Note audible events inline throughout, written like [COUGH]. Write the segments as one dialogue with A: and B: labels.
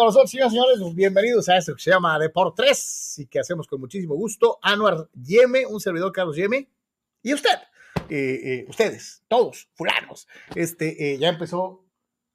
A: con nosotros, señores señores. Bienvenidos a esto que se llama Deport 3 y que hacemos con muchísimo gusto. Anuar Yeme, un servidor Carlos Yeme, y usted, eh, eh, ustedes, todos, fulanos. Este, eh, ya empezó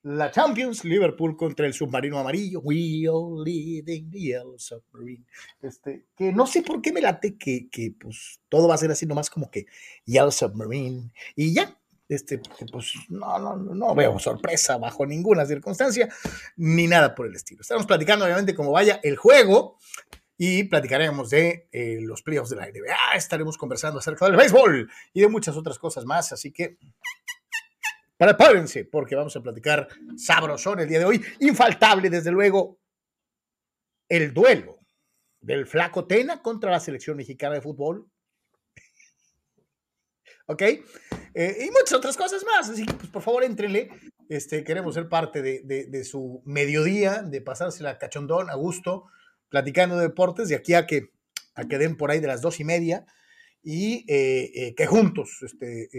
A: la Champions, Liverpool contra el submarino amarillo. We are leading the yellow submarine. Este, que no sé por qué me late que, que pues todo va a ser así nomás como que yellow submarine y ya este, pues no, no, no veo sorpresa bajo ninguna circunstancia, ni nada por el estilo. Estamos platicando, obviamente, cómo vaya el juego y platicaremos de eh, los playoffs de la NBA. Estaremos conversando acerca del béisbol y de muchas otras cosas más. Así que prepárense, porque vamos a platicar sabrosón el día de hoy. Infaltable, desde luego, el duelo del Flaco Tena contra la selección mexicana de fútbol ¿ok? Eh, y muchas otras cosas más. Así que, pues, por favor, entrenle. Este, queremos ser parte de, de, su mediodía, de pasársela cachondón, a gusto, platicando de deportes, de aquí a que, a que den por ahí de las dos y media y eh, eh, que juntos este,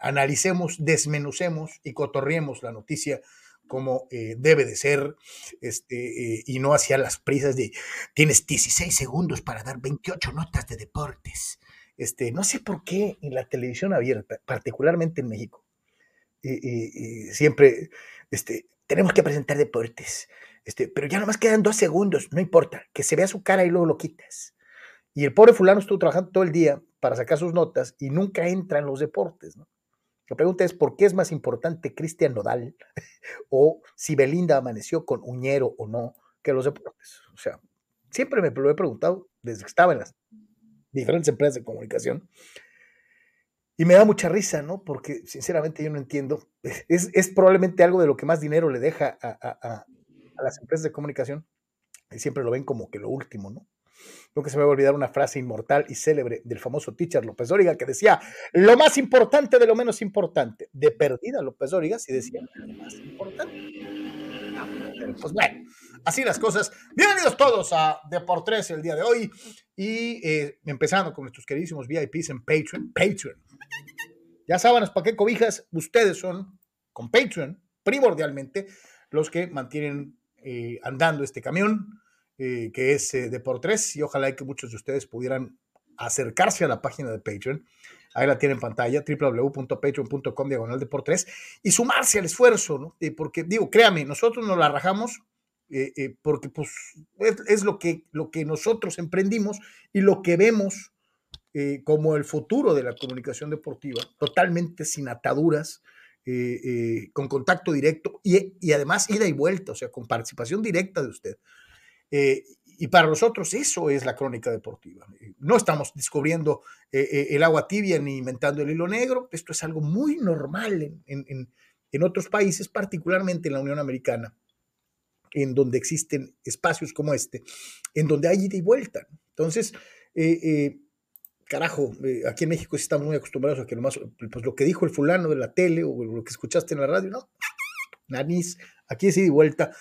A: analicemos, desmenucemos y cotorriemos la noticia como debe de ser, este, y no hacia las prisas de tienes 16 segundos para dar 28 notas de deportes. Este, no sé por qué en la televisión abierta, particularmente en México, y, siempre este, tenemos que presentar deportes, este, pero ya nomás quedan dos segundos, no importa, que se vea su cara y luego lo quitas. Y el pobre fulano estuvo trabajando todo el día para sacar sus notas y nunca entra en los deportes. ¿no? La pregunta es, ¿por qué es más importante Cristian Nodal [LAUGHS] o si Belinda amaneció con Uñero o no que los deportes? O sea, siempre me lo he preguntado desde que estaba en las diferentes empresas de comunicación. Y me da mucha risa, ¿no? Porque sinceramente yo no entiendo. Es, es probablemente algo de lo que más dinero le deja a, a, a, las empresas de comunicación. Y siempre lo ven como que lo último, ¿no? Nunca se me va a olvidar una frase inmortal y célebre del famoso teacher López Dóriga que decía, lo más importante de lo menos importante. De perdida López Dóriga si decía lo más importante. Pues bueno, Así las cosas. Bienvenidos todos a Deportes el día de hoy. Y eh, empezando con nuestros queridísimos VIPs en Patreon. Patreon. Ya saben, ¿para qué cobijas? Ustedes son, con Patreon, primordialmente, los que mantienen eh, andando este camión, eh, que es Deportes. Y ojalá que muchos de ustedes pudieran acercarse a la página de Patreon. Ahí la tienen en pantalla, www.patreon.com diagonal Deportes. Y sumarse al esfuerzo, ¿no? porque, digo, créame, nosotros nos la rajamos eh, eh, porque pues es, lo, que, lo que nosotros emprendimos y lo que vemos eh, como el futuro de la comunicación deportiva, totalmente sin ataduras, con contacto directo y, y, además ida y vuelta, o sea, con participación directa de usted. Y para nosotros eso es la crónica deportiva. No estamos descubriendo el agua tibia ni inventando el hilo negro, esto es algo muy normal en, en, en otros países, particularmente en la Unión Americana en donde existen espacios como este, en donde hay ida y vuelta. Entonces, eh, eh, carajo, eh, aquí en México estamos muy acostumbrados a que nomás, pues lo que dijo el fulano de la tele o lo que escuchaste en la radio, no, nanís, aquí es ida y vuelta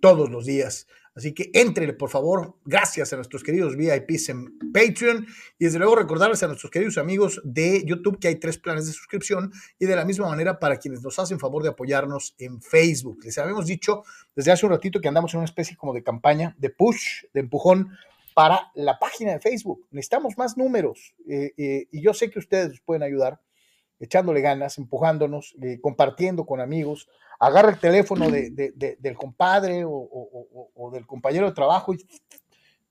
A: todos los días. Así que entren, por favor. Gracias a nuestros queridos VIPs en Patreon. Y desde luego recordarles a nuestros queridos amigos de YouTube que hay tres planes de suscripción. Y de la misma manera para quienes nos hacen favor de apoyarnos en Facebook. Les habíamos dicho desde hace un ratito que andamos en una especie como de campaña, de push, de empujón para la página de Facebook. Necesitamos más números. Eh, eh, y yo sé que ustedes pueden ayudar echándole ganas, empujándonos, eh, compartiendo con amigos agarra el teléfono de, [CLEARS THROAT] del compadre o, del compañero de trabajo y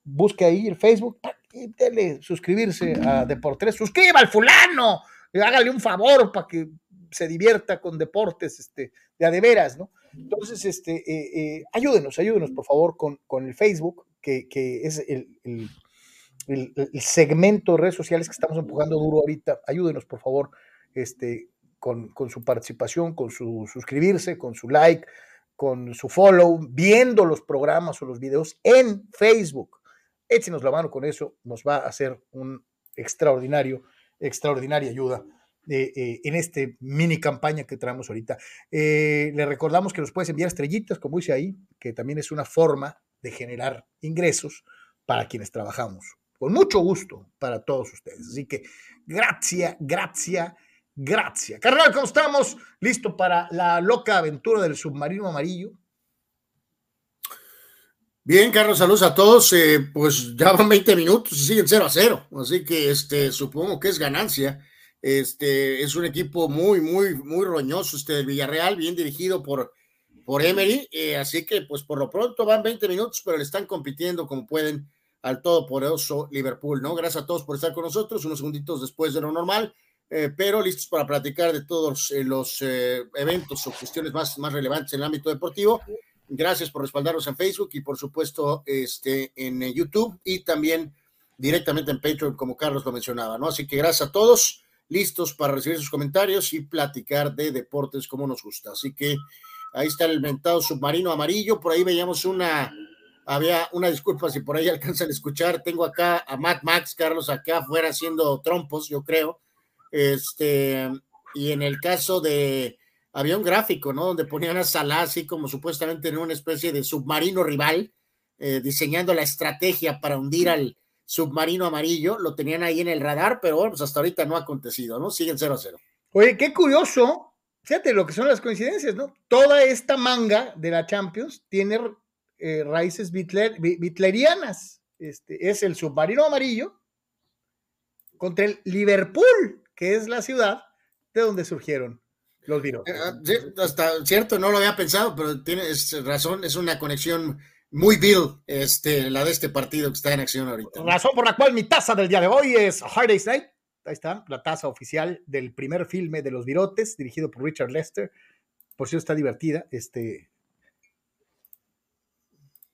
A: busque ahí el Facebook y dele suscribirse a Deportes. Suscriba al fulano, hágale un favor para que se divierta con deportes este, de a de veras, ¿no? Entonces, este, eh, eh, ayúdenos, ayúdenos por favor con, con el Facebook, que, que es el, el, el, segmento de redes sociales que estamos empujando duro ahorita. Ayúdenos por favor este, con, su participación, con su suscribirse, con su like, con su follow, viendo los programas o los videos en Facebook. Échenos la mano con eso, nos va a hacer un extraordinario, extraordinaria ayuda eh, eh, en este mini campaña que traemos ahorita. Eh, le recordamos que nos puedes enviar estrellitas, como dice ahí, que también es una forma de generar ingresos para quienes trabajamos. Con mucho gusto para todos ustedes. Así que, gracias, gracias Gracias. Carnal, ¿cómo estamos? ¿Listo para la loca aventura del submarino amarillo?
B: Bien, Carlos, saludos a todos. Eh, pues ya van 20 minutos y siguen 0 a 0. Así que este, supongo que es ganancia. Este es un equipo muy, muy, muy roñoso, este del Villarreal, bien dirigido por, por Emery. Eh, así que, pues por lo pronto van 20 minutos, pero le están compitiendo como pueden al todopoderoso Liverpool, ¿no? Gracias a todos por estar con nosotros, unos segunditos después de lo normal. Eh, pero listos para platicar de todos eh, los eh, eventos o cuestiones más, más relevantes en el ámbito deportivo. Gracias por respaldarnos en Facebook y por supuesto este, en YouTube y también directamente en Patreon, como Carlos lo mencionaba, ¿no? Así que gracias a todos, listos para recibir sus comentarios y platicar de deportes como nos gusta. Así que ahí está el mentado submarino amarillo, por ahí veíamos una, había una disculpa si por ahí [LAUGHS] alcanzan a escuchar, tengo acá a Matt Max, Carlos acá afuera haciendo trompos, yo creo, este, y en el caso de, había un gráfico, ¿no? Donde ponían a Salah así como supuestamente en una especie de submarino rival, eh, diseñando la estrategia para hundir al submarino amarillo, lo tenían ahí en el radar, pero bueno, pues hasta ahorita no ha acontecido, ¿no? Siguen 0 a 0.
A: Oye, qué curioso, fíjate lo que son las coincidencias, ¿no? Toda esta manga de la Champions tiene eh, raíces bitlerianas. Este, es el submarino amarillo contra el Liverpool, que es la ciudad de donde surgieron los virus.
B: Eh, ah, hasta cierto, no lo había pensado, pero tienes razón, es una conexión muy Bill, este, la de este partido que está en acción ahorita.
A: Razón por la cual mi taza del día de hoy es Hard Day's Night. Ahí está, la taza oficial del primer filme de los virotes, dirigido por Richard Lester. Por cierto, está divertida. Este,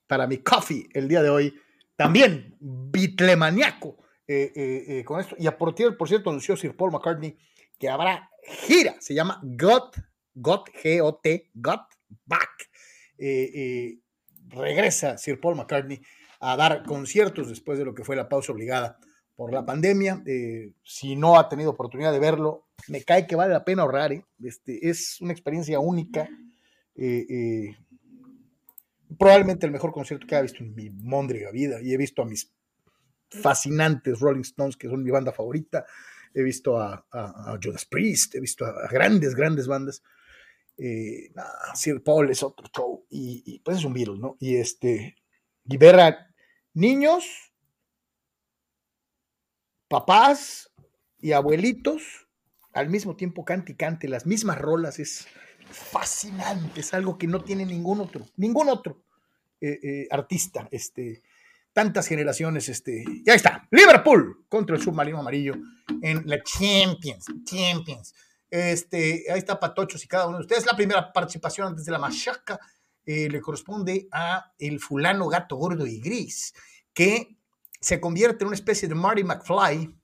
A: para mi coffee el día de hoy, también bitlemaniaco eh, eh, eh, con esto. Y a por, por cierto, anunció Sir Paul McCartney que habrá gira, se llama Got, Got, G-O-T, Got Back. regresa Sir Paul McCartney a dar conciertos después de lo que fue la pausa obligada por la pandemia. si no ha tenido oportunidad de verlo, me cae que vale la pena ahorrar. Este, es una experiencia única. probablemente el mejor concierto que haya visto en mi mondriga vida. Y he visto a mis fascinantes Rolling Stones, que son mi banda favorita. He visto a, Judas Priest, he visto a, grandes, grandes bandas. Eh, Sir Paul es otro show. Y, pues es un Beatles, ¿no? Y este. Y ver a niños, papás y abuelitos al mismo tiempo cante y cante las mismas rolas es fascinante, es algo que no tiene ningún otro, ningún otro eh, eh, artista. Este, tantas generaciones, este, ya está, Liverpool contra el submarino amarillo en la Champions, Champions. Este, ahí está Patochos y cada uno de ustedes. La primera participación antes de la machaca eh, le corresponde a el fulano gato gordo y gris, que se convierte en una especie de Marty McFly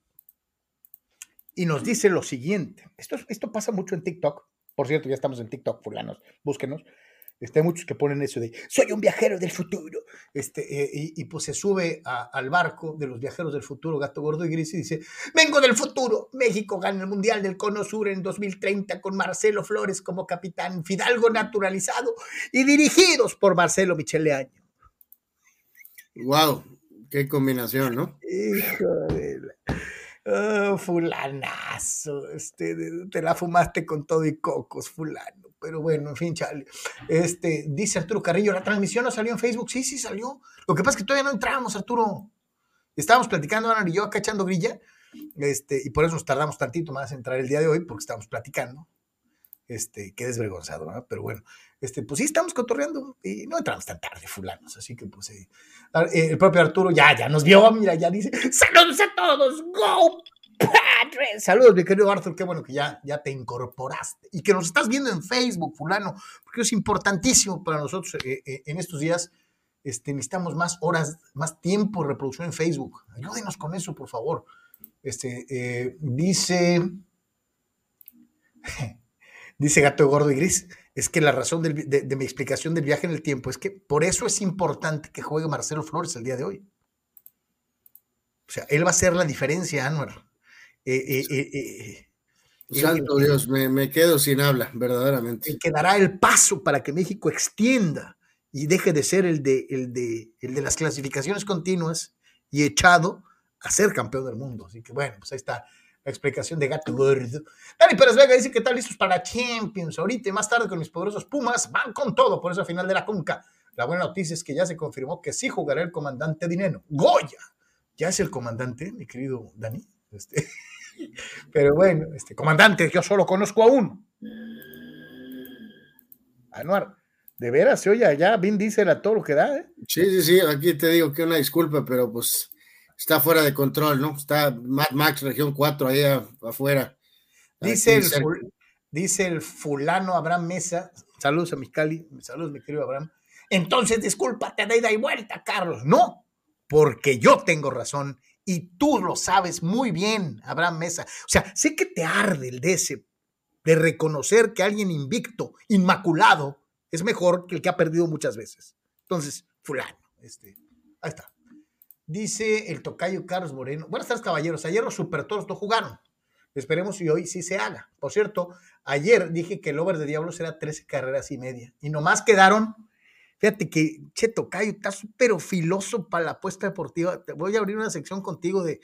A: y nos dice lo siguiente. Esto, esto pasa mucho en TikTok. Por cierto, ya estamos en TikTok, fulanos, búsquenos. Este, hay muchos que ponen eso de soy un viajero del futuro. Este, eh, y, pues se sube al barco de los viajeros del futuro, gato gordo y gris, y dice: Vengo del futuro. México gana el Mundial del Cono Sur en 2030 con Marcelo Flores como capitán, Fidalgo naturalizado y dirigidos por Marcelo Michele
B: ¡Wow! ¡Qué combinación, ¿no?
A: Hijo de oh, fulanazo, este, te la fumaste con todo y cocos, fulano pero bueno, en fin, chale. Este, dice Arturo Carrillo, ¿la transmisión no salió en Facebook? Sí, sí salió. Lo que pasa es que todavía no entramos, Arturo. Estábamos platicando, Ana y yo, acá echando grilla, este, y por eso nos tardamos tantito más en entrar el día de hoy, porque estábamos platicando. Este, qué desvergonzado, ¿verdad? Pero bueno, este, pues sí, estamos cotorreando y no entramos tan tarde, fulanos, así que pues eh, el propio Arturo ya, ya nos vio, mira, ya dice, saludos a todos, go Saludos, mi querido Arthur, qué bueno que ya, ya te incorporaste y que nos estás viendo en Facebook, fulano, porque es importantísimo para nosotros eh, eh, en estos días. Este, necesitamos más horas, más tiempo de reproducción en Facebook. Ayúdenos con eso, por favor. Este, eh, dice, [LAUGHS] dice Gato Gordo y Gris, es que la razón de, mi explicación del viaje en el tiempo es que por eso es importante que juegue Marcelo Flores el día de hoy. O sea, él va a hacer la diferencia, Anuar. Eh, eh, eh,
B: Santo Dios, me, quedo sin habla, verdaderamente.
A: Y quedará el paso para que México extienda y deje de ser el de, el de, el de las clasificaciones continuas y echado a ser campeón del mundo. Así que bueno, pues ahí está la explicación de gato gordo. Dani Pérez Vega dice que están listos para Champions. Ahorita y más tarde con mis poderosos Pumas van con todo por esa final de la Conca. La buena noticia es que ya se confirmó que sí jugará el comandante Dineno. Goya. Ya es el comandante, mi querido Dani. Este, [LAUGHS] pero bueno, este comandante, yo solo conozco a uno. Anuar, de veras se oye allá, Vin dice a todo lo que da, ¿eh?
B: Sí, sí, sí, aquí te digo que una disculpa, pero pues está fuera de control, ¿no? Está Mad Max Región 4 ahí afuera.
A: Dice el, dice el fulano Abraham Mesa, saludos a mi Cali, saludos mi querido Abraham. Entonces, discúlpate de ida y vuelta, Carlos. No, porque yo tengo razón y tú lo sabes muy bien, Abraham Mesa. O sea, sé que te arde el ese de reconocer que alguien invicto, inmaculado, es mejor que el que ha perdido muchas veces. Entonces, fulano, este, ahí está. Dice el tocayo Carlos Moreno. Buenas tardes, caballeros. Ayer los Super Toros no jugaron. Esperemos y hoy sí se haga. Por cierto, ayer dije que el over de Diablos era 13 carreras y media. Y nomás quedaron. Fíjate que, che, Tocayo, está súper filoso para la apuesta deportiva. Te voy a abrir una sección contigo de,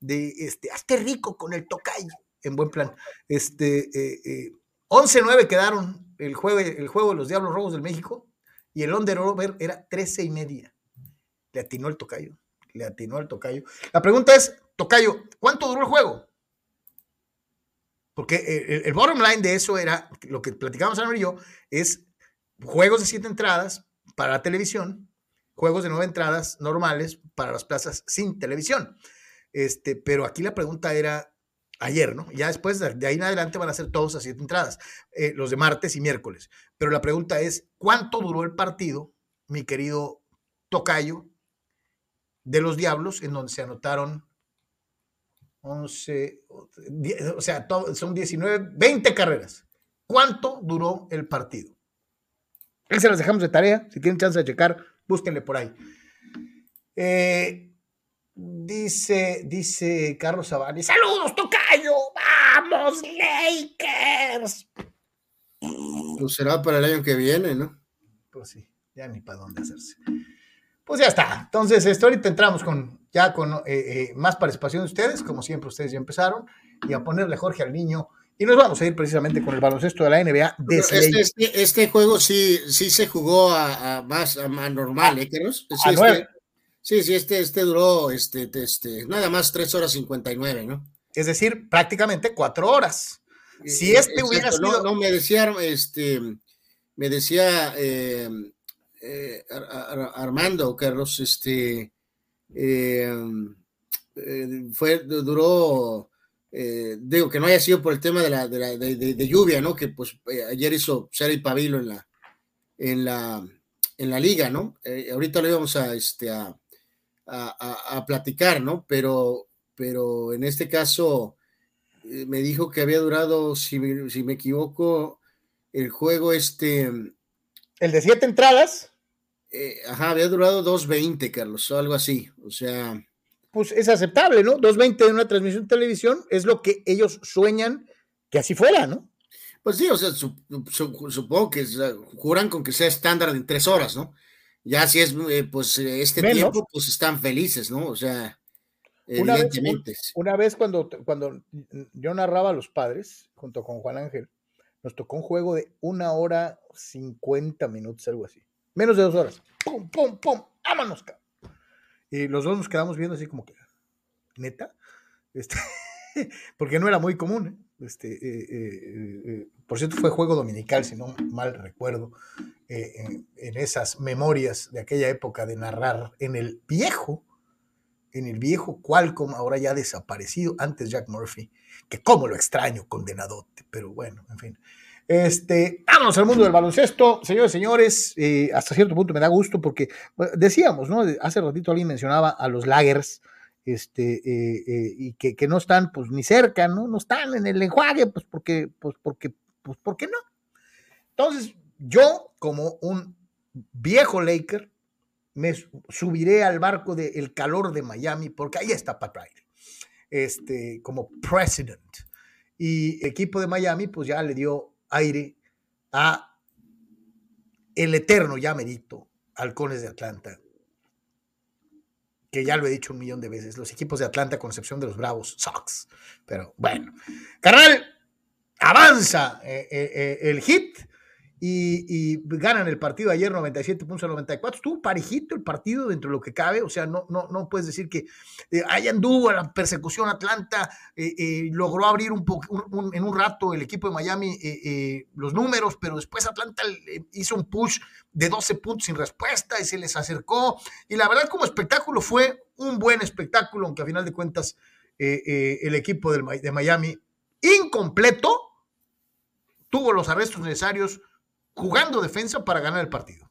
A: de este, hazte rico con el Tocayo en buen plan. Este, eh, 11-9 eh, quedaron el juego, el juego de los Diablos Rojos del México y el under over era 13 y media. Le atinó el tocayo, le atinó el tocayo. La pregunta es, tocayo, ¿cuánto duró el juego? Porque el, el bottom line de eso era, lo que platicamos Ana y yo, es juegos de siete entradas para la televisión, juegos de nueve entradas normales para las plazas sin televisión. Este, pero aquí la pregunta era, ayer, ¿no? Ya después de ahí en adelante van a ser todos a siete entradas, eh, los de martes y miércoles. Pero la pregunta es, ¿cuánto duró el partido, mi querido Tocayo, de los Diablos, en donde se anotaron 11, o sea, son 19, 20 carreras? ¿Cuánto duró el partido? Ahí se las dejamos de tarea, si tienen chance de checar, búsquenle por ahí. Eh, Dice, dice Carlos Zavani, saludos, Tocayo, vamos, Lakers.
B: Pues será para el año que viene, ¿no?
A: Pues sí, ya ni para dónde hacerse. Pues ya está. Entonces, esto ahorita entramos con ya con eh, eh, más participación de ustedes, como siempre ustedes ya empezaron, y a ponerle Jorge al niño. Y nos vamos a ir precisamente con el baloncesto de la NBA.
B: Este, este, este, juego sí, sí se jugó a, más a, normal, ¿eh, Carlos? Sí, Sí, sí, este, este duró este, este, nada más 3 horas 59, ¿no?
A: Es decir, prácticamente 4 horas. Si este hubiera sido.
B: No, me decía, este, me decía eh, eh, Armando Carlos, este, eh, fue, duró, digo que no haya sido por el tema de la, de, la, de, lluvia, ¿no? Que pues ayer hizo ser y Pabilo en la, en la, en la liga, ¿no? ahorita lo íbamos a, este, a, a, platicar, ¿no? Pero, pero en este caso eh, me dijo que había durado, si, me equivoco, el juego este...
A: El de siete entradas.
B: Eh, ajá, había durado 2.20, Carlos, o algo así. O sea...
A: Pues es aceptable, ¿no? 2.20 en una transmisión de televisión es lo que ellos sueñan que así fuera, ¿no?
B: Pues sí, o sea, supongo que juran con que sea estándar en tres horas, ¿no? Ya si es eh, pues este tiempo, pues están felices, ¿no? O sea, evidentemente.
A: Una vez, cuando, cuando yo narraba a los padres, junto con Juan Ángel, nos tocó un juego de una hora cincuenta minutos, algo así. Menos de dos horas. ¡Pum, pum, pum! ¡Vámonos! Y los dos nos quedamos viendo así como que, ¿neta? Este, [LAUGHS] porque no era muy común, ¿eh? Este, eh, eh, por cierto, fue juego dominical, si no mal recuerdo, en, esas memorias de aquella época de narrar en el viejo, en el viejo Qualcomm, ahora ya desaparecido, antes Jack Murphy, que cómo lo extraño, condenadote, pero bueno, en fin. Este, vamos al mundo del baloncesto, señores, señores, hasta cierto punto me da gusto porque decíamos, ¿no? Hace ratito alguien mencionaba a los Lagers, este, eh, eh, y que, no están pues ni cerca, ¿no? No están en el enjuague, pues porque, pues porque, pues porque no. Entonces, yo como un viejo Laker, me subiré al barco del calor de Miami, porque ahí está Pat Riley, este, como president. Y equipo de Miami, pues ya le dio aire a el eterno ya Halcones de Atlanta, que ya lo he dicho un millón de veces, los equipos de Atlanta, con excepción de los Bravos, sucks. Pero bueno, carnal, avanza eh, eh, eh, el hit y, ganan el partido ayer 97 puntos a 94. Estuvo parejito el partido dentro de lo que cabe, o sea, no, no, no puedes decir que eh, haya anduvo a la persecución Atlanta, eh, eh, logró abrir un, en un rato el equipo de Miami los números, pero después Atlanta hizo un push de 12 puntos sin respuesta y se les acercó. Y la verdad, como espectáculo, fue un buen espectáculo, aunque a final de cuentas el equipo de Miami, incompleto, tuvo los arrestos necesarios jugando defensa para ganar el partido.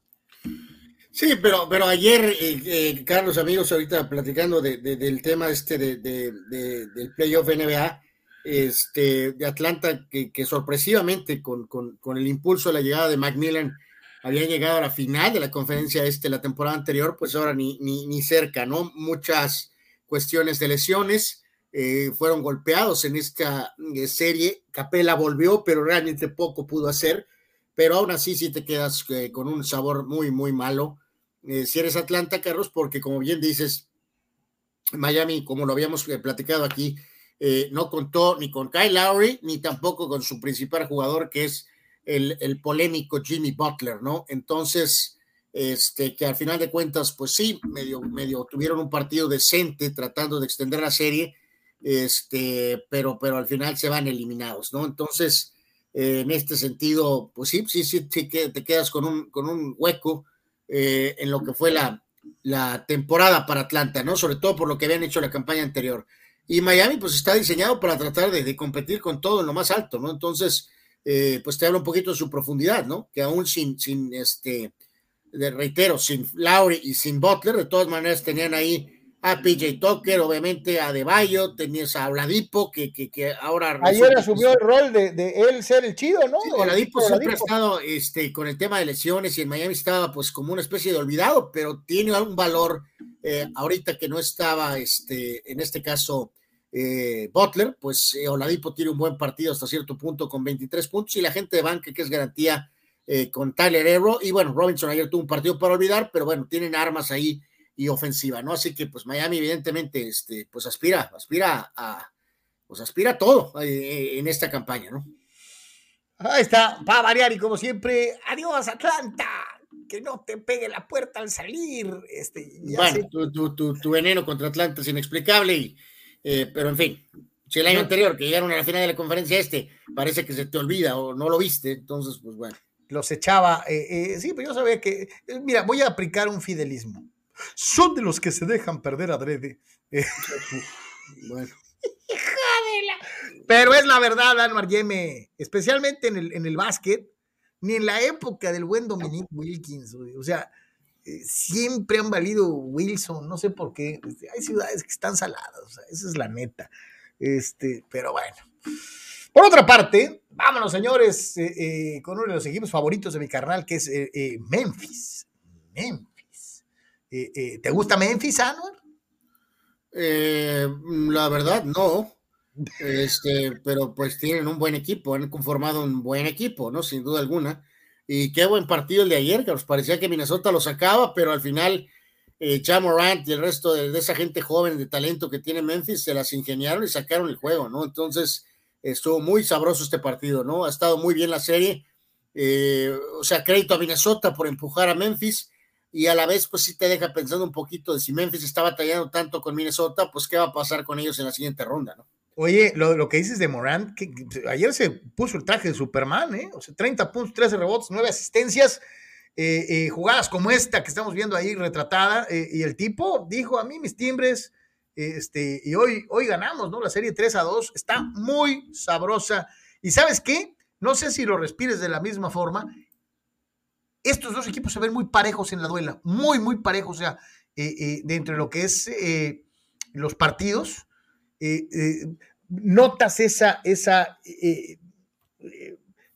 B: Sí, pero, pero ayer, eh, eh, Carlos, amigos, ahorita platicando del tema este de, del playoff NBA, este, de Atlanta, que, sorpresivamente con, el impulso de la llegada de Macmillan había llegado a la final de la conferencia este la temporada anterior, pues ahora ni, ni, cerca, ¿no? Muchas cuestiones de lesiones, eh, fueron golpeados en esta serie, Capela volvió, pero realmente poco pudo hacer pero aún así sí te quedas eh, con un sabor muy, muy malo. Eh, si eres Atlanta, Carlos, porque como bien dices, Miami, como lo habíamos eh, platicado aquí, no contó ni con Kyle Lowry, ni tampoco con su principal jugador, que es el, el, polémico Jimmy Butler, ¿no? Entonces, este, que al final de cuentas, pues sí, medio, medio tuvieron un partido decente tratando de extender la serie, este, pero, pero al final se van eliminados, ¿no? Entonces, eh, en este sentido, pues sí, sí, sí, te quedas con un, con un hueco eh, en lo que fue la, la temporada para Atlanta, ¿no? Sobre todo por lo que habían hecho la campaña anterior. Y Miami, pues está diseñado para tratar de, competir con todo en lo más alto, ¿no? Entonces, eh, pues te habla un poquito de su profundidad, ¿no? Que aún sin, sin este, de, reitero, sin Lowry y sin Butler, de todas maneras tenían ahí a PJ Tucker, obviamente a De Bayo, tenías a Oladipo, que, que, que ahora...
A: Ayer asumió el rol de, de, él ser el chido, ¿no?
B: Sí, Oladipo siempre ha estado este, con el tema de lesiones y en Miami estaba pues como una especie de olvidado, pero tiene algún valor eh, ahorita que no estaba, este, en este caso, eh, Butler, pues eh, Oladipo tiene un buen partido hasta cierto punto con 23 puntos y la gente de banca que es garantía con Tyler Hero y bueno, Robinson ayer tuvo un partido para olvidar, pero bueno, tienen armas ahí y ofensiva, ¿no? Así que pues Miami evidentemente este, pues aspira, aspira a, pues aspira a todo eh, eh, en esta campaña, ¿no?
A: Ahí está, va a variar y como siempre, adiós Atlanta, que no te pegue la puerta al salir. Este,
B: bueno, tu, veneno contra Atlanta es inexplicable, y, eh, pero en fin, si el año anterior que llegaron a la final de la conferencia este, parece que se te olvida o no lo viste, entonces pues bueno.
A: Los echaba, sí, pero yo sabía que, mira, voy a aplicar un fidelismo son de los que se dejan perder adrede. [LAUGHS] bueno. Pero es la verdad, Anwar Yeme, especialmente en el, en el básquet, ni en la época del buen Dominique Wilkins, o sea, eh, siempre han valido Wilson, no sé por qué. Este, hay ciudades que están saladas, o sea, esa es la neta. Este, pero bueno. Por otra parte, vámonos, señores, eh, eh, con uno de los equipos favoritos de mi carnal, que es Memphis. Memphis. Eh, eh, ¿Te gusta Memphis, Anwar?
B: Eh, la verdad, no. Este, pero pues tienen un buen equipo, han conformado un buen equipo, ¿no? Sin duda alguna. Y qué buen partido el de ayer, que nos parecía que Minnesota lo sacaba, pero al final eh, y el resto de, esa gente joven de talento que tiene Memphis se las ingeniaron y sacaron el juego, ¿no? Entonces estuvo muy sabroso este partido, ¿no? Ha estado muy bien la serie. o sea, crédito a Minnesota por empujar a Memphis y a la vez pues sí te deja pensando un poquito de si Memphis está batallando tanto con Minnesota, pues qué va a pasar con ellos en la siguiente ronda, ¿no?
A: Oye, lo, que dices de Morant, que, ayer se puso el traje de Superman, ¿eh? O sea, 30 puntos, 13 rebotes, 9 asistencias, eh, eh, jugadas como esta que estamos viendo ahí retratada, eh, y el tipo dijo a mí mis timbres, este, y hoy, hoy ganamos, ¿no? La serie 3 a 2, está muy sabrosa. ¿Y sabes qué? No sé si lo respires de la misma forma, estos dos equipos se ven muy parejos en la duela, muy, muy parejos, o sea, eh, eh, dentro de lo que es eh, los partidos, notas esa, esa,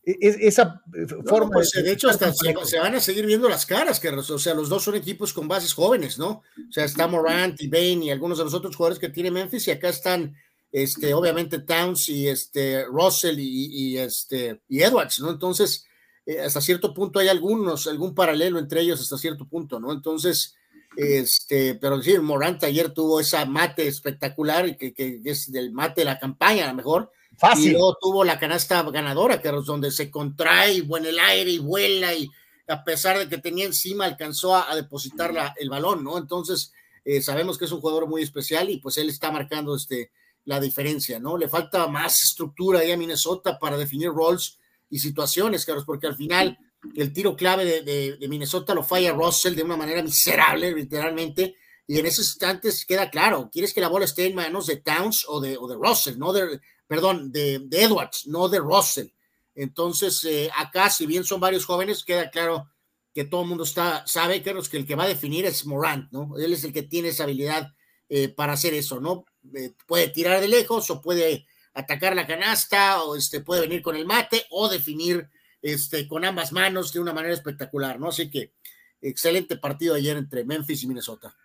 A: esa forma.
B: Pues, de, hecho, hasta se, van a seguir viendo las caras, que, o sea, los dos son equipos con bases jóvenes, ¿no? O sea, está Morant y Bain y algunos de los otros jugadores que tiene Memphis, y acá están, este, obviamente, Towns y este, Russell y, este, y Edwards, ¿no? Entonces, eh, hasta cierto punto hay algunos, algún paralelo entre ellos hasta cierto punto, ¿no? Entonces, Este, pero sí, Morant ayer tuvo esa mate espectacular, que, que es del mate de la campaña, a lo mejor. Fácil. Y luego tuvo la canasta ganadora, que es donde se contrae y en el aire y vuela y a pesar de que tenía encima, alcanzó a, depositar la, el balón, ¿no? Entonces, eh, sabemos que es un jugador muy especial y pues él está marcando este, la diferencia, ¿no? Le falta más estructura ahí a Minnesota para definir roles y situaciones, Carlos, porque al final el tiro clave de, Minnesota lo falla Russell de una manera miserable, literalmente, y en esos instantes queda claro, quieres que la bola esté en manos de Towns o de, Russell, no de, perdón, de, Edwards, no de Russell. Entonces, eh, acá, si bien son varios jóvenes, queda claro que todo el mundo está, sabe que el que va a definir es Morant, ¿no? Él es el que tiene esa habilidad eh, para hacer eso, ¿no? Eh, puede tirar de lejos o puede atacar la canasta o este, puede venir con el mate o definir este, con ambas manos de una manera espectacular, ¿no? Así que excelente partido ayer entre Memphis y Minnesota.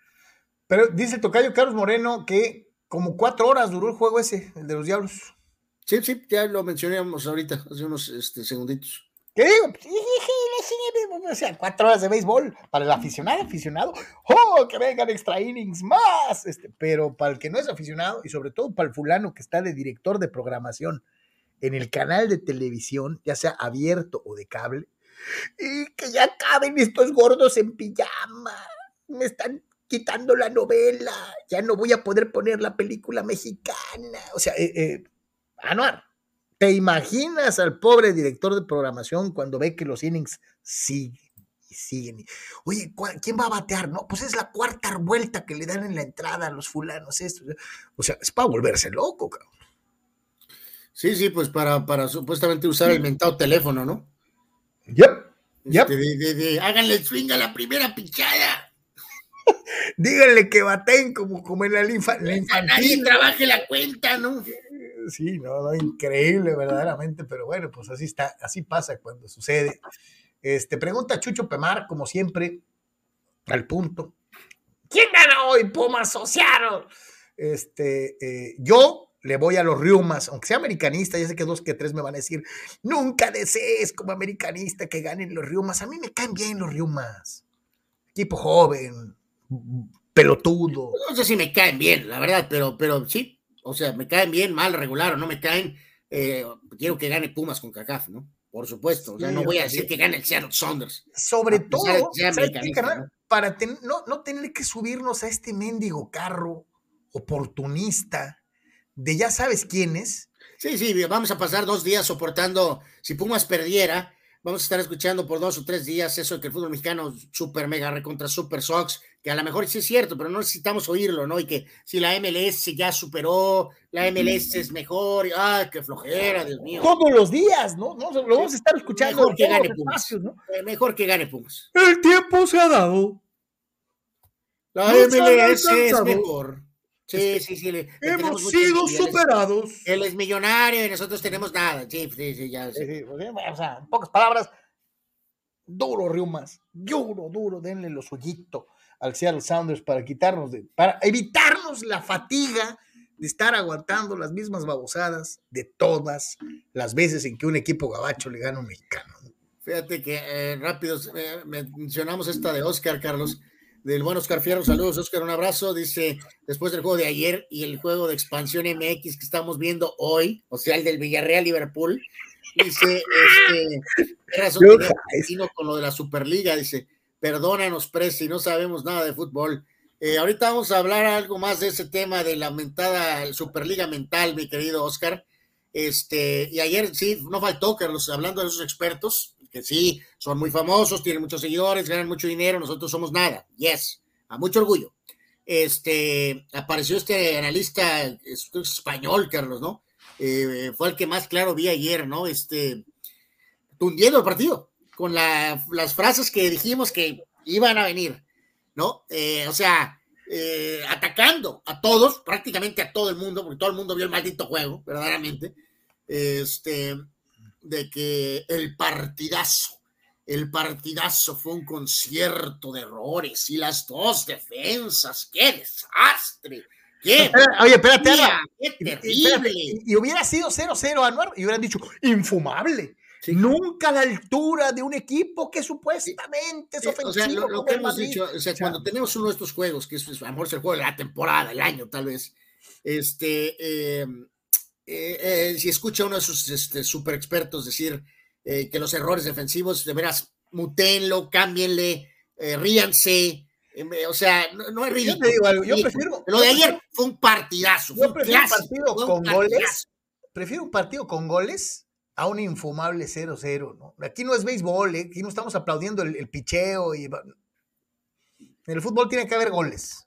A: Pero dice Tocayo Carlos Moreno que como cuatro horas duró el juego ese, el de los Diablos.
B: Sí, sí, ya lo mencionamos ahorita, hace unos este, segunditos.
A: ¿Qué digo? O sea, cuatro horas de béisbol para el aficionado, aficionado. ¡Oh, que vengan extra innings más! Este, pero para el que no es aficionado y sobre todo para el fulano que está de director de programación en el canal de televisión, ya sea abierto o de cable, y que ya caben estos gordos en pijama. Me están quitando la novela. Ya no voy a poder poner la película mexicana. O sea, eh, eh Anuar, ¿te imaginas al pobre director de programación cuando ve que los innings siguen y siguen? Oye, ¿quién va a batear? No, pues es la cuarta vuelta que le dan en la entrada a los fulanos. Esto. O sea, es para volverse loco, cabrón.
B: Sí, sí, pues para, para supuestamente usar el mentado teléfono, ¿no?
A: Yep.
B: Este, de, háganle swing a la primera pichada. [LAUGHS]
A: Díganle que baten como, como en la, linfa, la infantil.
B: Nadie trabaje la cuenta, ¿no?
A: Sí, no, increíble verdaderamente, pero bueno, pues así está, así pasa cuando sucede. Este, pregunta Chucho Pemar, como siempre, al punto. ¿Quién gana hoy, Pumas o Este, eh, yo le voy a los Riumas, aunque sea americanista, ya sé que dos que tres me van a decir, nunca desees como americanista que ganen los Riumas. A mí me caen bien los Riumas. Equipo joven, pelotudo.
B: No sé si me caen bien, la verdad, pero, pero sí, o sea, me caen bien, mal, regular o no me caen. Eh, quiero que gane Pumas con CACAF, ¿no? Por supuesto. O sea, no voy a decir que gane el Seattle Saunders.
A: Sobre todo, para no, no tener que subirnos a este mendigo carro oportunista de ya sabes quién es.
B: Sí, sí, vamos a pasar dos días soportando. Si Pumas perdiera, vamos a estar escuchando por dos o tres días eso de que el fútbol mexicano super mega recontra super Sox, que a lo mejor sí es cierto, pero no necesitamos oírlo, ¿no? Y que si la MLS ya superó, la MLS es mejor, ah, qué flojera, Dios mío.
A: Todos los días, ¿no? ¿No? Lo vamos a estar escuchando.
B: Mejor que gane Pumas. ¿no? Eh, mejor que gane Pumas.
A: El tiempo se ha dado.
B: La MLS es mejor. Sí, sí, sí.
A: hemos sido superados.
B: Él es millonario y nosotros tenemos nada. Sí, sí, sí, ya. Sí.
A: Pues, o sea, en pocas palabras, duro, Riumas. Duro, duro, denle lo suyito al Seattle Sounders para quitarnos de, para evitarnos la fatiga de estar aguantando las mismas babosadas de todas las veces en que un equipo gabacho le gana a un mexicano.
B: Fíjate que eh, rápido eh, mencionamos esta de Oscar, Carlos del buen Oscar Fierro. Saludos, Oscar, un abrazo. Dice, después del juego de ayer y el juego de expansión MX que estamos viendo hoy, o sea, el del Villarreal Liverpool, dice, este, [LAUGHS] con lo de la Superliga, dice, perdónanos, Presi, no sabemos nada de fútbol. Eh, ahorita vamos a hablar algo más de ese tema de la aumentada Superliga mental, mi querido Oscar. Este, y ayer sí, no faltó, Carlos, hablando de esos expertos, que sí, son muy famosos, tienen muchos seguidores, ganan mucho dinero, nosotros somos nada. Yes, a mucho orgullo. Este, apareció este analista español, Carlos, ¿no? Eh, fue el que más claro vi ayer, ¿no? Este, tundiendo el partido, con las frases que dijimos que iban a venir, ¿no? Eh, o sea, eh, atacando a todos, prácticamente a todo el mundo, porque todo el mundo vio el maldito juego, verdaderamente. Este, de que el partidazo, el partidazo fue un concierto de errores y las dos defensas, qué desastre. ¿Qué?
A: Oye, espérate, qué terrible. Y, hubiera sido 0-0 Anuar y hubieran dicho infumable. Nunca a la altura de un equipo que supuestamente es ofensivo.
B: O sea, lo, que hemos dicho, o sea, cuando tenemos uno de estos juegos, que es, a lo mejor es el juego de la temporada, el año tal vez, este, em, eh, eh, si escucha uno de sus este, super expertos decir eh, que los errores defensivos, de veras, mutenlo, cámbienle, ríanse, em, o sea, no, es ridículo.
A: Yo, prefiero.
B: Lo de ayer fue un partidazo.
A: Yo prefiero un partido con goles. Prefiero un partido con goles a un infumable 0-0, ¿no? Aquí no es béisbol, aquí no estamos aplaudiendo el, el picheo y. En el fútbol tiene que haber goles.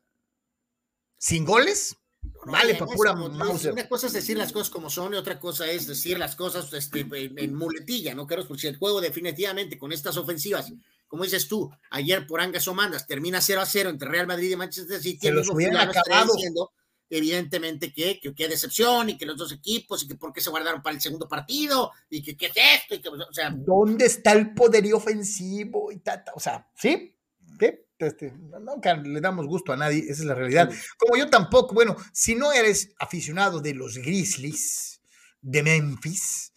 A: Sin goles, vale, para pura
B: Una cosa es decir las cosas como son y otra cosa es decir las cosas este, en, muletilla, ¿no, Carlos? Porque si el juego definitivamente con estas ofensivas, como dices tú, ayer por Angas o Mandas termina 0 a 0 entre Real Madrid y Manchester City,
A: se los hubieran acabado. Diciendo,
B: evidentemente que, qué decepción y que los dos equipos y que por qué se guardaron para el segundo partido y que qué es esto y que, o sea,
A: ¿dónde está el poderío ofensivo y o sea, sí, ¿qué? Este, nunca le damos gusto a nadie, esa es la realidad. Como yo tampoco, bueno, si no eres aficionado de los Grizzlies de Memphis,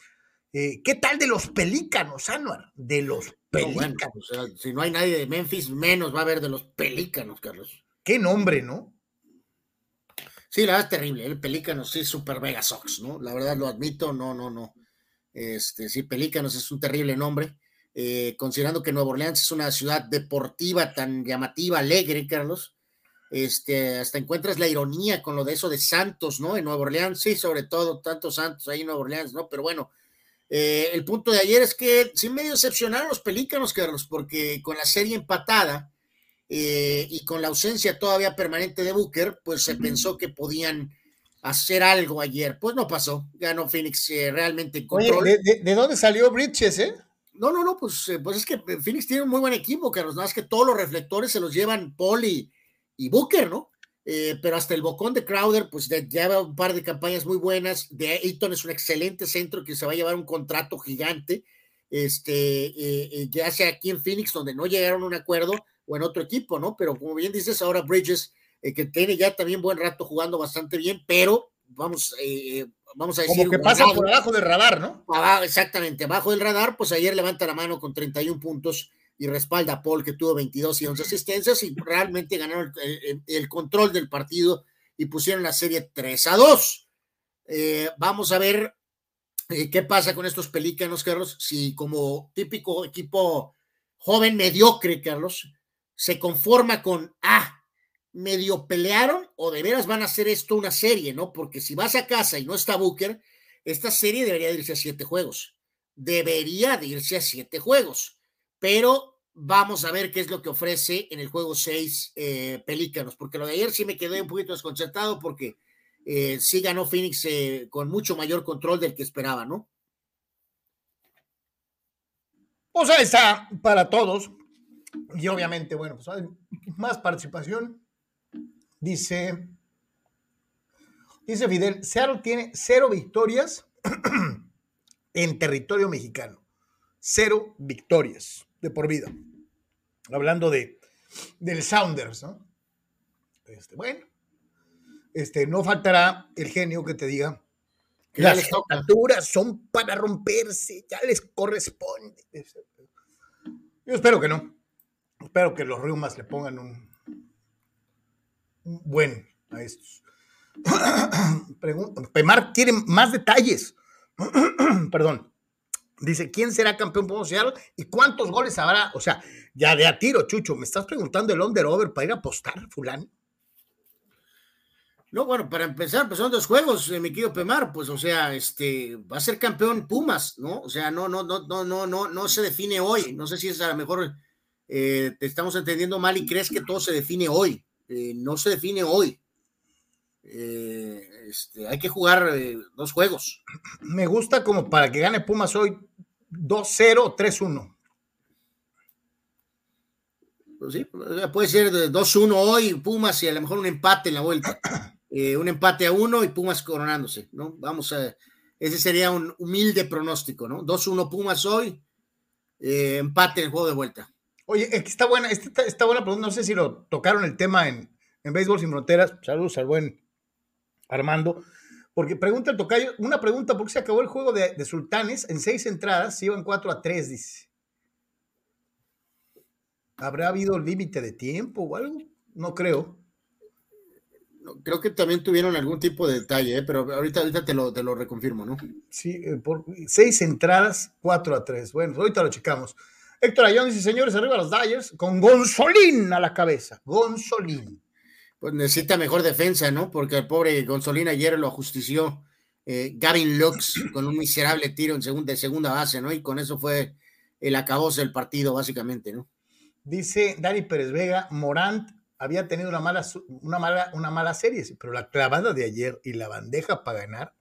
A: eh, ¿qué tal de los Pelícanos, Anuar? De los Pelícanos.
B: si no hay nadie de Memphis, menos va a haber de los Pelícanos, Carlos.
A: Qué nombre, ¿no?
B: Sí, la verdad es terrible. El Pelícanos sí, super Vega Sox, ¿no? La verdad lo admito, no, no, no. Este, sí, Pelícanos es un terrible nombre. Eh, considerando que Nueva Orleans es una ciudad deportiva tan llamativa, alegre, Carlos, este, hasta encuentras la ironía con lo de eso de Santos, ¿no? En Nueva Orleans, sí, sobre todo, tantos Santos ahí en Nueva Orleans, ¿no? Pero bueno, eh, el punto de ayer es que sí medio decepcionaron los pelícanos, Carlos, porque con la serie empatada eh, y con la ausencia todavía permanente de Booker, pues se pensó que podían hacer algo ayer. Pues no pasó, ganó Phoenix realmente
A: control. ¿de, de, dónde salió Bridges, eh?
B: No, no, no, pues, eh, pues es que Phoenix tiene un muy buen equipo, Carlos, nada más que todos los reflectores se los llevan Paul y, Booker, ¿no? Eh, pero hasta el bocón de Crowder, pues lleva un par de campañas muy buenas. De Ayton es un excelente centro que se va a llevar un contrato gigante, este, eh, ya sea aquí en Phoenix, donde no llegaron a un acuerdo, o en otro equipo, ¿no? Pero como bien dices, ahora Bridges, que tiene ya también buen rato jugando bastante bien, pero vamos, vamos a decir.
A: Como que pasa por abajo del radar, ¿no?
B: exactamente, abajo del radar, pues ayer levanta la mano con 31 puntos y respalda a Paul, que tuvo 22 y 11 asistencias, y realmente ganaron el, control del partido y pusieron la serie 3 a 2. Eh, vamos a ver eh, qué pasa con estos pelícanos, Carlos, si como típico equipo joven mediocre, Carlos, se conforma con, ah, medio pelearon o de veras van a hacer esto una serie, ¿no? Porque si vas a casa y no está Booker, esta serie debería irse a siete juegos. Debería de irse a siete juegos. Pero vamos a ver qué es lo que ofrece en el juego seis eh, Pelícanos, porque lo de ayer sí me quedé un poquito desconcertado porque eh, sí ganó Phoenix eh, con mucho mayor control del que esperaba, ¿no?
A: O sea, está para todos. Y obviamente, bueno, pues hay más participación Dice, dice Fidel, Seattle tiene cero victorias [CLEARS THROAT] en territorio mexicano. Cero victorias de por vida. Hablando de del Sounders, ¿no? Este, bueno, este, no faltará el genio que te diga que las alturas son para romperse, ya les corresponde. Yo espero que no. Espero que los Riumas le pongan un, bueno a estos. [CLEARS THROAT] Pemar quiere más detalles. [CLEARS THROAT] Perdón. Dice, ¿quién será campeón provincial y cuántos goles habrá? O sea, ya de a tiro, Chucho, ¿me estás preguntando el under-over para ir a apostar, fulano?
B: No, bueno, para empezar, pues son dos juegos, eh, mi querido Pemar, pues, o sea, este, va a ser campeón Pumas, ¿no? O sea, no, no, no, no, no, no, no se define hoy. No sé si es a lo mejor eh, te estamos entendiendo mal y crees que todo se define hoy. Eh, no se define hoy. Eh, este, hay que jugar eh, dos juegos.
A: Me gusta como para que gane Pumas hoy 2-0 o 3-1.
B: Pues sí, puede ser 2-1 hoy Pumas y a lo mejor un empate en la vuelta. [CLEARS THROAT] un empate a uno y Pumas coronándose, ¿no? Vamos a, ese sería un humilde pronóstico, ¿no? 2-1 Pumas hoy, empate en el juego de vuelta.
A: Oye, está buena, está, está, buena pregunta. No sé si lo tocaron el tema en, en Béisbol Sin Fronteras. Saludos al buen Armando. Porque pregunta el tocayo, una pregunta, ¿por qué se acabó el juego de, de Sultanes en seis entradas? Se iban 4 a 3, dice. ¿Habrá habido límite de tiempo o algo? No creo.
B: creo que también tuvieron algún tipo de detalle, ¿eh? pero ahorita, ahorita te, lo, te lo reconfirmo, ¿no?
A: Sí, eh, por seis entradas, 4 a 3. Bueno, ahorita lo checamos. Héctor Ayón dice, señores, arriba los Dyers, con Gonzolín a la cabeza. Gonzolín.
B: Pues necesita mejor defensa, ¿no? Porque el pobre Gonzolín ayer lo ajustició eh, Gavin Lux [CLEARS THROAT] con un miserable tiro en segunda, de segunda base, ¿no? Y con eso fue el acabose del partido, básicamente, ¿no?
A: Dice Dani Pérez Vega, Morant había tenido una mala, una mala, una mala serie, pero la clavada de ayer y la bandeja para ganar,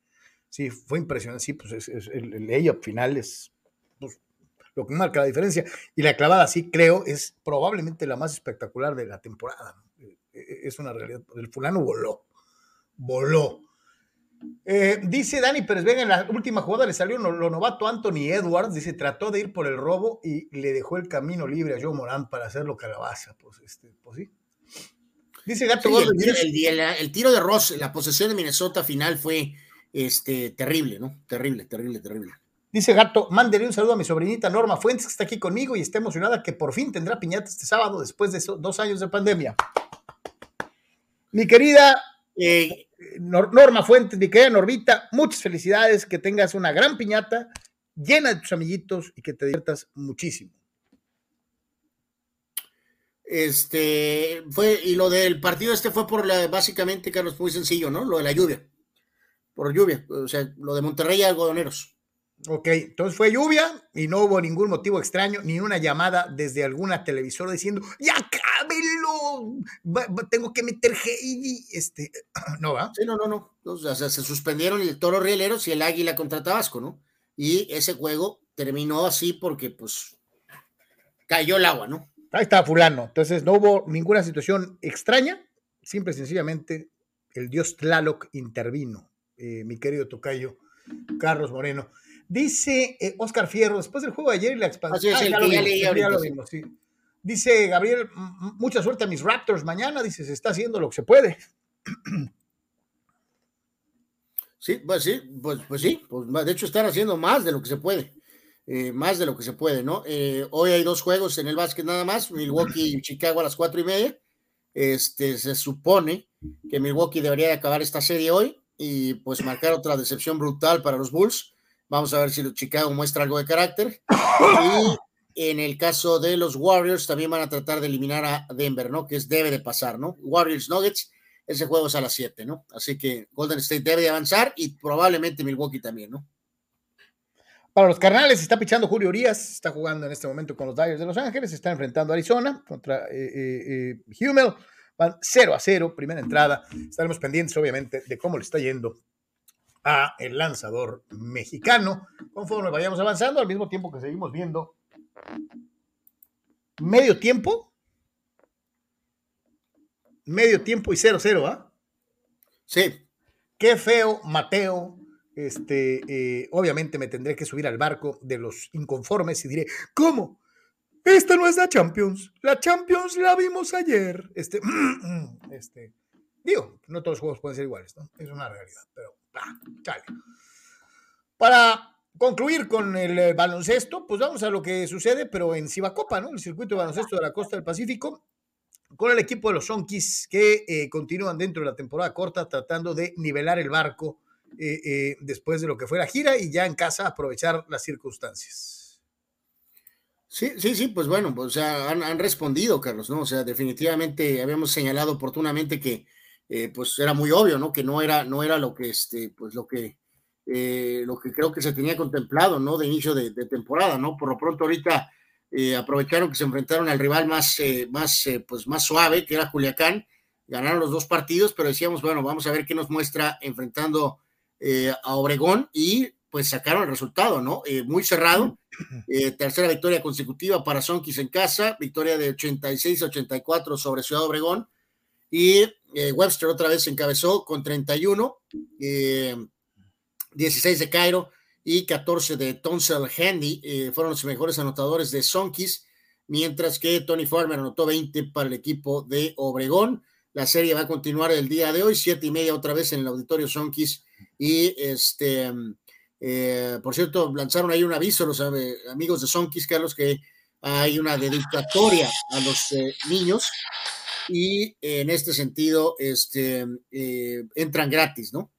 A: sí, fue impresionante. Sí, pues es, el, el layup final es lo que marca la diferencia. Y la clavada, sí, creo, es probablemente la más espectacular de la temporada. E, e, es una realidad. El fulano voló, voló. Eh, dice Dani Pérez Vega, en la última jugada le salió lo novato Anthony Edwards, dice, trató de ir por el robo y le dejó el camino libre a Joe Morán para hacerlo calabaza. Pues, este, pues sí.
B: Dice Gato sí, el, el, tiro de Ross, la posesión de Minnesota final fue este, terrible, ¿no? Terrible, terrible, terrible.
A: Dice Gato, mándele un saludo a mi sobrinita Norma Fuentes, que está aquí conmigo y está emocionada que por fin tendrá piñata este sábado después de dos años de pandemia. Mi querida eh, Norma Fuentes, mi querida Normita, muchas felicidades, que tengas una gran piñata llena de tus amiguitos y que te diviertas muchísimo.
B: Este fue, y lo del partido este fue por la, básicamente, Carlos, muy sencillo, ¿no? Lo de la lluvia. Por lluvia, o sea, lo de Monterrey y algodoneros.
A: Ok, entonces fue lluvia y no hubo ningún motivo extraño, ni una llamada desde alguna televisora diciendo, ya cábelo, tengo que meter Heidi, este, [CLEARS THROAT] no, ¿va?
B: Sí, no, no, no, o sea, se suspendieron el Toro Rieleros y el Águila contra Tabasco, ¿no? Y ese juego terminó así porque, pues, cayó el agua, ¿no?
A: Ahí está fulano, entonces no hubo ninguna situación extraña, simple y sencillamente el dios Tlaloc intervino, eh, mi querido tocayo Carlos Moreno. Dice eh, Oscar Fierro, después del juego de ayer y la expansión. Dice Gabriel, mucha suerte a mis Raptors mañana. Dice, se está haciendo lo que se puede.
B: Sí, pues sí, pues, pues sí, pues de hecho están haciendo más de lo que se puede. Eh, más de lo que se puede, ¿no? Eh, hoy hay dos juegos en el básquet nada más, Milwaukee y Chicago a las cuatro y media. Este, se supone que Milwaukee debería de acabar esta serie hoy y pues marcar otra decepción brutal para los Bulls. Vamos a ver si Chicago muestra algo de carácter. [COUGHS] Y en el caso de los Warriors, también van a tratar de eliminar a Denver, ¿no? Que es, debe de pasar, ¿no? Warriors Nuggets, ese juego es a las 7, ¿no? Así que Golden State debe de avanzar y probablemente Milwaukee también, ¿no?
A: Para los carnales, está pichando Julio Urias, está jugando en este momento con los Dyers de Los Ángeles, está enfrentando a Arizona contra eh, eh, eh Hummel. Van 0 a 0, primera entrada. Estaremos pendientes, obviamente, de cómo le está yendo a el lanzador mexicano, conforme vayamos avanzando, al mismo tiempo que seguimos viendo medio tiempo, medio tiempo y 0-0, ¿ah?
B: Sí.
A: Qué feo, Mateo. Este, eh, obviamente me tendré que subir al barco de los inconformes y diré, ¿cómo? Esta no es la Champions. La Champions la vimos ayer. Este, [CLEARS THROAT] este, digo, no todos los juegos pueden ser iguales, ¿no? Es una realidad, pero para concluir con el eh, baloncesto, pues vamos a lo que sucede, pero en Cibacopa, ¿no? El circuito de baloncesto de la costa del Pacífico, con el equipo de los Sonkis que eh, continúan dentro de la temporada corta tratando de nivelar el barco eh, después de lo que fue la gira y ya en casa aprovechar las circunstancias.
B: Sí, sí, sí, pues bueno, o sea, han, han, respondido, Carlos, ¿no? O sea, definitivamente habíamos señalado oportunamente que eh, pues era muy obvio, ¿no? Que no era, no era lo que, este, pues lo que, eh, lo que creo que se tenía contemplado, ¿no? De inicio de, temporada, ¿no? Por lo pronto ahorita eh, aprovecharon que se enfrentaron al rival más, más, pues más suave, que era Culiacán, ganaron los dos partidos, pero decíamos, bueno, vamos a ver qué nos muestra enfrentando a Obregón y pues sacaron el resultado, ¿no? muy cerrado, tercera victoria consecutiva para Sonkis en casa, victoria de 86-84 sobre Ciudad Obregón, y eh, Webster otra vez encabezó con 31, 16 eh, de Cairo y 14 de Tonsel Handy. Eh, fueron los mejores anotadores de Sonkis, mientras que Tony Farmer anotó 20 para el equipo de Obregón. La serie va a continuar el día de hoy, siete y media otra vez en el auditorio Sonkis Y este, eh, por cierto, lanzaron ahí un aviso los amigos de Sonkis, Carlos, que hay una dedicatoria a los niños y en este sentido este, entran gratis, ¿no?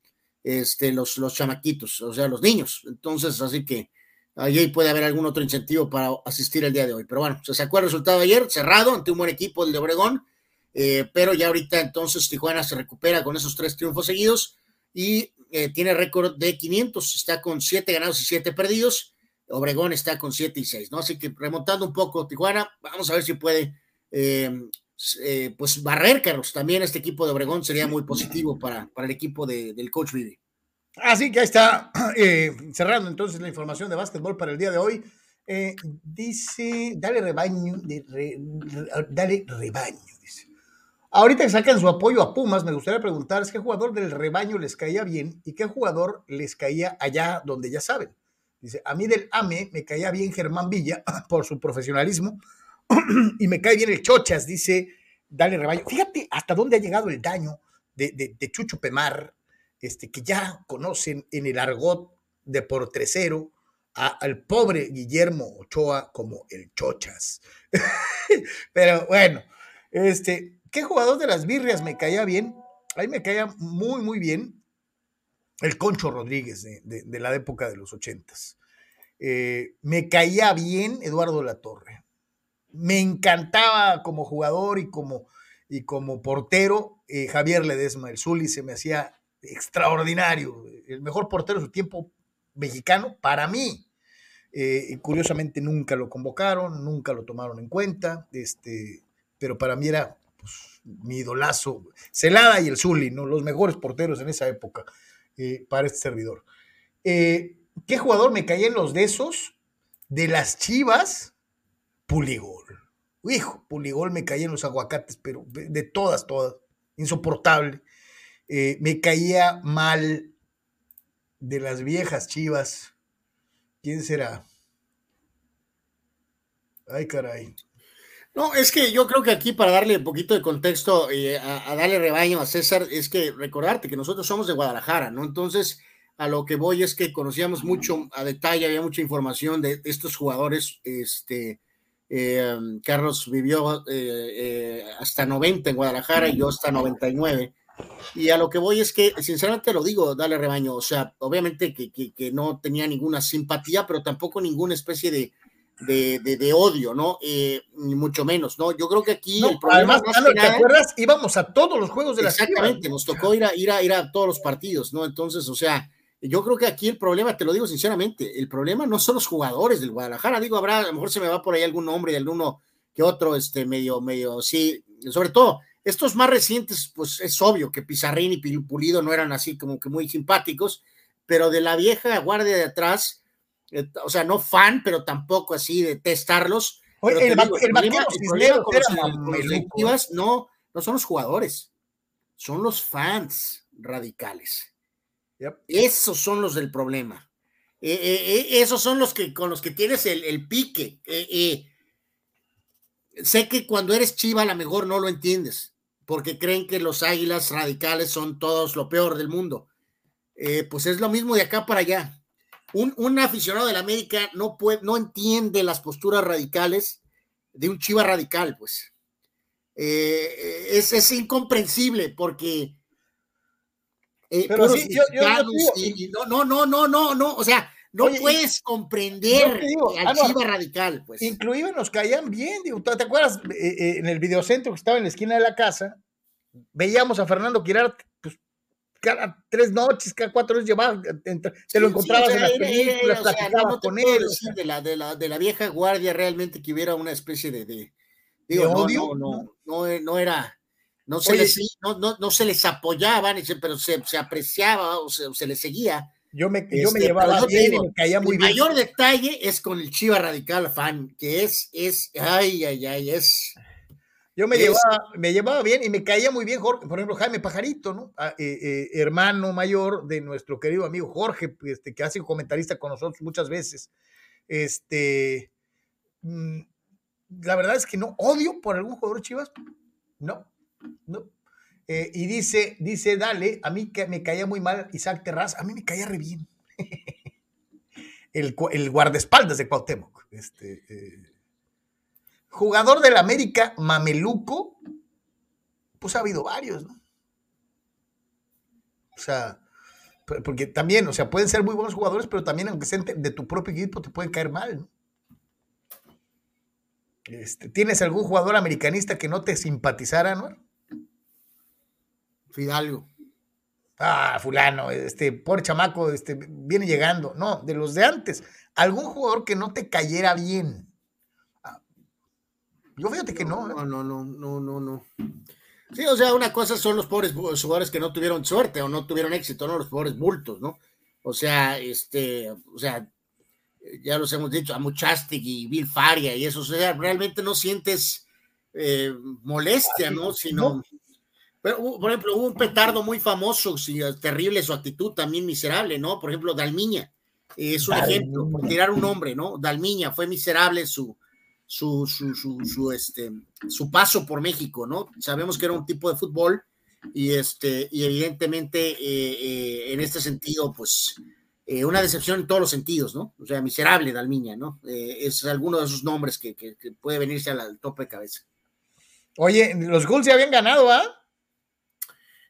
B: Este, los, los chamaquitos, o sea, los niños. Entonces, así que ahí puede haber algún otro incentivo para asistir el día de hoy. Pero bueno, se sacó el resultado ayer, cerrado ante un buen equipo, el de Obregón, pero ya ahorita entonces Tijuana se recupera con esos tres triunfos seguidos y eh, tiene récord de 500, está con 7 ganados y 7 perdidos. Obregón está con 7 y 6, ¿no? Así que remontando un poco Tijuana, vamos a ver si puede, eh, eh, pues, barrer, Carlos. También este equipo de Obregón sería muy positivo para, para el equipo del coach Vivi.
A: Así que ahí está, [CLEARS THROAT] cerrando entonces la información de básquetbol para el día de hoy. dice, dale rebaño, dale rebaño, dice. Ahorita que sacan su apoyo a Pumas, me gustaría preguntar qué jugador del rebaño les caía bien y qué jugador les caía allá donde ya saben. Dice, a mí del AME me caía bien Germán Villa [CLEARS THROAT] por su profesionalismo [CLEARS THROAT] y me cae bien el Chochas, dice, dale rebaño. Fíjate hasta dónde ha llegado el daño de, Chucho Pemar, este, que ya conocen en el argot de portrecero al pobre Guillermo Ochoa como el Chochas. [LAUGHS] Pero bueno, este, ¿Qué jugador de las birrias me caía bien? Ahí me caía muy, muy bien el Concho Rodríguez de, la época de los ochentas. Eh, me caía bien Eduardo Latorre. Me encantaba como jugador y como, y como portero eh, Javier Ledesma, el Zuli, se me hacía extraordinario. El mejor portero de su tiempo mexicano para mí. Eh, curiosamente nunca lo convocaron, nunca lo tomaron en cuenta, este, pero para mí era pues, mi idolazo, Celada y el Zuli, ¿no? Los mejores porteros en esa época eh, para este servidor. ¿Qué jugador me caía en los de esos? De las Chivas, Puligol. Hijo, Puligol me caía en los aguacates, pero de, todas, todas. Insoportable. Eh, me caía mal de las viejas Chivas. ¿Quién será? Ay, caray.
B: No, es que yo creo que aquí para darle un poquito de contexto eh, a, darle rebaño a César, es que recordarte que nosotros somos de Guadalajara, ¿no? Entonces, a lo que voy es que conocíamos mucho a detalle, había mucha información de, estos jugadores. Este, eh, Carlos vivió eh, hasta 90 en Guadalajara y yo hasta 99. Y a lo que voy es que, sinceramente lo digo, dale rebaño, o sea, obviamente que, que no tenía ninguna simpatía, pero tampoco ninguna especie de de, odio, ¿no? Eh, ni mucho menos, ¿no? Yo creo que aquí
A: el problema además, ¿te acuerdas? Íbamos a todos los juegos de la
B: Exactamente, nos tocó ir a, ir, a, ir a todos los partidos, ¿no? Entonces, o sea, yo creo que aquí el problema, te lo digo sinceramente, el problema no son los jugadores del Guadalajara, digo, habrá, a lo mejor se me va por ahí algún nombre de alguno que otro, este, medio, medio, sí, sobre todo, estos más recientes, pues es obvio que Pizarrín y Pulido no eran así como que muy simpáticos, pero de la vieja guardia de atrás, eh, o sea, no fan, pero tampoco así de testarlos. el, el, no, no son los jugadores, son los fans radicales. Esos son los del problema. Eh, eh, esos son los que con los que tienes el, pique. sé que cuando eres chiva a lo mejor no lo entiendes, porque creen que los águilas radicales son todos lo peor del mundo. pues es lo mismo de acá para allá un, aficionado de la América no, puede, no entiende las posturas radicales de un chiva radical, pues. Eh, es, es, incomprensible porque.
A: Eh, Pero sí, yo,
B: no, no, no, no, no, no, o sea, no puedes comprender al chiva radical, pues.
A: Inclusive nos caían bien, digo, ¿te acuerdas eh, en el videocentro que estaba en la esquina de la casa? Veíamos a Fernando Quirarte cada tres noches, cada cuatro noches llevaba, te lo encontrabas en las películas, platicabas con él.
B: de, la, de, la, de la vieja guardia realmente que hubiera una especie de, de, digo, odio? No, no, no, era, no se, les, no, no, no, se les apoyaban, pero se, se apreciaba o se, se les seguía.
A: Yo me, yo me este, llevaba bien y me caía muy
B: bien. El mayor detalle es con el Chiva Radical fan, que es, es, ay, ay, ay, es
A: yo me llevaba, me llevaba bien y me caía muy bien Jorge, por ejemplo, Jaime Pajarito, ¿no? Ah, eh, eh, hermano mayor de nuestro querido amigo Jorge, este, que ha sido comentarista con nosotros muchas veces. Este, mm, la verdad es que no odio por algún jugador Chivas, no, no. Eh, y dice, dice, dale, a mí que me caía muy mal Isaac Terraz, a mí me caía re bien. [LAUGHS] el, el, guardaespaldas de Cuauhtémoc. Este, eh, jugador del América, Mameluco, pues ha habido varios, ¿no? O sea, porque también, o sea, pueden ser muy buenos jugadores, pero también aunque sean de tu propio equipo te pueden caer mal, ¿no? Este, ¿Tienes algún jugador americanista que no te simpatizara, no?
B: Fidalgo.
A: Ah, fulano, este, por chamaco, este, viene llegando. No, de los de antes. Algún jugador que no te cayera bien. Ah, yo fíjate que no.
B: ¿eh? No, no, no, no, no, no. Sí, o sea, una cosa son los pobres jugadores que no tuvieron suerte o no tuvieron éxito, ¿no? Los pobres bultos, ¿no? O sea, este, o sea, ya los hemos dicho, a Muchastic y Bill Faria y eso, o sea, realmente no sientes eh, molestia, ¿no? Sino, pero, por ejemplo, hubo un petardo muy famoso, sí, terrible su actitud, también miserable, ¿no? Por ejemplo, Dalmiña, es un ejemplo, por tirar un nombre, ¿no? Dalmiña, fue miserable su, su, su, su, este, su paso por México, ¿no? Sabemos que era un tipo de fútbol y, este, y evidentemente eh, eh, en este sentido, pues eh, una decepción en todos los sentidos, ¿no? O sea, miserable Dalmiña, ¿no? es alguno de esos nombres que, puede venirse al, tope de cabeza.
A: Oye, los Gulls ya habían ganado, ¿ah?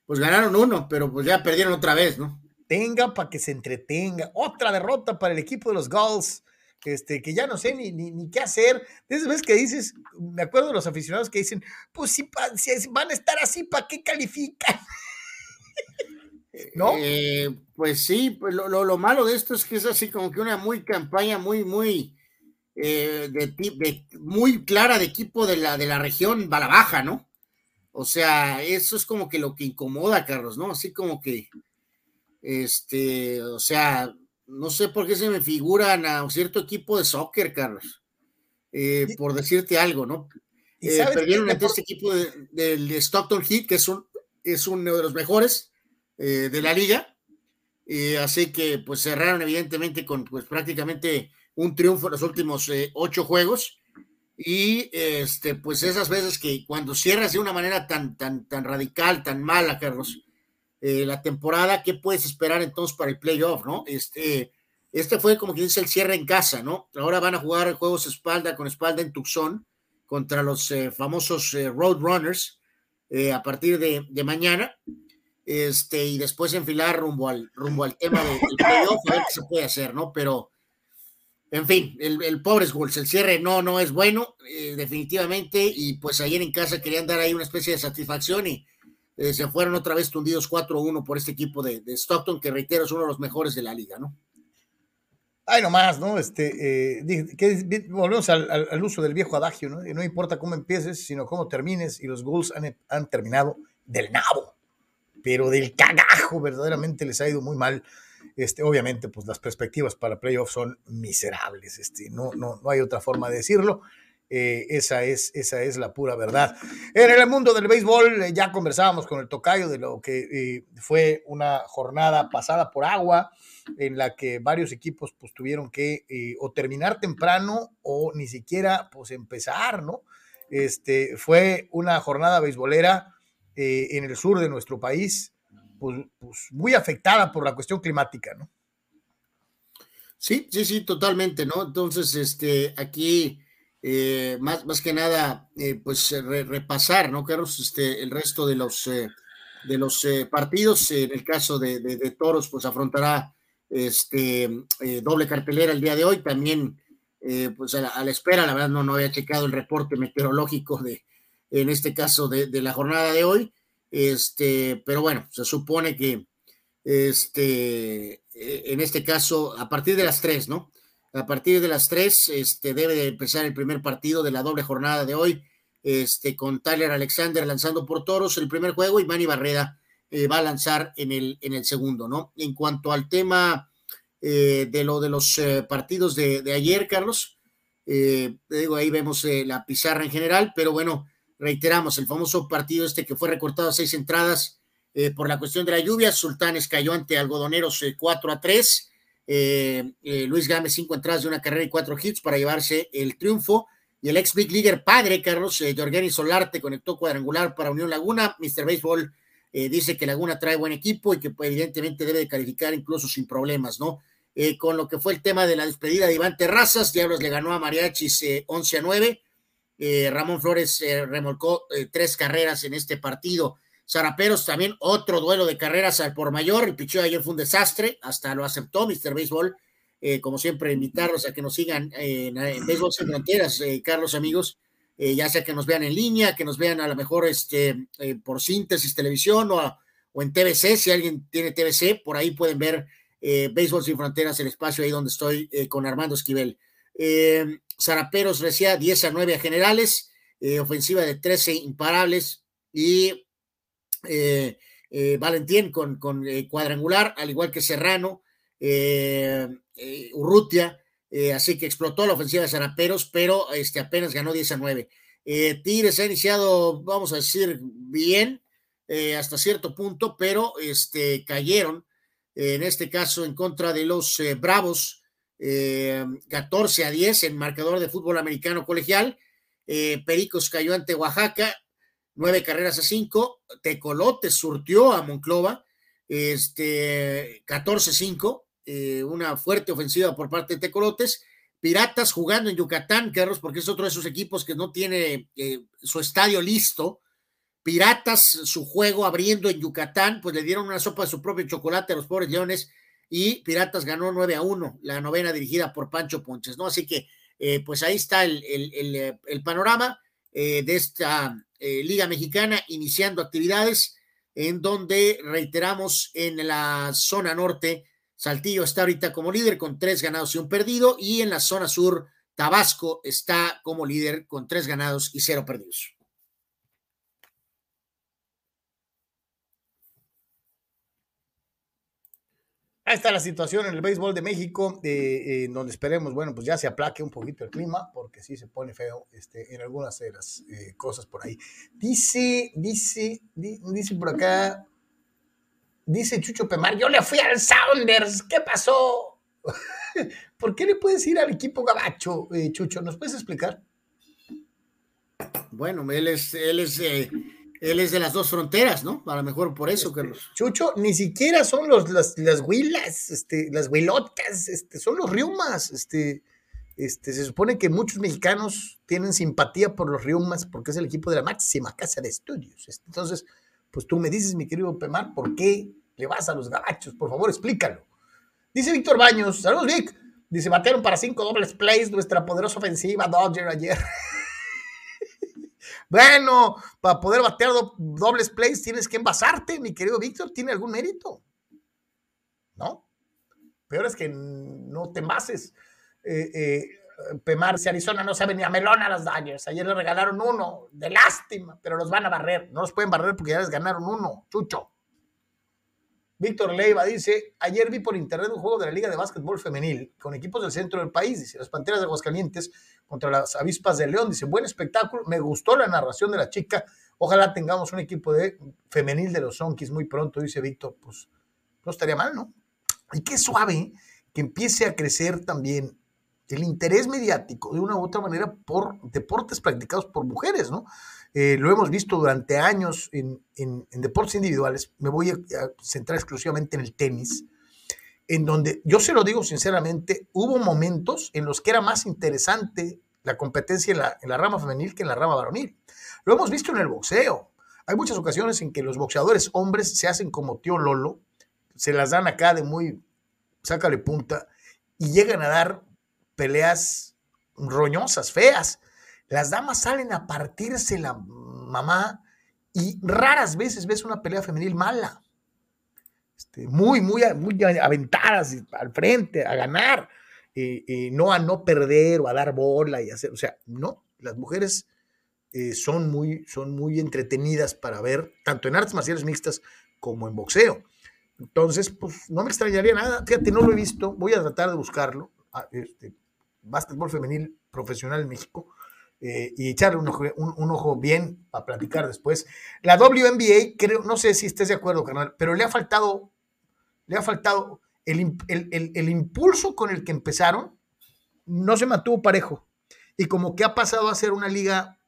B: Pues ganaron uno, pero pues ya perdieron otra vez, ¿no?
A: Tenga para que se entretenga. Otra derrota para el equipo de los Gulls este, que ya no sé ni, ni, qué hacer. De esas veces que dices, me acuerdo de los aficionados que dicen, pues si, van a estar así, ¿para qué califican? [LAUGHS]
B: ¿No? Eh, pues sí, pues lo, lo, malo de esto es que es así como que una muy campaña muy, muy, eh, de, de, muy clara de equipo de la, de la región Balabaja, ¿no? O sea, eso es como que lo que incomoda, Carlos, ¿no? Así como que, este, o sea, no sé por qué se me figuran a un cierto equipo de soccer, Carlos, eh, por decirte algo, ¿no? Eh, perdieron ante este equipo del Stockton Heat, que es, un, es uno de los mejores eh, de la liga, así que pues cerraron evidentemente con pues prácticamente un triunfo en los últimos ocho juegos, y este, pues esas veces que cuando cierras de una manera tan, tan, tan radical, tan mala, Carlos, eh, la temporada, ¿qué puedes esperar entonces para el playoff, no? Este, este fue como quien dice el cierre en casa, ¿no? Ahora van a jugar juegos espalda con espalda en Tucson contra los eh, famosos eh, Roadrunners a partir de, mañana. Este, y después enfilar rumbo al, rumbo al tema del, playoff, a ver qué se puede hacer, ¿no? Pero, en fin, el, el pobre Wolves, el cierre no, no es bueno, definitivamente, y pues ayer en casa querían dar ahí una especie de satisfacción y eh, se fueron otra vez tundidos 4-1 por este equipo de, Stockton, que reitero es uno de los mejores de la liga, ¿no?
A: Ay, nomás, ¿no? Este, eh, volvemos al, uso del viejo adagio, ¿no? No importa cómo empieces, sino cómo termines, y los Bulls han, terminado del nabo, pero del cagajo, verdaderamente les ha ido muy mal. Este, obviamente, pues las perspectivas para playoffs son miserables, este, no, no, no hay otra forma de decirlo. Eh, esa, es, esa es la pura verdad. En el mundo del béisbol eh, ya conversábamos con el tocayo de lo que eh, fue una jornada pasada por agua en la que varios equipos pues tuvieron que o terminar temprano o ni siquiera pues empezar, ¿no? Este, fue una jornada beisbolera en el sur de nuestro país pues, pues, muy afectada por la cuestión climática, ¿no?
B: Sí, sí, sí, totalmente, ¿no? Entonces, este, aquí eh, más, más que nada, eh, pues repasar, ¿no, Carlos? Este, el resto de los, eh, de los partidos. En el caso de, Toros, pues afrontará este, doble cartelera el día de hoy. También, pues a la, espera, la verdad no, no había checado el reporte meteorológico de, en este caso, de, de la jornada de hoy. Este, pero bueno, se supone que este, en este caso, a partir de las tres, ¿no? a partir de las 3 este, debe de empezar el primer partido de la doble jornada de hoy, este, con Tyler Alexander lanzando por toros el primer juego y Manny Barreda eh, va a lanzar en el, en el segundo, ¿no? En cuanto al tema eh, de lo de los eh, partidos de, ayer, Carlos, digo, ahí vemos la pizarra en general, pero bueno, reiteramos, el famoso partido este que fue recortado a seis entradas por la cuestión de la lluvia, Sultanes cayó ante Algodoneros 4 a 3, eh, eh, Luis Gámez, cinco entradas de una carrera y cuatro hits para llevarse el triunfo. Y el ex Big Leaguer padre, Carlos eh, Solarte, conectó cuadrangular para Unión Laguna. Mr. Baseball dice que Laguna trae buen equipo y que pues, evidentemente debe de calificar incluso sin problemas, ¿no? con lo que fue el tema de la despedida de Iván Terrazas, Diablos le ganó a Mariachis 11 a 9. Ramón Flores remolcó tres carreras en este partido. Zaraperos también otro duelo de carreras al por mayor. El picheo ayer fue un desastre, hasta lo aceptó Mr. Baseball. Eh, como siempre, invitarlos a que nos sigan en, en Béisbol Sin Fronteras, eh, Carlos, amigos, eh, ya sea que nos vean en línea, que nos vean a lo mejor este, por síntesis televisión o, en TVC, si alguien tiene TVC, por ahí pueden ver Béisbol Sin Fronteras, el espacio ahí donde estoy con Armando Esquivel. Zaraperos decía 10 a 9 a generales, ofensiva de 13 imparables y eh, eh, Valentín con, eh, cuadrangular, al igual que Serrano, Urrutia, así que explotó la ofensiva de Zaraperos, pero este, apenas ganó 10 a 9. Tigres ha iniciado, vamos a decir, bien hasta cierto punto, pero este, cayeron, en este caso, en contra de los Bravos, 14 a 10 en marcador de fútbol americano colegial. Pericos cayó ante Oaxaca, nueve carreras a cinco. Tecolote surtió a Monclova, este, 14-5, eh, una fuerte ofensiva por parte de Tecolotes. Piratas jugando en Yucatán, Carlos, porque es otro de esos equipos que no tiene eh, su estadio listo. Piratas, su juego abriendo en Yucatán, pues le dieron una sopa de su propio chocolate a los pobres leones y Piratas ganó 9 a 1, la novena dirigida por Pancho Ponches, ¿no? Así que, eh, pues ahí está el, el, el panorama de esta eh, Liga Mexicana iniciando actividades en donde reiteramos en la zona norte, Saltillo está ahorita como líder con tres ganados y un perdido y en la zona sur, Tabasco está como líder con tres ganados y cero perdidos.
A: Ahí está la situación en el béisbol de México, eh, donde esperemos, bueno, pues ya se aplaque un poquito el clima, porque sí se pone feo este, en algunas de las eh, cosas por ahí. Dice, dice, dice por acá, dice Chucho Pemar, yo le fui al Sounders, ¿qué pasó? [LAUGHS] ¿Por qué le puedes ir al equipo gabacho, eh, Chucho? ¿Nos puedes explicar?
B: Bueno, él es, él es él es de las dos fronteras, ¿no? A lo mejor por eso,
A: este,
B: Carlos.
A: Chucho, ni siquiera son los, las, las huilas, este, las huilotas, este, son los riumas. Este, este, se supone que muchos mexicanos tienen simpatía por los riumas porque es el equipo de la máxima casa de estudios. Este, entonces, pues tú me dices, mi querido Pemar, ¿por qué le vas a los gabachos? Por favor, explícalo. Dice Víctor Baños, saludos Vic. Dice, batearon para cinco dobles plays nuestra poderosa ofensiva Dodger ayer. [LAUGHS] Bueno, para poder batear dobles plays tienes que envasarte, mi querido Víctor. ¿Tiene algún mérito? ¿No? Peor es que no te envases. Eh, eh, Pemar, Arizona no sabe ni a melón a los Dodgers. Ayer le regalaron uno, de lástima, pero los van a barrer. No los pueden barrer porque ya les ganaron uno, chucho. Víctor Leiva dice, ayer vi por internet un juego de la Liga de Básquetbol Femenil con equipos del centro del país, dice, las Panteras de Aguascalientes contra las Avispas de León, dice, buen espectáculo, me gustó la narración de la chica, ojalá tengamos un equipo de femenil de los Sonkis muy pronto, dice Víctor, pues no estaría mal, ¿no? Y qué suave que empiece a crecer también el interés mediático de una u otra manera por deportes practicados por mujeres, ¿no? Eh, lo hemos visto durante años en, deportes individuales. Me voy a, centrar exclusivamente en el tenis, en donde yo se lo digo sinceramente, hubo momentos en los que era más interesante la competencia en la, en la rama femenil que en la rama varonil. Lo hemos visto en el boxeo. Hay muchas ocasiones en que los boxeadores hombres se hacen como tío Lolo, se las dan acá de muy, sácale punta, y llegan a dar peleas roñosas, feas. Las damas salen a partirse la mamá y raras veces ves una pelea femenil mala. Este, muy, muy, muy aventadas al frente, a ganar, eh, eh, no a no perder o a dar bola y hacer, o sea, no, las mujeres eh, son, muy, son muy entretenidas para ver, tanto en artes marciales mixtas como en boxeo. Entonces, pues no me extrañaría nada, fíjate, no lo he visto, voy a tratar de buscarlo, ah, este, básquetbol femenil profesional en México, eh, y echarle un ojo, bien a platicar después. La WNBA, creo, no sé si estés de acuerdo, carnal, pero le ha faltado, le ha faltado el, el, impulso con el que empezaron, no se mantuvo parejo. Y como que ha pasado a ser una liga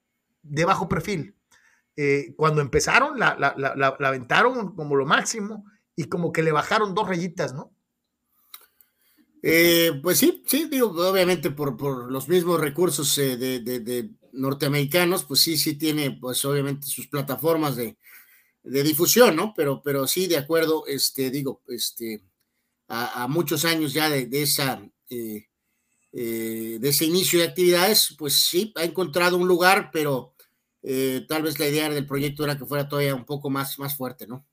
A: de bajo perfil. eh, cuando empezaron la, la, la, aventaron como lo máximo y como que le bajaron dos rayitas, ¿no?
B: Eh, pues sí, sí, digo, obviamente por, por los mismos recursos eh, de, de, norteamericanos, pues sí, sí tiene, pues obviamente sus plataformas de, de difusión, ¿no? Pero, pero sí, de acuerdo, este, digo, este, a, muchos años ya de, esa, de ese inicio de actividades, pues sí, ha encontrado un lugar, pero eh, tal vez la idea del proyecto era que fuera todavía un poco más, más fuerte, ¿no?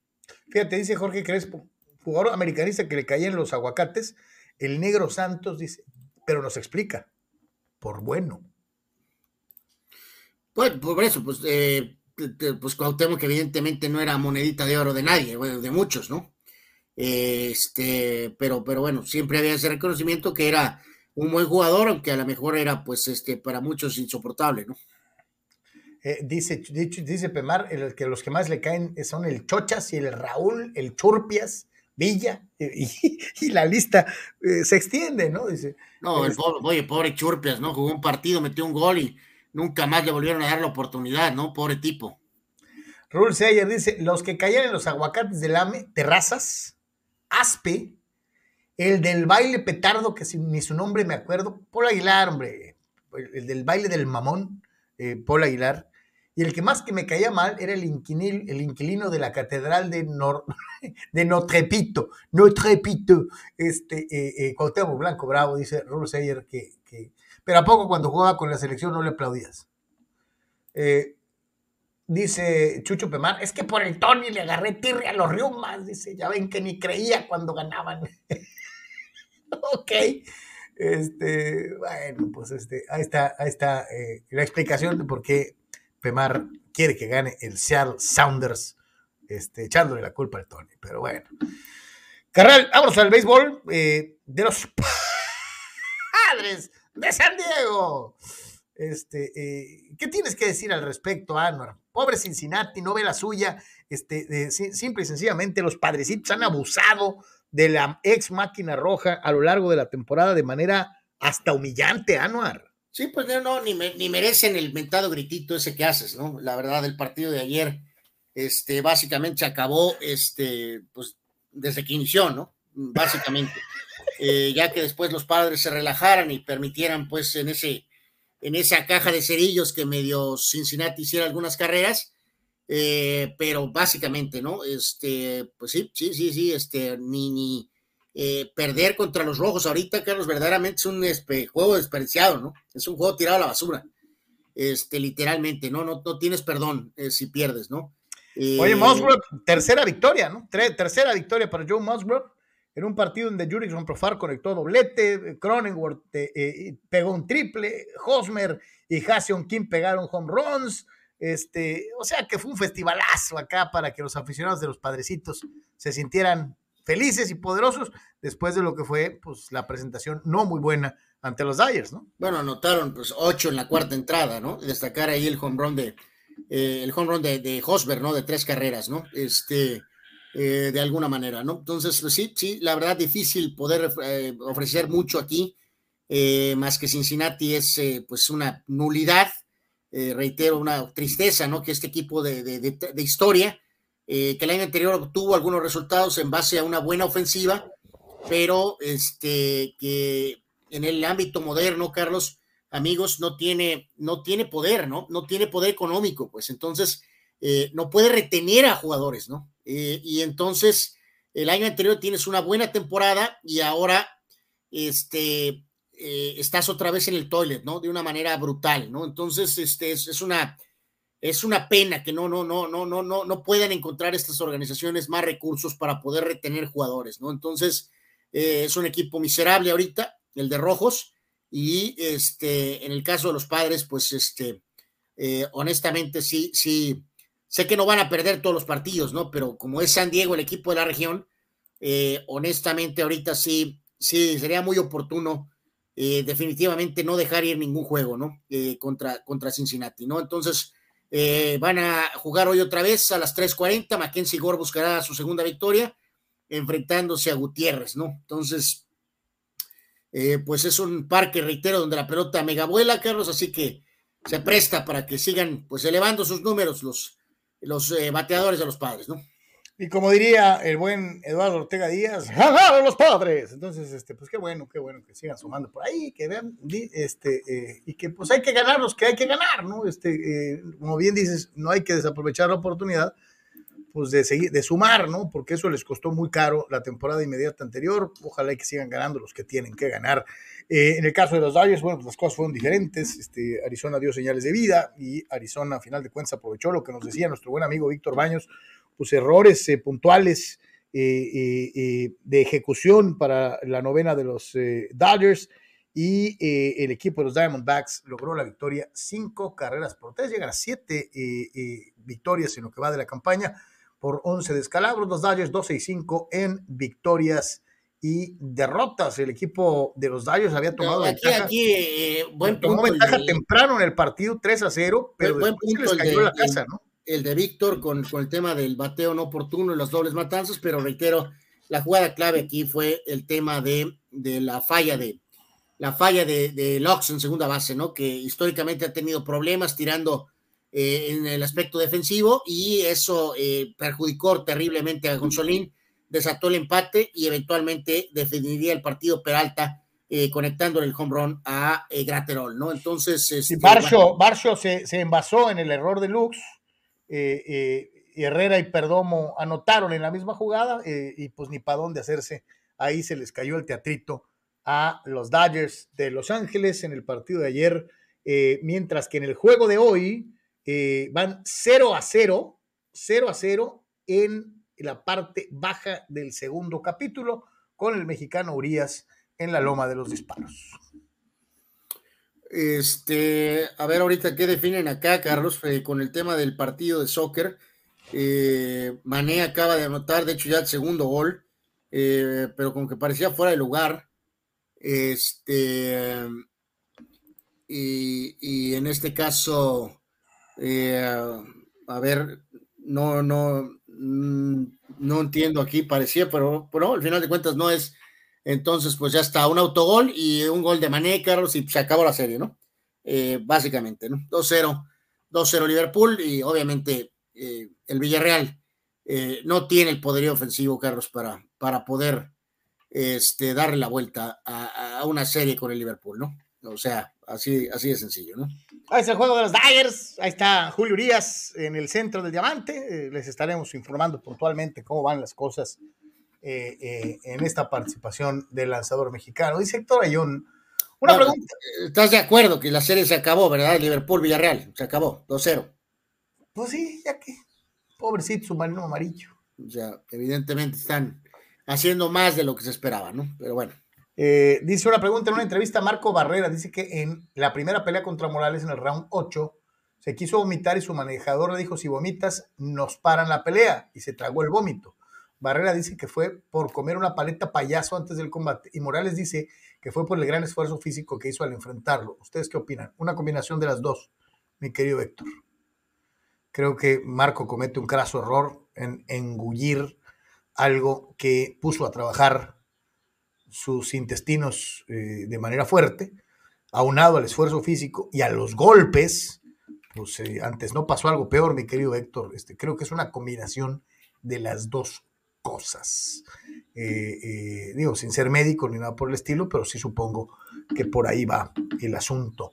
A: Fíjate, dice Jorge Crespo, jugador americanista que le caían los aguacates, el negro Santos dice, pero nos explica, por bueno.
B: Pues por eso, pues, eh, pues Cuauhtémoc que evidentemente no era monedita de oro de nadie, de muchos, ¿no? Este, pero, pero bueno, siempre había ese reconocimiento que era un buen jugador, aunque a lo mejor era, pues, este, para muchos insoportable, ¿no?
A: Eh, dice, dice Pemar, el, que los que más le caen son el Chochas y el Raúl, el Churpias, Villa, [LAUGHS] y, la lista eh, se extiende, ¿no? Dice.
B: No, el pobre, oye, pobre Churpias, ¿no? Jugó un partido, metió un gol y nunca más le volvieron a dar la oportunidad, ¿no? Pobre tipo.
A: Raúl Seyer dice: los que caían en los aguacates del AME, terrazas, Aspe, el del baile petardo, que ni su nombre me acuerdo, Paul Aguilar, hombre, el, del baile del mamón, eh, Paul Aguilar, y el que más que me caía mal era el, inquilino, el inquilino de la catedral de, Nor, [LAUGHS] de Notrepito, Notrepito, este, eh, eh Blanco Bravo, dice Rulo Seyer, que, pero a poco cuando jugaba con la selección no le aplaudías. Eh, dice Chucho Pemar, es que por el Tony le agarré tirre a los Riumas, dice, ya ven que ni creía cuando ganaban. [LAUGHS] ok. Este, bueno, pues este, ahí está, ahí está eh, la explicación de por qué Pemar quiere que gane el Seattle Sounders, este, echándole la culpa al Tony. Pero bueno. Carral, vámonos al béisbol eh, de los padres de San Diego. Este, eh, ¿Qué tienes que decir al respecto, Anwar? Pobre Cincinnati, no ve la suya. Este, simple y sencillamente, los padrecitos han abusado de la ex máquina roja a lo largo de la temporada de manera hasta humillante, Anuar.
B: Sí, pues no, no ni, ni, merecen el mentado gritito ese que haces, ¿no? La verdad, el partido de ayer, este, básicamente se acabó, este, pues, desde que inició, ¿no? Básicamente. Eh, ya que después los padres se relajaran y permitieran, pues, en ese, en esa caja de cerillos que medio Cincinnati hiciera algunas carreras, eh, pero básicamente, ¿no? Este, pues sí, sí, sí, sí, este, ni, ni, eh, perder contra los rojos ahorita, Carlos, verdaderamente es un juego desperdiciado, ¿no? Es un juego tirado a la basura, este, literalmente, ¿no? No, no tienes perdón eh, si pierdes, ¿no?
A: Oye, eh, Musgrove, tercera victoria, ¿no? tercera victoria para Joe Musgrove en un partido donde Jurickson Profar conectó doblete, Cronenworth pegó un triple, Hosmer y Hassion Kim pegaron home runs, este, o sea que fue un festivalazo acá para que los aficionados de los padrecitos se sintieran felices y poderosos después de lo que fue pues la presentación no muy buena ante los Dyers, ¿no?
B: Bueno, anotaron pues ocho en la cuarta entrada, ¿no? Destacar ahí el home run de eh, el home run de, de Hosberg, ¿no? De tres carreras, ¿no? Este, eh, de alguna manera, ¿no? Entonces, pues sí, sí, la verdad difícil poder eh, ofrecer mucho aquí, más que Cincinnati es pues una nulidad, reitero, una tristeza, ¿no? Que este equipo de, de, de historia, eh, que el año anterior obtuvo algunos resultados en base a una buena ofensiva, pero este, que en el ámbito moderno, Carlos, amigos, no tiene, no tiene poder, ¿no? No tiene poder económico, pues entonces eh, no puede retener a jugadores, ¿no? Eh, y entonces el año anterior tienes una buena temporada y ahora este, estás otra vez en el toilet, ¿no? De una manera brutal, ¿no? Entonces, este es una es una pena que no, no, no, no, no, no, no puedan encontrar estas organizaciones más recursos para poder retener jugadores, ¿no? Entonces, eh, es un equipo miserable ahorita, el de Rojos, y este, en el caso de los padres, pues, este, eh, honestamente, sí, sí, sé que no van a perder todos los partidos, ¿no? Pero como es San Diego el equipo de la región, eh, honestamente, ahorita sí, sí, sería muy oportuno. definitivamente no dejar ir ningún juego, ¿no? contra, contra Cincinnati, ¿no? Entonces, eh, van a jugar hoy otra vez a las 3:40. Mackenzie Gore buscará su segunda victoria enfrentándose a Gutiérrez, ¿no? Entonces, eh, pues es un parque, reitero, donde la pelota mega vuela, Carlos, así que se presta para que sigan pues elevando sus números los, los eh, bateadores de los padres, ¿no?
A: Y como diría el buen Eduardo Ortega Díaz, ¡ganaron los padres! Entonces, este, pues qué bueno, qué bueno que sigan sumando por ahí, que vean, este, eh, y que pues hay que ganar los que hay que ganar, ¿no? Este, eh, como bien dices, no hay que desaprovechar la oportunidad, pues de seguir, de sumar, ¿no? Porque eso les costó muy caro la temporada inmediata anterior. Ojalá que sigan ganando los que tienen que ganar. Eh, en el caso de los Dodgers, bueno, pues las cosas fueron diferentes. Este, Arizona dio señales de vida y Arizona, a final de cuentas, aprovechó lo que nos decía nuestro buen amigo Víctor Baños, pues errores eh, puntuales eh, de ejecución para la novena de los Dodgers y el equipo de los Diamondbacks logró la victoria, cinco carreras por tres, llegan a siete victorias en lo que va de la campaña por 11 descalabros, los Dodgers 12 y 5 en victorias y derrotas. El equipo de los Dodgers había tomado
B: aquí, ventaja, aquí, eh, buen
A: tomó ventaja temprano en el partido 3 a 0, pero buen punto les cayó la casa, ¿no?
B: El de Víctor con, con, el tema del bateo no oportuno y las dobles matanzas, pero reitero, la jugada clave aquí fue el tema de, de la falla de la falla de, de Lux en segunda base, ¿no? Que históricamente ha tenido problemas tirando eh, en el aspecto defensivo y eso eh, perjudicó terriblemente a Gonzolín, desató el empate y eventualmente definiría el partido Peralta. Eh, conectando el home run a Graterol, ¿no? Entonces.
A: Este, Barcio, se, se, envasó en el error de Lux eh, Herrera y Perdomo anotaron en la misma jugada eh, y pues ni para dónde hacerse. Ahí se les cayó el teatrito a los Dodgers de Los Ángeles en el partido de ayer, eh, mientras que en el juego de hoy van 0 a 0, 0 a 0 en la parte baja del segundo capítulo con el mexicano Urias en la loma de los disparos.
B: Este, a ver ahorita qué definen acá, Carlos, eh, con el tema del partido de soccer. Eh, Mané acaba de anotar, de hecho, ya el segundo gol, eh, pero como que parecía fuera de lugar. Este, y, en este caso, a ver, no, no, mm, no entiendo aquí, parecía, pero, pero al final de cuentas no es entonces, pues ya está, un autogol y un gol de Mané, Carlos, y se acabó la serie, ¿no? Eh, básicamente, ¿no? 2-0, 2-0 Liverpool y obviamente eh, el Villarreal eh, no tiene el poderío ofensivo, Carlos, para, para poder este, darle la vuelta a, una serie con el Liverpool, ¿no? O sea, así, así de sencillo, ¿no?
A: Ahí está el juego de los Dyers, ahí está Julio Urias en el centro del diamante, les estaremos informando puntualmente cómo van las cosas eh, eh, en esta participación del lanzador mexicano. Dice Héctor Ayón, una pregunta.
B: ¿Estás de acuerdo que la serie se acabó, verdad? Liverpool-Villarreal, se acabó, 2-0.
A: Pues sí, ya que, pobrecito submarino amarillo.
B: O sea, evidentemente están haciendo más de lo que se esperaba, ¿no? Pero bueno.
A: Eh, dice una pregunta en una entrevista, Marco Barrera dice que en la primera pelea contra Morales en el round 8 se quiso vomitar y su manejador le dijo, si vomitas, nos paran la pelea y se tragó el vómito. Barrera dice que fue por comer una paleta payaso antes del combate y Morales dice que fue por el gran esfuerzo físico que hizo al enfrentarlo. ¿Ustedes qué opinan? Una combinación de las dos, mi querido Héctor. Creo que Marco comete un craso error en engullir algo que puso a trabajar sus intestinos eh, de manera fuerte, aunado al esfuerzo físico y a los golpes. Pues eh, antes no pasó algo peor, mi querido Héctor. Este, creo que es una combinación de las dos cosas. Eh, eh, digo, sin ser médico ni nada por el estilo, pero sí supongo que por ahí va el asunto.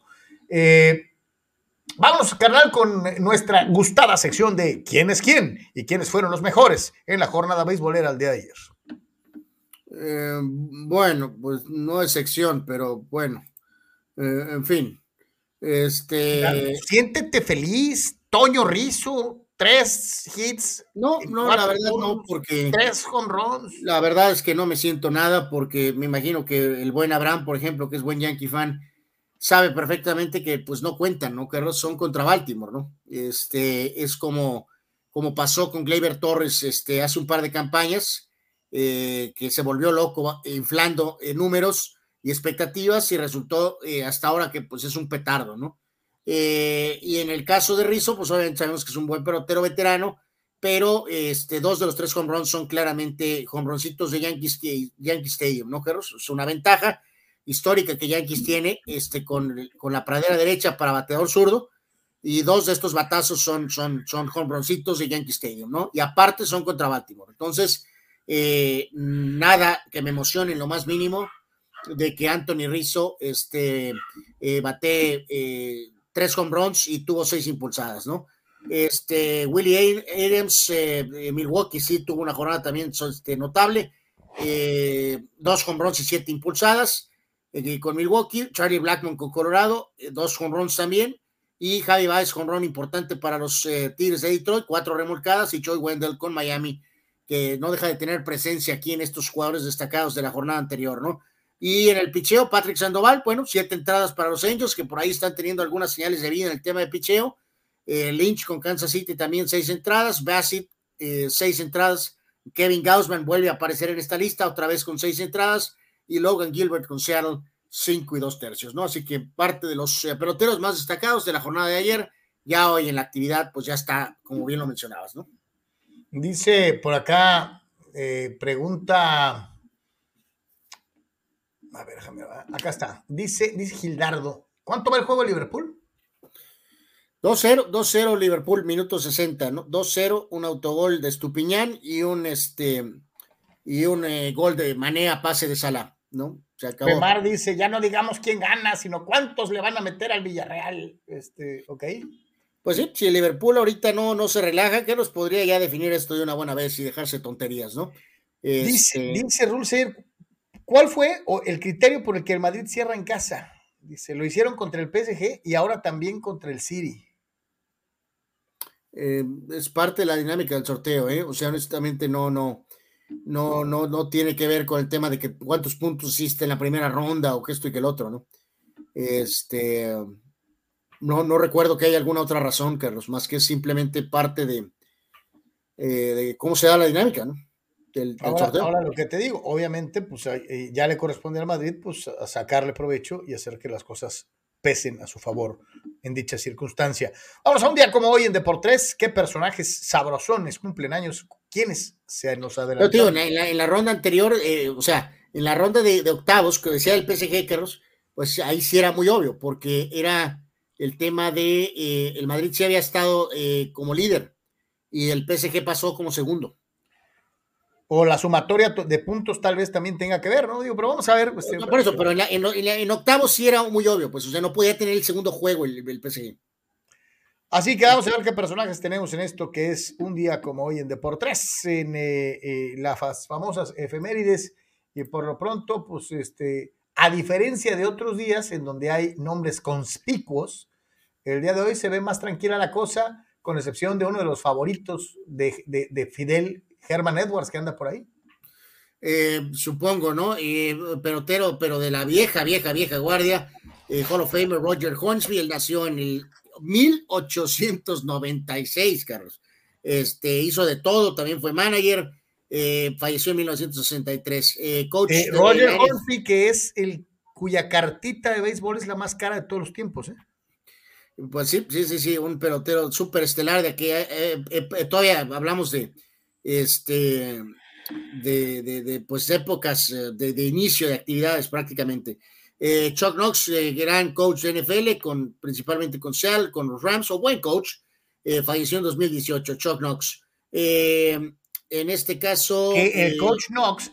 A: Eh, vamos, carnal, con nuestra gustada sección de quién es quién y quiénes fueron los mejores en la jornada beisbolera al día de ayer.
B: bueno, pues no es sección, pero bueno, en fin. Este.
A: Siéntete feliz, Toño Rizo, tres hits.
B: No, no, la verdad no, porque.
A: Tres runs.
B: La verdad es que no me siento nada, porque me imagino que el buen Abraham, por ejemplo, que es buen Yankee fan, sabe perfectamente que pues no cuentan, ¿no? Que son contra Baltimore, ¿no? Este es como, como pasó con Gleyber Torres este, hace un par de campañas, eh, que se volvió loco inflando eh, números y expectativas y resultó eh, hasta ahora que pues es un petardo, ¿no? Eh, y en el caso de Rizzo, pues obviamente sabemos que es un buen pelotero veterano, pero este, dos de los tres home runs son claramente home runcitos de Yankees, Yankee Stadium, ¿no, Carlos? Es una ventaja histórica que Yankees tiene este, con, con la pradera derecha para bateador zurdo. y dos de estos batazos son, son, son de Yankee Stadium, ¿no? Y aparte son contra Baltimore. Entonces, eh, nada que me emocione en lo más mínimo de que Anthony Rizzo este, eh, bate tres home runs y tuvo seis impulsadas, ¿no? Este, Willie Adams, eh, Milwaukee sí tuvo una jornada también este, notable, dos home runs y siete impulsadas con Milwaukee, Charlie Blackman con Colorado, dos home runs también, y Javi Baez home run importante para los Tigres de Detroit, cuatro remolcadas, y Joy Wendell con Miami, que no deja de tener presencia aquí en estos jugadores destacados de la jornada anterior, ¿no? Y en el picheo, Patrick Sandoval, bueno, siete entradas para los Angels, que por ahí están teniendo algunas señales de vida en el tema de picheo. Eh, Lynch con Kansas City también seis entradas. Bassett, eh, seis entradas. Kevin Gaussman vuelve a aparecer en esta lista, otra vez con seis entradas. Y Logan Gilbert con Seattle, cinco y dos tercios, ¿no? Así que parte de los eh, peloteros más destacados de la jornada de ayer, ya hoy en la actividad, pues ya está, como bien lo mencionabas, ¿no?
A: Dice por acá, pregunta a ver, déjame. Acá está. Dice, dice Gildardo. ¿Cuánto va el juego Liverpool?
B: 2-0, 2-0 Liverpool, minuto 60, ¿no? 2-0, un autogol de Estupiñán y un este y un eh, gol de Manea, pase de Sala, ¿no?
A: Se acabó. Pemar dice, ya no digamos quién gana, sino cuántos le van a meter al Villarreal. Este, ok.
B: Pues sí, si el Liverpool ahorita no, no se relaja, que nos podría ya definir esto de una buena vez y dejarse tonterías, ¿no?
A: Dice, este dice Rulser, ¿Cuál fue el criterio por el que el Madrid cierra en casa? Dice, lo hicieron contra el PSG y ahora también contra el City.
B: Eh, es parte de la dinámica del sorteo, ¿eh? O sea, honestamente no, no, no, no, no tiene que ver con el tema de que cuántos puntos hiciste en la primera ronda o que esto y que el otro, ¿no? Este, no, no recuerdo que haya alguna otra razón, Carlos, más que simplemente parte de, eh, de cómo se da la dinámica, ¿no?
A: Ahora, lo que te digo, obviamente, pues eh, ya le corresponde al Madrid pues a sacarle provecho y hacer que las cosas pesen a su favor en dicha circunstancia. Vamos a un día como hoy en Deportes, qué personajes sabrosones cumplen años, quiénes se nos adelantaron.
B: en, la, en, la, ronda anterior, eh, o sea, en la ronda de, octavos que decía el PSG, Carlos, pues ahí sí era muy obvio, porque era el tema de eh, el Madrid sí había estado como líder y el PSG pasó como segundo
A: o la sumatoria de puntos tal vez también tenga que ver, ¿no? Digo, pero vamos a ver.
B: Pues, por eso, pero en, octavos sí era muy obvio, pues, o sea, no podía tener el segundo juego el, el PSG.
A: Así que vamos a ver qué personajes tenemos en esto, que es un día como hoy en Deportes, en eh, eh, las famosas efemérides, y por lo pronto, pues, este, a diferencia de otros días en donde hay nombres conspicuos, el día de hoy se ve más tranquila la cosa, con excepción de uno de los favoritos de, de Fidel Herman Edwards que anda por ahí.
B: Eh, supongo, ¿no? Eh, pelotero, pero de la vieja, vieja, vieja guardia, eh, Hall of Famer Roger Hornsby, nació en el 1896, Carlos. Este, hizo de todo, también fue manager, eh, falleció en 1963. coach
A: Roger Hornsby, que es el cuya cartita de béisbol es la más cara de todos los tiempos, ¿eh?
B: Pues sí, sí, sí, sí, un pelotero súper estelar de aquí. todavía hablamos de, este, de, de, pues épocas eh, de, inicio de actividades prácticamente. Eh, Chuck Knox, eh, gran coach de NFL, con, principalmente con Seattle, con los Rams, o buen coach, falleció en 2018, Chuck Knox. en este caso.
A: el coach Knox,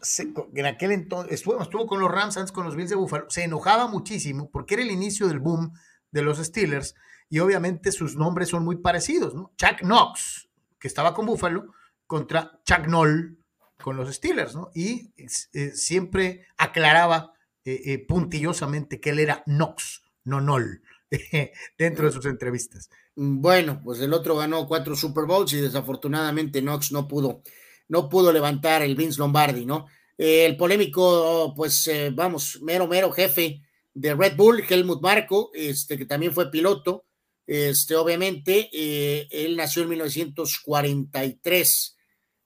A: en aquel entonces, estuvo, estuvo, con los Rams antes con los Bills de Buffalo, se enojaba muchísimo porque era el inicio del boom de los Steelers y obviamente sus nombres son muy parecidos, ¿no? Chuck Knox, que estaba con Buffalo, contra Chuck Noll con los Steelers, ¿no? Y eh, siempre aclaraba eh, eh, puntillosamente que él era Knox, no Noll, [LAUGHS] dentro de sus entrevistas.
B: Bueno, pues el otro ganó cuatro Super Bowls y desafortunadamente Knox no pudo, no pudo levantar el Vince Lombardi, ¿no? el polémico, pues vamos, mero, mero jefe de Red Bull, Helmut Marco, este, que también fue piloto, este, obviamente, él nació en 1943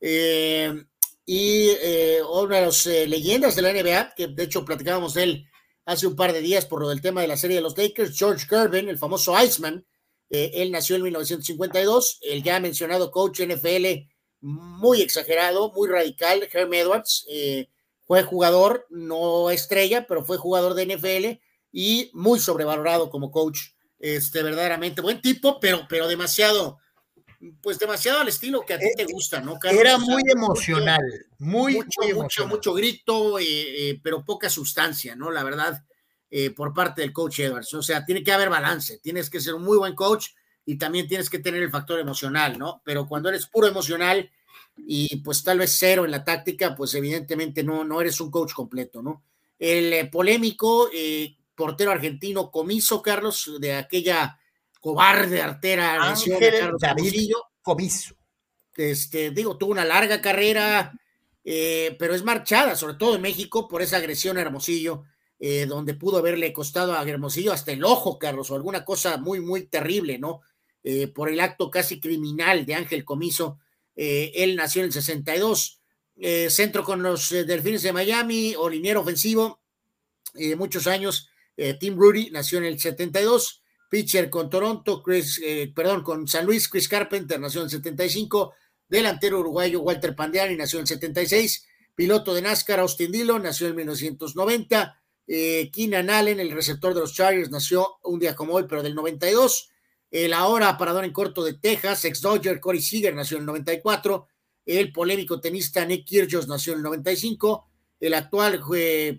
B: eh, y eh, una de las eh, leyendas de la NBA, que de hecho platicábamos de él hace un par de días por lo del tema de la serie de los Lakers, George Gervin, el famoso Iceman, él nació en 1952, el ya mencionado coach NFL muy exagerado, muy radical, Herm Edwards, fue jugador, no estrella, pero fue jugador de NFL y muy sobrevalorado como coach este, verdaderamente buen tipo, pero, pero demasiado, pues demasiado al estilo que a ti te gusta, ¿no?
A: Era muy emocional, muy,
B: mucho,
A: muy
B: mucho, mucho grito, pero poca sustancia, ¿no? La verdad, por parte del coach Edwards. O sea, tiene que haber balance, tienes que ser un muy buen coach y también tienes que tener el factor emocional, ¿no? Pero cuando eres puro emocional y pues tal vez cero en la táctica, pues evidentemente no, no eres un coach completo, ¿no? El eh, polémico eh, portero argentino Comiso, Carlos, de aquella cobarde artera
A: Ángel David Comiso.
B: Este, digo, tuvo una larga carrera, eh, pero es marchada, sobre todo en México, por esa agresión a Hermosillo, donde pudo haberle costado a Hermosillo hasta el ojo, Carlos, o alguna cosa muy, muy terrible, ¿no? Eh, por el acto casi criminal de Ángel Comiso. Eh, él nació en el 62, eh, centro con los Delfines de Miami o liniero ofensivo, muchos años. Tim Rudy nació en el 72, pitcher con Toronto, Chris, perdón, con San Luis, Chris Carpenter nació en el 75, delantero uruguayo Walter Pandiani nació en el 76, piloto de NASCAR Austin Dillon nació en 1990, Keenan Allen, el receptor de los Chargers, nació un día como hoy, pero del 92, el ahora parador en corto de Texas, ex Dodger Corey Seager nació en el 94, el polémico tenista Nick Kyrgios nació en el 95, el actual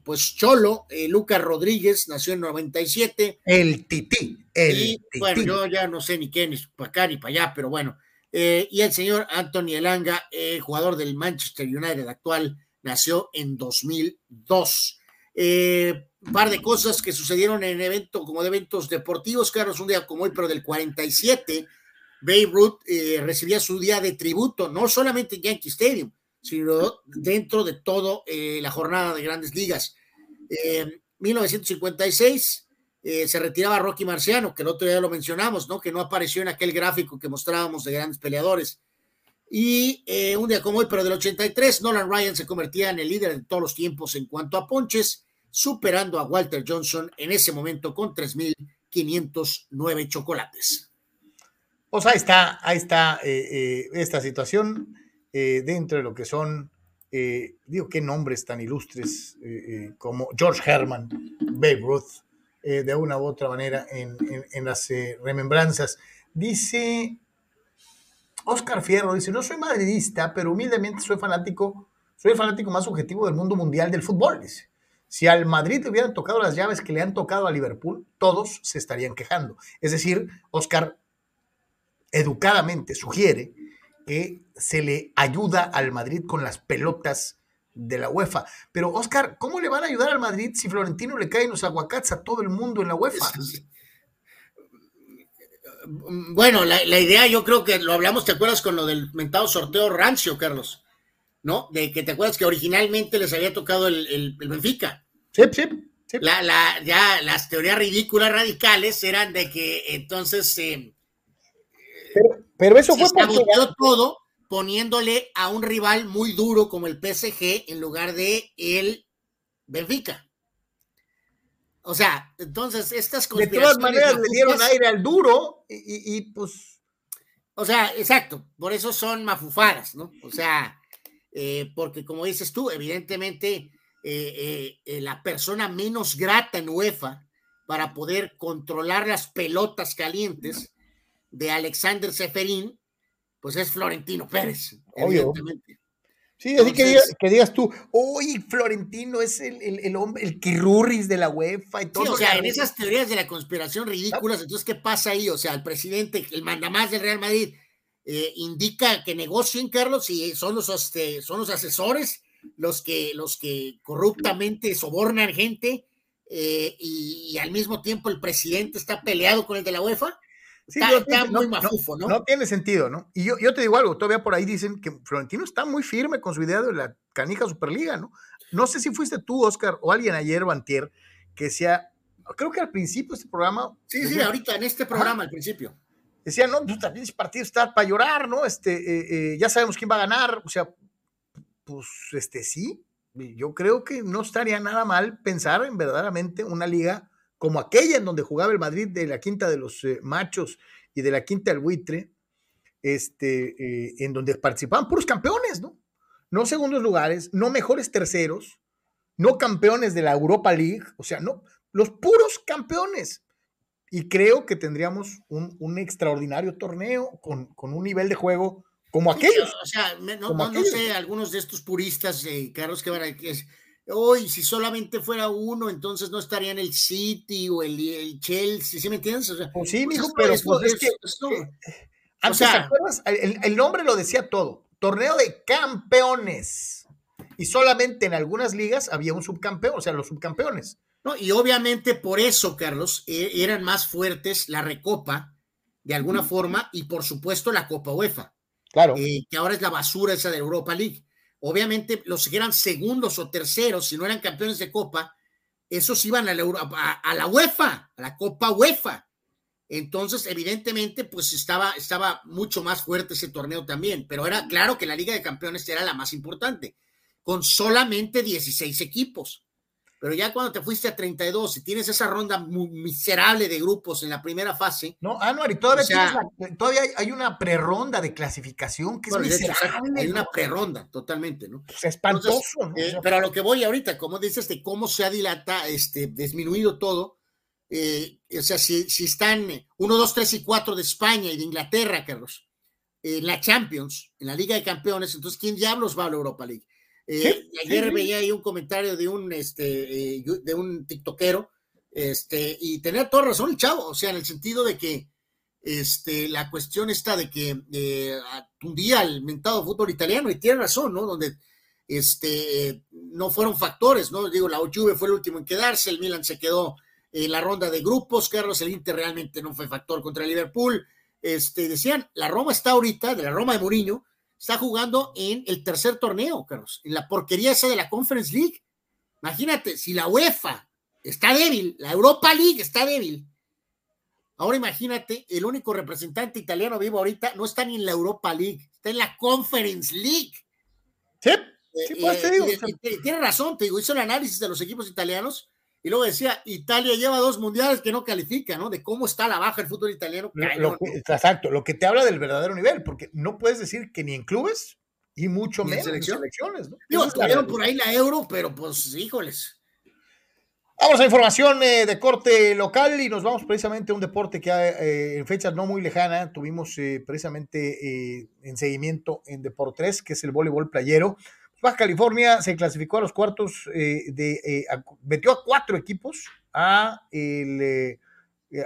B: pues Cholo, eh, Lucas Rodríguez nació en el 97.
A: El Tití. El
B: y bueno, yo ya no sé ni qué, ni para acá ni para allá, pero bueno. Eh, y el señor Anthony Elanga, eh, jugador del Manchester United actual, nació en 2002. Eh, un par de cosas que sucedieron en evento, como de eventos deportivos, Carlos, un día como hoy, pero del 47, Babe Ruth eh, recibía su día de tributo, no solamente en Yankee Stadium, sino dentro de toda eh, la jornada de grandes ligas. En 1956 se retiraba Rocky Marciano, que el otro día lo mencionamos, ¿no? Que no apareció en aquel gráfico que mostrábamos de grandes peleadores. Y un día como hoy, pero del 83, Nolan Ryan se convertía en el líder de todos los tiempos en cuanto a ponches superando a Walter Johnson en ese momento con 3.509 chocolates.
A: Pues ahí está, ahí está eh, eh, esta situación eh, dentro de lo que son, digo, qué nombres tan ilustres como George Herman, Babe Ruth, de una u otra manera en, las remembranzas. Dice Oscar Fierro, dice, no soy madridista, pero humildemente soy fanático, soy el fanático más objetivo del mundo mundial del fútbol, dice. Si al Madrid hubieran tocado las llaves que le han tocado a Liverpool, todos se estarían quejando. Es decir, Oscar educadamente sugiere que se le ayuda al Madrid con las pelotas de la UEFA. Pero, Oscar, ¿cómo le van a ayudar al Madrid si Florentino le cae en los aguacates a todo el mundo en la UEFA?
B: Bueno, la, idea yo creo que lo hablamos, ¿te acuerdas con lo del mentado sorteo rancio, Carlos? ¿No? De que te acuerdas que originalmente les había tocado el, el Benfica.
A: Sí, sí.
B: La, la, ya las teorías ridículas radicales eran de que entonces eh,
A: pero, eso fue
B: porque... todo poniéndole a un rival muy duro como el PSG en lugar de el Benfica. O sea, entonces estas
A: De todas maneras le dieron aire al duro y, pues...
B: O sea, exacto, por eso son mafufadas, ¿no? O sea, eh, porque como dices tú, evidentemente eh, eh, eh, la persona menos grata en UEFA para poder controlar las pelotas calientes de Alexander Seferín, pues es Florentino Pérez, evidentemente.
A: Sí, así que, digas, tú, uy, Florentino es el, el, hombre, el quirurris de la UEFA y todo.
B: Sí, o sea, en esas teorías de la conspiración ridículas, entonces, ¿qué pasa ahí? O sea, el presidente, el mandamás del Real Madrid, indica que negocien, Carlos, y son los, este, son los asesores los que, los que corruptamente sobornan gente eh, y, al mismo tiempo el presidente está peleado con el de la UEFA.
A: Sí, está, muy mafufo, no, ¿no? tiene sentido, ¿no? Y yo, yo te digo algo, todavía por ahí dicen que Florentino está muy firme con su idea de la canija Superliga, ¿no? No sé si fuiste tú, Oscar, o alguien ayer o antier, que sea, creo que al principio de este programa...
B: Sí, sí, ahorita en este programa al principio.
A: Decía, no, pues también ese partido está para llorar, ¿no? Este, eh, eh, ya sabemos quién va a ganar, o sea, pues este sí, yo creo que no estaría nada mal pensar en verdaderamente una liga como aquella en donde jugaba el Madrid de la quinta de los eh, machos y de la quinta del buitre, este, eh, en donde participaban puros campeones, ¿no? No segundos lugares, no mejores terceros, no campeones de la Europa League, o sea, no, los puros campeones. y creo que tendríamos un, un extraordinario torneo con, con, un nivel de juego como aquellos.
B: O sea, no, no, sé, algunos de estos puristas, eh, Carlos, que van a hoy si solamente fuera uno, entonces no estaría en el City o el, Chelsea, ¿sí me entiendes? O sea,
A: pues sí, mijo, pero pues es que, o sea, El, el nombre lo decía todo, torneo de campeones. Y solamente en algunas ligas había un subcampeón, o sea, los subcampeones.
B: No, y obviamente por eso, Carlos, e, eran más fuertes la Recopa, de alguna forma, y por supuesto la Copa UEFA.
A: Claro.
B: Eh, que ahora es la basura esa de Europa League. Obviamente, los que eran segundos o terceros, si no eran campeones de Copa, esos iban a la, a, la UEFA, a la Copa UEFA. Entonces, evidentemente, pues estaba, estaba mucho más fuerte ese torneo también, pero era claro que la Liga de Campeones era la más importante, con solamente 16 equipos. Pero ya cuando te fuiste a 32 y tienes esa ronda miserable de grupos en la primera fase.
A: No, Anuar, y todavía, todavía hay una preronda de clasificación que es miserable.
B: hay una preronda, totalmente, ¿no?
A: Pues espantoso. ¿no?
B: Eh, pero a lo que voy ahorita, como dices, de cómo se ha dilatado, este, disminuido todo. Eh, o sea, si, si están 1, 2, 3 y 4 de España y de Inglaterra, Carlos, en la Champions, en la Liga de Campeones, entonces, ¿quién diablos va a la Europa League? Eh, ayer veía ahí un comentario de un, este, eh, de un tiktokero, este, y tenía toda razón el chavo, o sea, en el sentido de que este, la cuestión está de que eh, un día el mentado fútbol italiano, y tiene razón, ¿no? Donde este, no fueron factores, ¿no? Digo, la Juve fue el último en quedarse, el Milan se quedó en la ronda de grupos, Carlos, el Inter realmente no fue factor contra el Liverpool. Este, decían, la Roma está ahorita, de la Roma de Mourinho, está jugando en el tercer torneo, Carlos, en la porquería esa de la Conference League. Imagínate, si la UEFA está débil, la Europa League está débil. Ahora imagínate, el único representante italiano vivo ahorita no está ni en la Europa League, está en la Conference League.
A: Sí, sí pues te digo.
B: Tiene razón, te digo, hizo el análisis de los equipos italianos y luego decía, Italia lleva dos mundiales que no califica, ¿no? De cómo está la baja el fútbol italiano.
A: exacto, lo que te habla del verdadero nivel, porque no puedes decir que ni en clubes y mucho menos en selecciones, ¿no?
B: Digo, tuvieron por ahí la euro, pero pues, híjoles.
A: Vamos a información eh, de corte local y nos vamos precisamente a un deporte que eh, en fechas no muy lejanas tuvimos eh, precisamente en seguimiento en Deportes, que es el voleibol playero. Baja California se clasificó a los cuartos eh, de, eh, metió a cuatro equipos a, eh,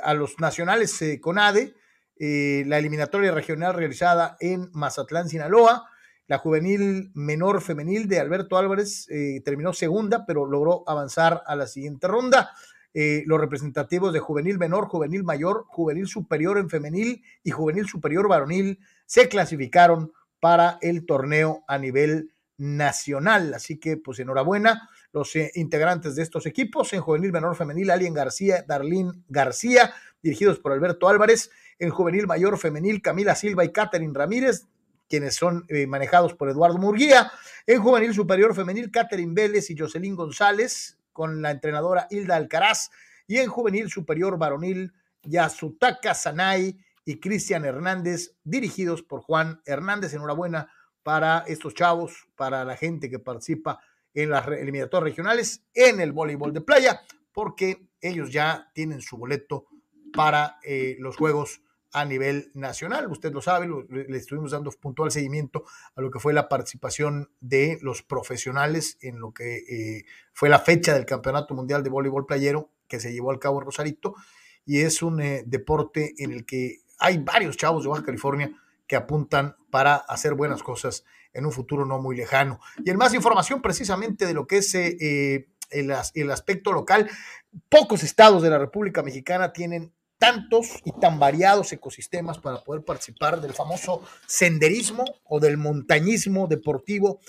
A: a los nacionales CONADE, la eliminatoria regional realizada en Mazatlán, Sinaloa. La juvenil menor femenil de Alberto Álvarez terminó segunda, pero logró avanzar a la siguiente ronda. los representativos de juvenil menor, juvenil mayor, juvenil superior en femenil y juvenil superior varonil se clasificaron para el torneo a nivel nacional. Así que, pues enhorabuena, los eh, integrantes de estos equipos en juvenil menor femenil, Alien García, Darlene García, dirigidos por Alberto Álvarez, en juvenil mayor femenil, Camila Silva y Catherine Ramírez, quienes son eh, manejados por Eduardo Murguía, en juvenil superior femenil, Catherine Vélez y Jocelyn González, con la entrenadora Hilda Alcaraz, y en juvenil superior varonil, Yasutaka Sanay y Cristian Hernández, dirigidos por Juan Hernández. Enhorabuena para estos chavos, para la gente que participa en las eliminatorias regionales en el voleibol de playa, porque ellos ya tienen su boleto para eh, los Juegos a nivel nacional. Usted lo sabe, le estuvimos dando puntual seguimiento a lo que fue la participación de los profesionales en lo que eh, fue la fecha del Campeonato Mundial de Voleibol Playero que se llevó al cabo en Rosarito. Y es un eh, deporte en el que hay varios chavos de Baja California que apuntan para hacer buenas cosas en un futuro no muy lejano. Y en más información precisamente de lo que es eh, eh, el, el aspecto local, pocos estados de la República Mexicana tienen tantos y tan variados ecosistemas para poder participar del famoso senderismo o del montañismo deportivo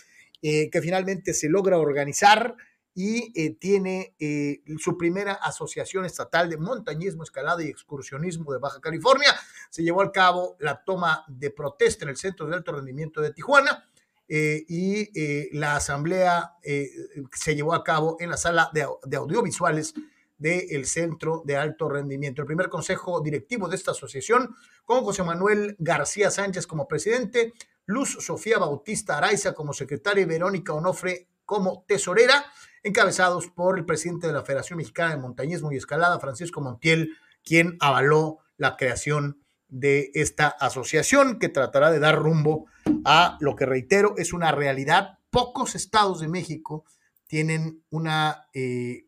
A: eh, que finalmente se logra organizar y eh, tiene eh, su primera asociación estatal de montañismo, escalada y excursionismo de Baja California. Se llevó a cabo la toma de protesta en el Centro de Alto Rendimiento de Tijuana eh, y la asamblea se llevó a cabo en la sala de, de audiovisuales del Centro de Alto Rendimiento. El primer consejo directivo de esta asociación, con José Manuel García Sánchez como presidente, Luz Sofía Bautista Araiza como secretaria y Verónica Onofre como tesorera encabezados por el presidente de la Federación Mexicana de Montañismo y Escalada, Francisco Montiel, quien avaló la creación de esta asociación que tratará de dar rumbo a lo que reitero es una realidad. Pocos estados de México tienen una, eh,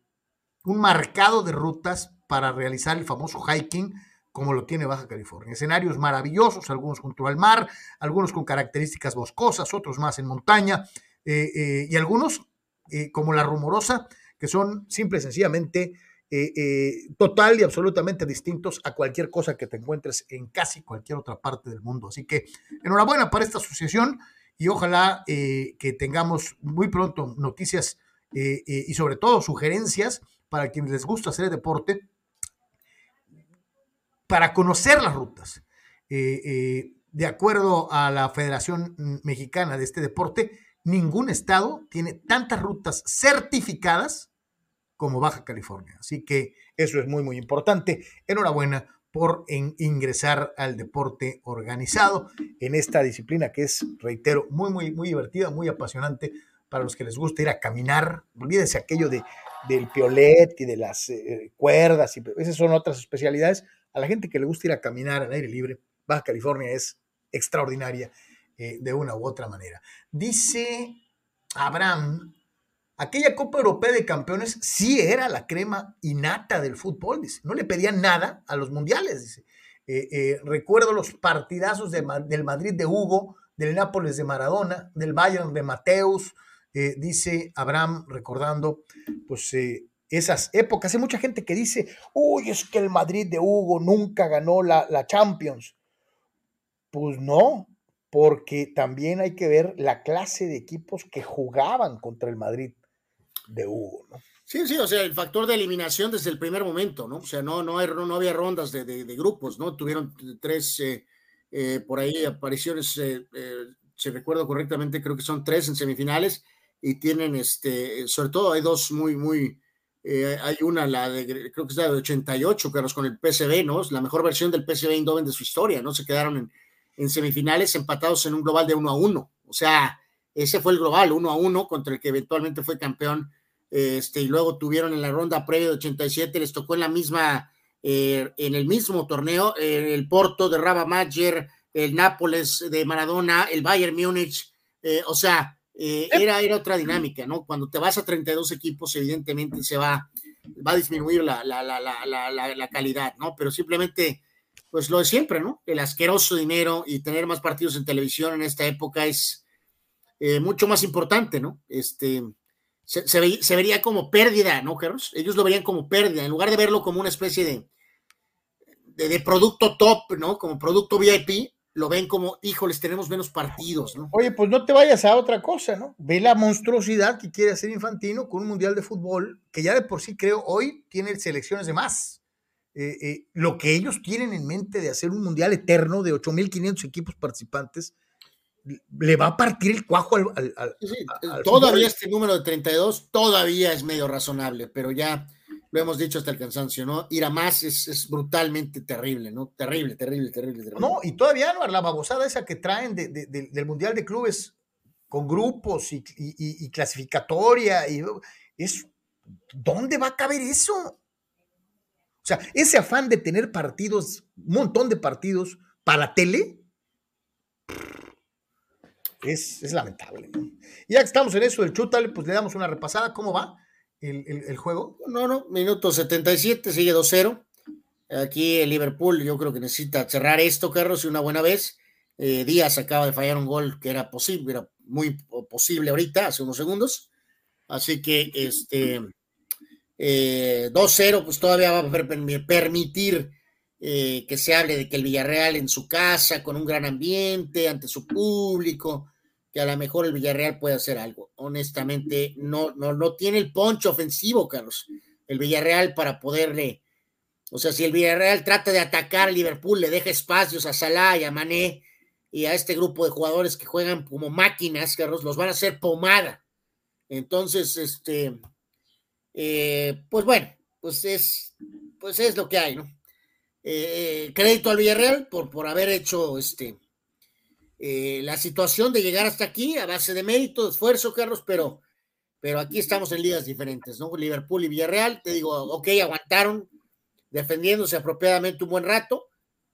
A: un marcado de rutas para realizar el famoso hiking como lo tiene Baja California. Escenarios maravillosos, algunos junto al mar, algunos con características boscosas, otros más en montaña, eh, eh, y algunos, como la rumorosa, que son simple y sencillamente eh, eh, total y absolutamente distintos a cualquier cosa que te encuentres en casi cualquier otra parte del mundo. Así que enhorabuena para esta asociación y ojalá eh, que tengamos muy pronto noticias y sobre todo sugerencias para quienes les gusta hacer deporte, para conocer las rutas. de acuerdo a la Federación Mexicana de este deporte, ningún estado tiene tantas rutas certificadas como Baja California. Así que eso es muy, muy importante. Enhorabuena por ingresar al deporte organizado en esta disciplina que es, reitero, muy, muy, muy divertida, muy apasionante para los que les gusta ir a caminar. Olvídense aquello de, del piolet y de las eh, cuerdas, y esas son otras especialidades. A la gente que le gusta ir a caminar al aire libre, Baja California es extraordinaria eh, de una u otra manera. Dice Abraham aquella Copa Europea de Campeones sí era la crema innata del fútbol, dice. No le pedían nada a los mundiales, dice. Eh, eh, recuerdo los partidazos del Madrid de Hugo, del Nápoles de Maradona, del Bayern de Mateus, dice Abraham, recordando pues esas épocas. Hay mucha gente que dice, uy, es que el Madrid de Hugo nunca ganó la, la Champions. Pues no, porque también hay que ver la clase de equipos que jugaban contra el Madrid de Hugo, ¿no?
B: Sí, sí, o sea, el factor de eliminación desde el primer momento, ¿no? O sea, no, no, había rondas de, grupos, ¿no? Tuvieron tres, eh, eh, por ahí apariciones, eh, si recuerdo correctamente, creo que son tres en semifinales y tienen, este, sobre todo hay dos muy, muy, hay una, la de, creo que es la de 88, Carlos, con el PSV, ¿no? Es la mejor versión del PSV Eindhoven de su historia, ¿no? Se quedaron en, en semifinales empatados en un global de uno a uno, o sea, ese fue el global, uno a uno, contra el que eventualmente fue campeón este, y luego tuvieron en la ronda previa de 87, les tocó en la misma, eh, en el mismo torneo, el Porto de Raba Mayer, el Nápoles de Maradona, el Bayern Múnich, eh, o sea, eh, era, era otra dinámica, ¿no? Cuando te vas a 32 equipos, evidentemente se va, va a disminuir la, la, la, la, calidad, ¿no? Pero simplemente, pues lo de siempre, ¿no? El asqueroso dinero y tener más partidos en televisión en esta época es mucho más importante, ¿no? Este, se, vería como pérdida, ¿no, Carlos? Ellos lo verían como pérdida, en lugar de verlo como una especie de, de, producto top, ¿no? Como producto VIP, lo ven como, híjoles, tenemos menos partidos, ¿no?
A: Oye, pues no te vayas a otra cosa, ¿no? Ve la monstruosidad que quiere hacer Infantino con un mundial de fútbol que ya de por sí creo hoy tiene selecciones de más. Eh, eh, lo que ellos tienen en mente de hacer un mundial eterno de 8.500 equipos participantes, le va a partir el cuajo al.
B: todavía este número de 32 todavía es medio razonable, pero ya lo hemos dicho hasta el cansancio, ¿no? Ir a más es, brutalmente terrible, ¿no? Terrible, terrible, terrible,
A: No, y todavía no, la babosada esa que traen del Mundial de Clubes con grupos y, clasificatoria, y es. ¿Dónde va a caber eso? O sea, ese afán de tener partidos, un montón de partidos para tele, es, lamentable. Y ya que estamos en eso del chútale, pues le damos una repasada. ¿Cómo va el, juego?
B: No, no, minuto 77, sigue 2-0. Aquí el Liverpool yo creo que necesita cerrar esto, Carlos, y una buena vez. Eh, Díaz acaba de fallar un gol que era posible, era muy posible ahorita, hace unos segundos. Así que este 2-0, eh, pues todavía va a permitir eh, que se hable de que el Villarreal en su casa, con un gran ambiente, ante su público, que a lo mejor el Villarreal puede hacer algo. Honestamente, no, no, no tiene el poncho ofensivo, Carlos, el Villarreal para poderle, o sea, si el Villarreal trata de atacar a Liverpool, le deja espacios a Salah y a Mané y a este grupo de jugadores que juegan como máquinas, Carlos, los van a hacer pomada. Entonces, este, eh, pues bueno, pues es, pues es lo que hay, ¿no? Eh, crédito al Villarreal por, por haber hecho este, eh, la situación de llegar hasta aquí a base de mérito, esfuerzo, Carlos, pero, pero aquí estamos en ligas diferentes, ¿no? Liverpool y Villarreal, te digo, ok, aguantaron, defendiéndose apropiadamente un buen rato,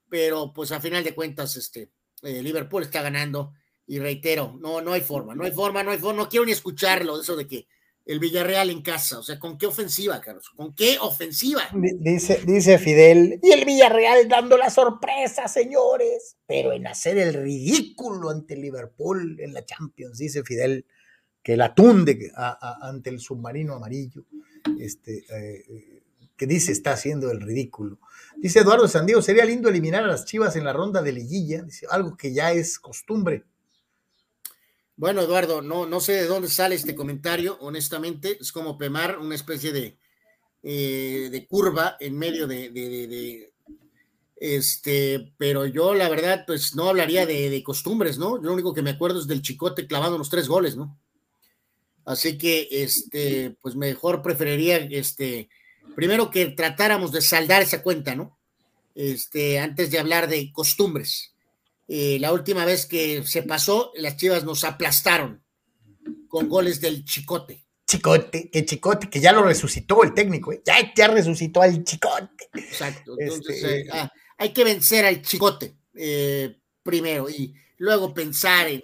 B: pero pues a final de cuentas, este, eh, Liverpool está ganando y reitero, no, no hay forma, no hay forma, no hay forma, no quiero ni escucharlo, eso de que el Villarreal en casa, o sea, ¿con qué ofensiva, Carlos? ¿Con qué ofensiva?
A: Dice, dice Fidel, y el Villarreal dando la sorpresa, señores, pero en hacer el ridículo ante Liverpool en la Champions, dice Fidel, que la tunde ante el submarino amarillo, este, eh, que dice está haciendo el ridículo. Dice Eduardo Sandío, sería lindo eliminar a las Chivas en la ronda de liguilla, dice, algo que ya es costumbre.
B: Bueno, Eduardo, no, no sé de dónde sale este comentario, honestamente, es como Pemar, una especie de, eh, de curva en medio de, de, este, pero yo la verdad, pues no hablaría de, costumbres, ¿no? Yo lo único que me acuerdo es del chicote clavando los tres goles, ¿no? Así que, este, pues mejor preferiría, este, primero que tratáramos de saldar esa cuenta, ¿no? Este, antes de hablar de costumbres. Eh, la última vez que se pasó, las Chivas nos aplastaron con goles del Chicote.
A: Chicote, que Chicote, que ya lo resucitó el técnico, ¿eh? ya, ya resucitó al Chicote.
B: Exacto, entonces este, eh, ah, hay que vencer al Chicote primero y luego pensar en,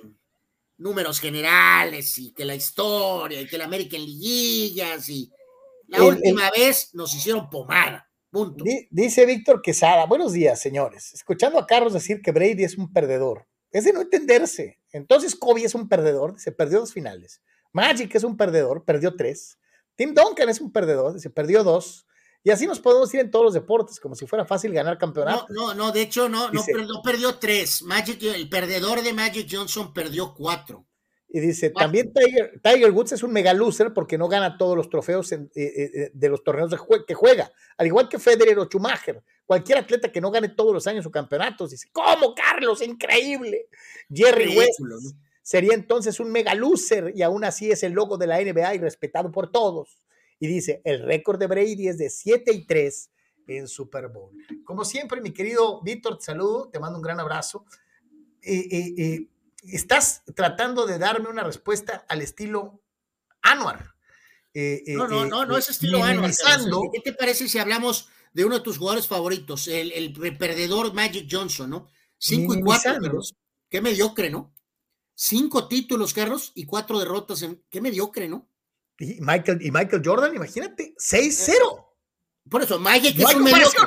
B: números generales y que la historia y que la América en liguillas y la última vez nos hicieron pomada. Punto.
A: Dice Víctor Quesada, buenos días, señores. Escuchando a Carlos decir que Brady es un perdedor, es de no entenderse. Entonces Kobe es un perdedor, se perdió dos finales. Magic es un perdedor, perdió tres. Tim Duncan es un perdedor, se perdió dos. Y así nos podemos ir en todos los deportes, como si fuera fácil ganar campeonato.
B: No, no, no, de hecho no, no, perdió tres. Magic, el perdedor de Magic Johnson perdió cuatro.
A: Y dice, también Tiger, Tiger, Woods es un mega loser porque no gana todos los trofeos eh, eh, eh, de los torneos de que juega. Al igual que Federer o Schumacher. Cualquier atleta que no gane todos los años su campeonato. Dice, ¿cómo, Carlos? Increíble. Jerry West sería entonces un mega loser y aún así es el logo de la NBA y respetado por todos. Y dice, el récord de Brady es de 7 y 3 en Super Bowl. Como siempre, mi querido Víctor, te saludo, te mando un gran abrazo. Eh, estás tratando de darme una respuesta al estilo Anuar.
B: Eh, no, no, no, no es estilo Anuar. ¿Qué te parece si hablamos de uno de tus jugadores favoritos, el, el perdedor Magic Johnson, ¿no? 5 y 4, Qué mediocre, ¿no? Cinco títulos, Carlos, y cuatro derrotas. En... Qué mediocre, ¿no?
A: Y Michael, y Michael Jordan, imagínate, 6-0.
B: Por eso, Magic
A: no
B: es
A: un
B: mediocre.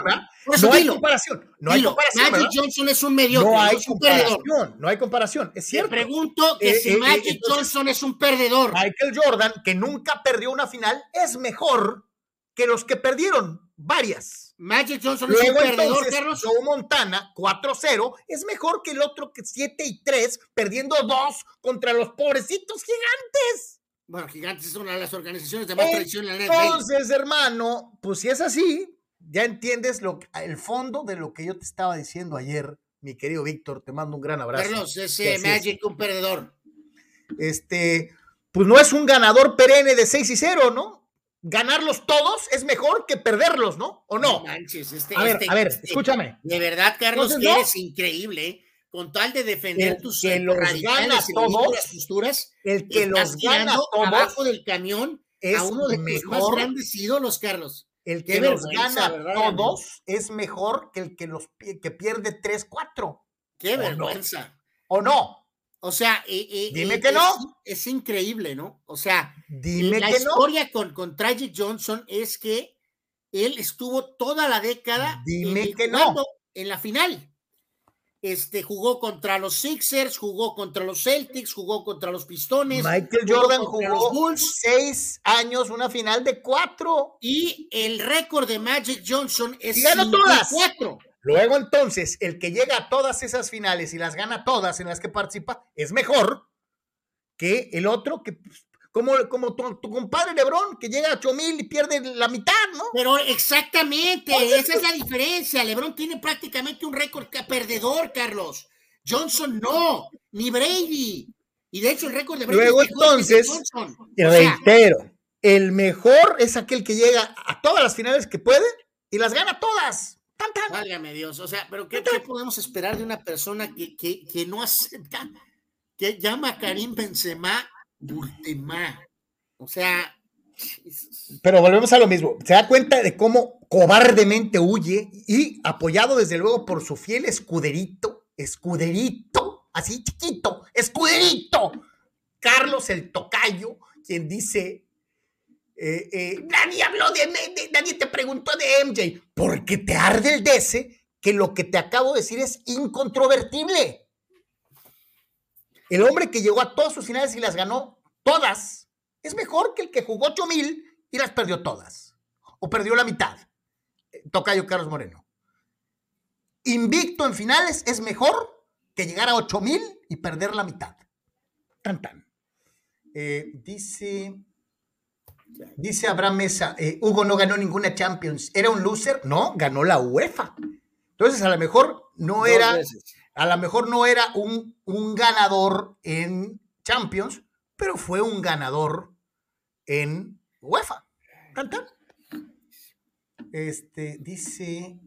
A: No hay comparación. No hay comparación.
B: Magic Johnson es un mediocre.
A: No hay comparación. No hay comparación. Es cierto.
B: Te pregunto que eh, si eh, Magic Johnson es un perdedor.
A: Michael Jordan, que nunca perdió una final, es mejor que los que perdieron varias.
B: Magic Johnson es un perdedor, Carlos.
A: Joe Montana, 4-0, es mejor que el otro que 7 y 3, perdiendo dos contra los pobrecitos gigantes.
B: Bueno, Gigantes es una de las organizaciones de más tradición en
A: la. Entonces, hermano, pues si es así, ya entiendes lo, el fondo de lo que yo te estaba diciendo ayer, mi querido Víctor. Te mando un gran abrazo.
B: Carlos, ese Magic, un perdedor.
A: Este, pues no es un ganador perenne de 6 y 0, ¿no? Ganarlos todos es mejor que perderlos, ¿no? ¿O no?
B: manches, este,
A: a ver,
B: este,
A: a ver,
B: este,
A: escúchame.
B: De verdad, Carlos, que eres increíble. ¿Eh? con tal de defender tus
A: que los gana todos,
B: posturas,
A: el que los gana todos
B: abajo del camión es a uno de tus más grandes ídolos, Carlos.
A: El que los gana todos es mejor que el que los que pierde 3-4.
B: Qué vergüenza.
A: ¿O no?
B: O sea,
A: dime que no.
B: Es increíble, ¿no? O sea,
A: dime
B: la historia con, con Tragic Johnson es que él estuvo toda la década
A: dime que no.
B: en la final este, jugó contra los Sixers, jugó contra los Celtics, jugó contra los Pistones.
A: Michael Jordan jugó, seis años, una final de cuatro.
B: Y el récord de Magic Johnson es
A: y ganó todas. cuatro. Luego entonces, el que llega a todas esas finales y las gana todas en las que participa, es mejor que el otro que pues, como, como tu, compadre Lebrón, que llega a 8000 y pierde la mitad, ¿no?
B: Pero exactamente, esa es la diferencia. Lebrón tiene prácticamente un récord perdedor, Carlos. Johnson no, ni Brady. Y de hecho, el récord de Brady
A: Luego entonces, reitero, el mejor es aquel que llega a todas las finales que puede y las gana todas. ¡Tan,
B: Válgame Dios, o sea, pero ¿qué, podemos esperar de una persona que, que, que no acepta, que llama a Karim Benzema Bultemá. O sea.
A: Pero volvemos a lo mismo. Se da cuenta de cómo, cobardemente huye y apoyado desde luego por su fiel escuderito, escuderito, así chiquito, escuderito, Carlos el Tocayo, quien dice, eh, eh, nadie habló de, de, nadie te preguntó de MJ, porque te arde el DC que lo que te acabo de decir es incontrovertible. El hombre que llegó a todas sus finales y las ganó todas, es mejor que el que jugó 8 mil y las perdió todas, o perdió la mitad. Tocayo Carlos Moreno. Invicto en finales es mejor que llegar a 8 mil y perder la mitad. Tan tan. Eh, dice, dice Abraham Mesa, eh, Hugo no ganó ninguna Champions. ¿Era un loser? No, ganó la UEFA. Entonces, a lo mejor no era, a lo mejor no era un, un ganador en Champions, pero fue un ganador en UEFA. Tan. Este, dice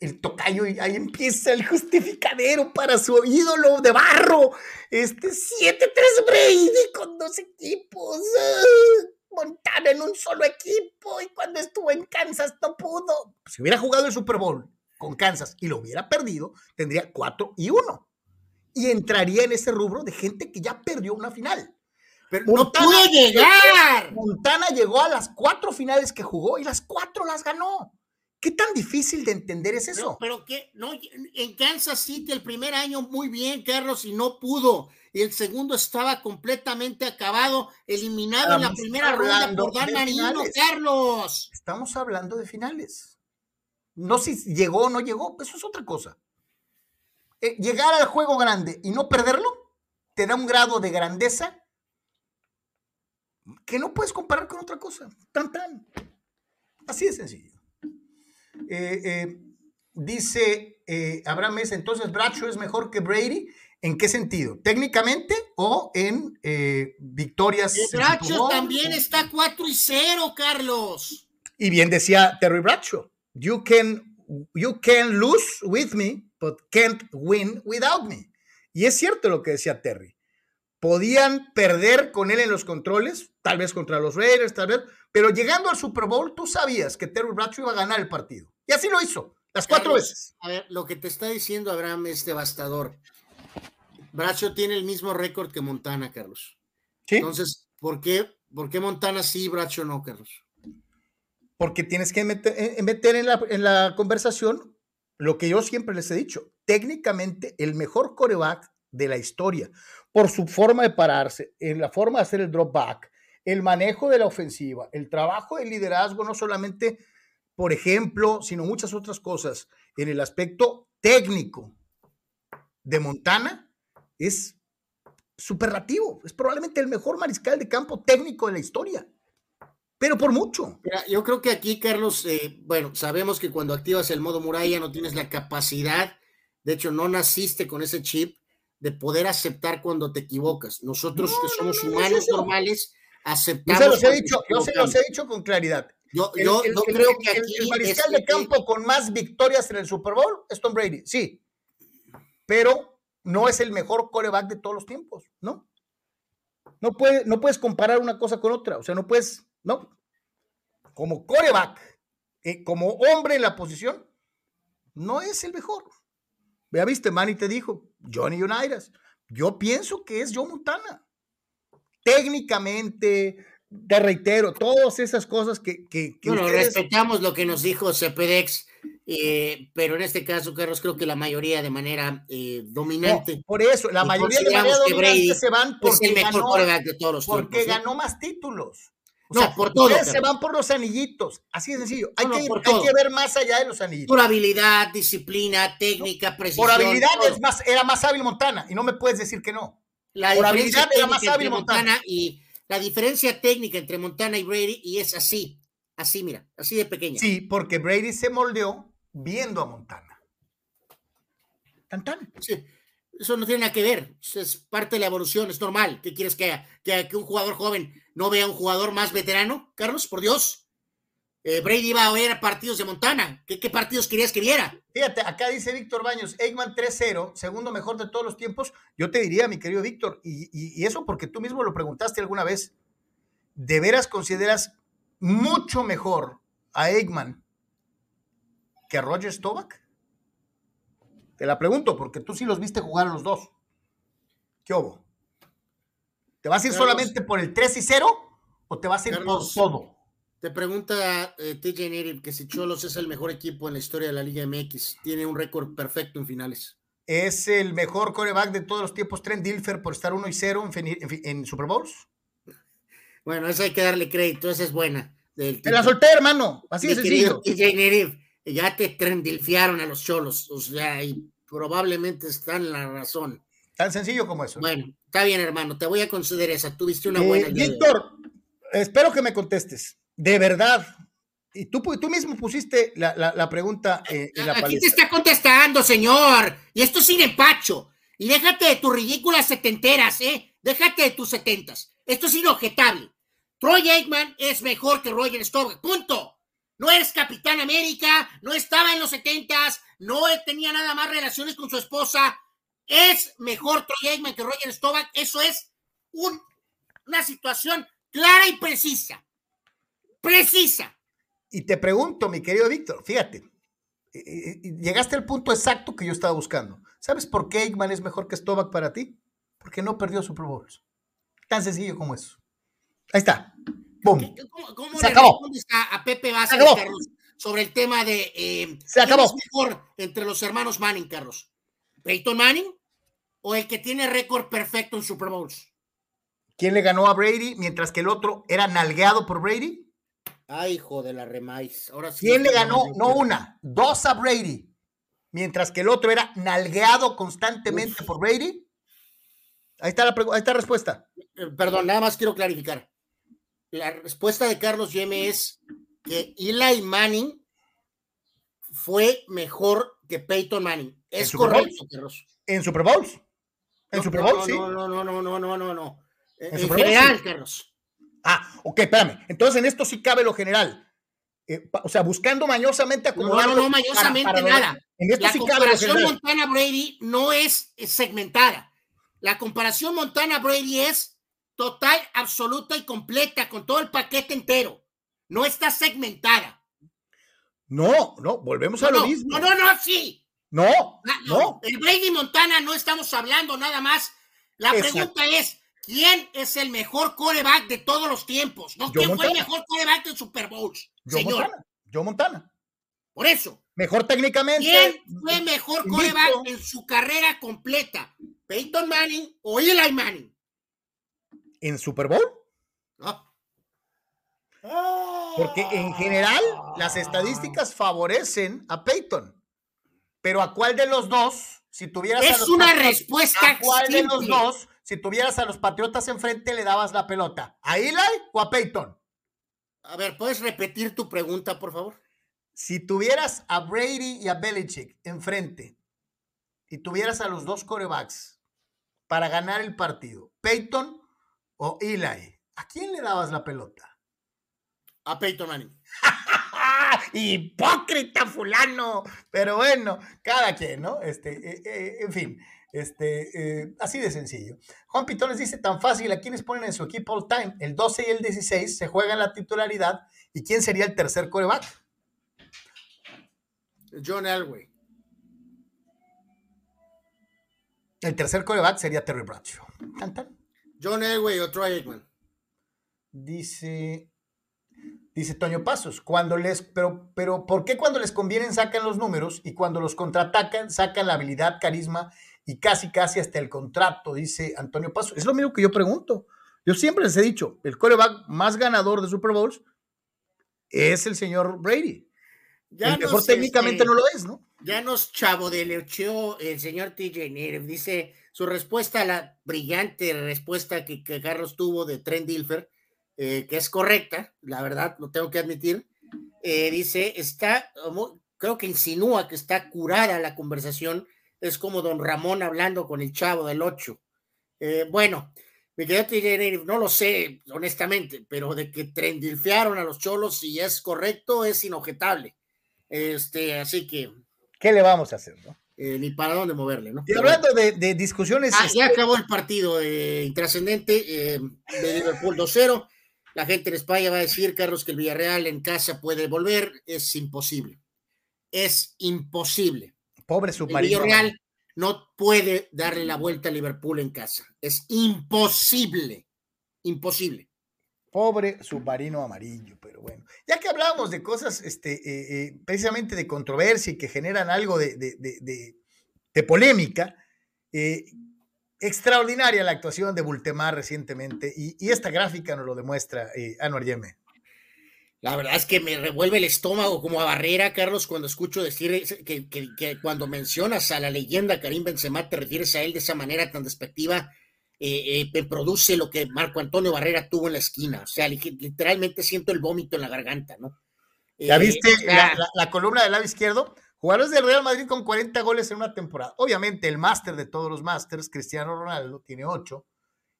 A: el tocayo, y ahí empieza el justificadero para su ídolo de barro. Este 7-3 Brady con dos equipos. Ah, Montana en un solo equipo. Y cuando estuvo en Kansas no pudo. Si hubiera jugado el Super Bowl con Kansas y lo hubiera perdido, tendría 4 y 1. Y entraría en ese rubro de gente que ya perdió una final.
B: Pero Montana, no pudo llegar.
A: Montana llegó a las cuatro finales que jugó y las cuatro las ganó. ¿Qué tan difícil de entender es eso?
B: No, pero que no, en Kansas City el primer año muy bien, Carlos, y no pudo. Y el segundo estaba completamente acabado, eliminado Estamos en la primera ronda por Dan Marino, Carlos.
A: Estamos hablando de finales. No si llegó o no llegó, eso es otra cosa. Eh, llegar al juego grande y no perderlo te da un grado de grandeza que no puedes comparar con otra cosa. Tan, tan. Así de sencillo. Eh, eh, dice eh, Abraham Mesa, entonces Bradshaw es mejor que Brady. ¿En qué sentido? ¿Técnicamente o en eh, victorias?
B: Bradshaw también está 4 y 0, Carlos.
A: Y bien decía Terry Bradshaw, you can, you can lose with me, but can't win without me. Y es cierto lo que decía Terry podían perder con él en los controles, tal vez contra los Raiders, tal vez, pero llegando al Super Bowl tú sabías que Terry Bradshaw iba a ganar el partido. Y así lo hizo, las cuatro
B: Carlos,
A: veces.
B: A ver, lo que te está diciendo Abraham es devastador. Bradshaw tiene el mismo récord que Montana, Carlos.
A: ¿Sí?
B: Entonces, ¿por qué, ¿por qué Montana sí y Bradshaw no, Carlos?
A: Porque tienes que meter, eh, meter en, la, en la conversación lo que yo siempre les he dicho. Técnicamente, el mejor coreback de la historia por su forma de pararse, en la forma de hacer el drop back, el manejo de la ofensiva, el trabajo de liderazgo, no solamente, por ejemplo, sino muchas otras cosas, en el aspecto técnico de Montana, es superlativo, es probablemente el mejor mariscal de campo técnico de la historia, pero por mucho.
B: Yo creo que aquí, Carlos, eh, bueno, sabemos que cuando activas el modo muralla no tienes la capacidad, de hecho, no naciste con ese chip de poder aceptar cuando te equivocas. Nosotros no, que somos no, no, humanos normales aceptamos.
A: Yo se los he dicho, yo se los he dicho con claridad.
B: Yo, yo el, no el, creo que aquí
A: el, mariscal de campo con más victorias en el Super Bowl es Tom Brady, sí, pero no es el mejor coreback de todos los tiempos, ¿no? No, puede, no puedes comparar una cosa con otra, o sea, no puedes, no. Como coreback, eh, como hombre en la posición, no es el mejor. Ya viste, Manny te dijo, Johnny Unitas. Yo pienso que es Joe Montana. Técnicamente, te reitero, todas esas cosas que... que, que
B: bueno, ustedes... respetamos lo que nos dijo Cepedex, eh, pero en este caso, Carlos, creo que la mayoría de manera eh, dominante.
A: No, por eso, la mayoría de manera dominante se van porque,
B: es el mejor
A: ganó,
B: de todos los
A: porque
B: tiempos,
A: ganó más títulos. O
B: no,
A: sea,
B: por todo.
A: se van por los anillitos. Así de sencillo. Hay, no, que, hay que, ver más allá de los anillitos.
B: Por habilidad, disciplina, técnica, precisión.
A: Por habilidad es más, era más hábil Montana. Y no me puedes decir que no.
B: La por habilidad era más hábil Montana. Montana. Y la diferencia técnica entre Montana y Brady, y es así. Así, mira, así de pequeña.
A: Sí, porque Brady se moldeó viendo a Montana. Tan tan.
B: Sí. Eso no tiene nada que ver, es parte de la evolución, es normal. ¿Qué quieres que, que, que un jugador joven no vea a un jugador más veterano? Carlos, por Dios. Eh, Brady iba a ver partidos de Montana. ¿Qué, ¿Qué, partidos querías que viera?
A: Fíjate, acá dice Víctor Baños, Eggman 3-0, segundo mejor de todos los tiempos. Yo te diría, mi querido Víctor, y, eso porque tú mismo lo preguntaste alguna vez, ¿de veras consideras mucho mejor a Eggman que Roger Stovak? Te la pregunto, porque tú sí los viste jugar a los dos. ¿Qué hubo? ¿Te vas a ir solamente por el 3 y 0 o te vas a ir por todo?
B: Te pregunta eh, TJ Native que si Cholos es el mejor equipo en la historia de la Liga MX. Tiene un récord perfecto en finales.
A: ¿Es el mejor coreback de todos los tiempos Trent Dilfer por estar 1 y 0 en, Super Bowls?
B: Bueno, eso hay que darle crédito, esa es buena.
A: Te la solté, hermano. Así de sencillo.
B: TJ Native ya te trendilfiaron a los cholos, o sea, y probablemente están en la razón.
A: Tan sencillo como eso.
B: Bueno, está bien, hermano, te voy a conceder esa. Tuviste una buena.
A: Eh, Víctor, espero que me contestes. De verdad. Y tú, tú mismo pusiste la, pregunta eh, en la
B: Aquí te está contestando, señor. Y esto sin empacho. Y déjate de tus ridículas setenteras, ¿eh? Déjate de tus setentas. Esto es inobjetable. Troy Aikman es mejor que Roger Staubach. Punto no eres Capitán América, no estaba en los setentas, no tenía nada más relaciones con su esposa. Es mejor Troy Aikman que Roger Staubach. Eso es una situación clara y precisa. Precisa.
A: Y te pregunto, mi querido Víctor, fíjate, llegaste al punto exacto que yo estaba buscando. ¿Sabes por qué Aikman es mejor que Staubach para ti? Porque no perdió Super Bowls. Tan sencillo como eso. Ahí está.
B: ¿Cómo, Se le acabó. a, Pepe Vázquez, Carlos, sobre el tema de eh,
A: Se acabó. es
B: mejor entre los hermanos Manning, Carlos? ¿Peyton Manning o el que tiene récord perfecto en Super Bowls?
A: ¿Quién le ganó a Brady mientras que el otro era nalgueado por Brady?
B: Ay, hijo de la remais. Ahora
A: ¿Quién le ganó? No una, dos a Brady, mientras que el otro era nalgueado constantemente por Brady. Ahí está, la, ahí está la respuesta.
B: Eh, perdón, nada más quiero clarificar la respuesta de Carlos Yeme es que Eli Manning fue mejor que Peyton Manning. Es correcto, Carlos.
A: ¿En Super Bowls? ¿En Super Bowl? sí.
B: No, no, no, no, no, no, no, no. En, general, Carlos.
A: Ah, ok, espérame. Entonces en esto sí cabe lo general. Eh, o sea, buscando mañosamente
B: acumular. No, no, no, mañosamente nada. En esto la sí comparación Montana-Brady no es segmentada. La comparación Montana-Brady es total, absoluta y completa, con todo el paquete entero. No está segmentada.
A: No, no, volvemos a lo mismo.
B: No, no, no, sí.
A: No, no,
B: El Brady Montana no estamos hablando nada más. La pregunta es, ¿quién es el mejor coreback de todos los tiempos? ¿No? ¿Quién fue el mejor coreback de Super Bowls?
A: Yo señor? Montana. Yo Montana.
B: Por eso.
A: Mejor técnicamente.
B: ¿Quién fue mejor coreback en su carrera completa? ¿Peyton Manning o Eli Manning?
A: en Super Bowl. Porque en general las estadísticas favorecen a Peyton. Pero ¿a cuál de los dos, si tuvieras
B: es una respuesta
A: ¿a cuál de los dos, si tuvieras a los Patriotas enfrente, le dabas la pelota? ¿A Eli o a Peyton?
B: A ver, ¿puedes repetir tu pregunta, por favor?
A: Si tuvieras a Brady y a Belichick enfrente y tuvieras a los dos corebacks para ganar el partido, Peyton o Eli, ¿a quién le dabas la pelota?
B: A Peyton Manning. [LAUGHS] [LAUGHS]
A: Hipócrita fulano. Pero bueno, cada quien, ¿no? Este, eh, eh, en fin, este, eh, así de sencillo. Juan Pitones dice tan fácil, ¿a quiénes ponen en su equipo all time? El 12 y el 16 se juegan la titularidad. ¿Y quién sería el tercer coreback?
B: John Elway.
A: El tercer coreback sería Terry Bradshaw. ¿Tan,
B: John Elway o Troy Aikman.
A: Dice, dice Toño Pasos, cuando les, pero, pero ¿por qué cuando les convienen sacan los números y cuando los contraatacan sacan la habilidad, carisma y casi casi hasta el contrato? Dice Antonio Pasos. Es lo mismo que yo pregunto. Yo siempre les he dicho, el coreback más ganador de Super Bowls es el señor Brady. Ya el mejor técnicamente este, no lo es, ¿no?
B: Ya nos chavo de leocheó el señor TJ. Dice, su respuesta a la brillante respuesta que, Carlos tuvo de Trent Dilfer, eh, que es correcta, la verdad, lo tengo que admitir, eh, dice, está, creo que insinúa que está curada la conversación, es como don Ramón hablando con el chavo del 8. Eh, bueno, me quedé no lo sé, honestamente, pero de que trendilfearon a los cholos, si es correcto, es inobjetable. Este, así que.
A: ¿Qué le vamos a hacer, no?
B: Eh, ni para dónde moverle, ¿no?
A: Y hablando de, discusiones.
B: Ah, ya este acabó el partido eh, intrascendente eh, de Liverpool 2-0. La gente en España va a decir, Carlos, que el Villarreal en casa puede volver. Es imposible. es imposible.
A: Pobre submarino.
B: El Villarreal no puede darle la vuelta a Liverpool en casa. Es imposible. Imposible.
A: Pobre submarino amarillo, pero bueno. Ya que hablábamos de cosas este, eh, eh, precisamente de controversia y que generan algo de, de, polémica, eh, extraordinaria la actuación de Bultemar recientemente y, esta gráfica nos lo demuestra Anuar Yeme.
B: La verdad es que me revuelve el estómago como a barrera, Carlos, cuando escucho decir que, que, cuando mencionas a la leyenda Karim Benzema te refieres a él de esa manera tan despectiva, eh, eh, me produce lo que Marco Antonio Barrera tuvo en la esquina. O sea, literalmente siento el vómito en la garganta, ¿no?
A: ¿Ya eh, viste la, columna del lado izquierdo? Jugadores del Real Madrid con 40 goles en una temporada. Obviamente, el máster de todos los másters, Cristiano Ronaldo, tiene 8.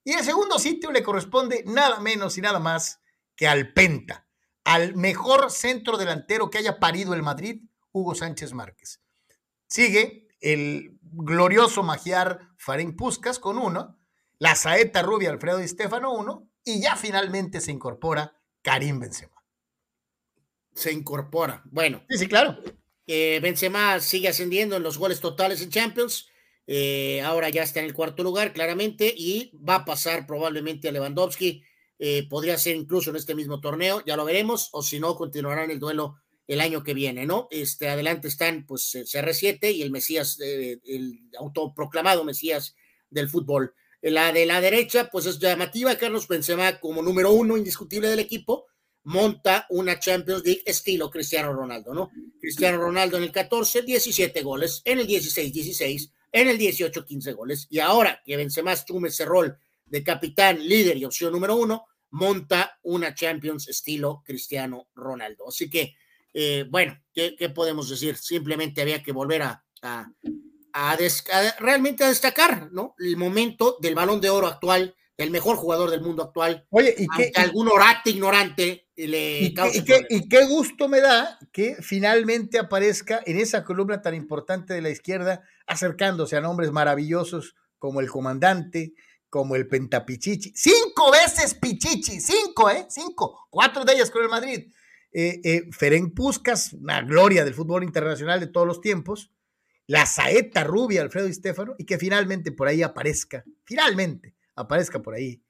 A: Y el segundo sitio le corresponde nada menos y nada más que al Penta al mejor centro delantero que haya parido el Madrid, Hugo Sánchez Márquez. Sigue el glorioso magiar Farín Puscas con uno, la saeta rubia Alfredo Di Stefano uno, y ya finalmente se incorpora Karim Benzema.
B: Se incorpora, bueno.
A: Sí, sí, claro.
B: Eh, Benzema sigue ascendiendo en los goles totales en Champions. Eh, ahora ya está en el cuarto lugar, claramente, y va a pasar probablemente a Lewandowski eh, podría ser incluso en este mismo torneo, ya lo veremos, o si no, continuarán el duelo el año que viene, ¿no? Este, adelante están, pues, CR7 y el Mesías, eh, el autoproclamado Mesías del fútbol. La de la derecha, pues es llamativa, Carlos Benzema como número uno indiscutible del equipo, monta una Champions League estilo Cristiano Ronaldo, ¿no? Cristiano Ronaldo en el 14, 17 goles, en el 16, 16, en el 18, 15 goles, y ahora que Benzema asume ese rol de capitán, líder y opción número uno, monta una Champions estilo Cristiano Ronaldo. Así que, eh, bueno, ¿qué, podemos decir? Simplemente había que volver a, a, realmente a destacar, ¿no? El momento del balón de oro actual, el mejor jugador del mundo actual.
A: Oye, y
B: algún orate ignorante le
A: y, y, qué gusto me da que finalmente aparezca en esa columna tan importante de la izquierda, acercándose a nombres maravillosos como el comandante, como el Pentapichichi. Cinco veces Pichichi, cinco, ¿eh? Cinco. Cuatro de ellas con el Madrid. Eh, eh, Ferenc Puskas, una gloria del fútbol internacional de todos los tiempos. La saeta rubia Alfredo y Stefano. Y que finalmente por ahí aparezca, finalmente aparezca por ahí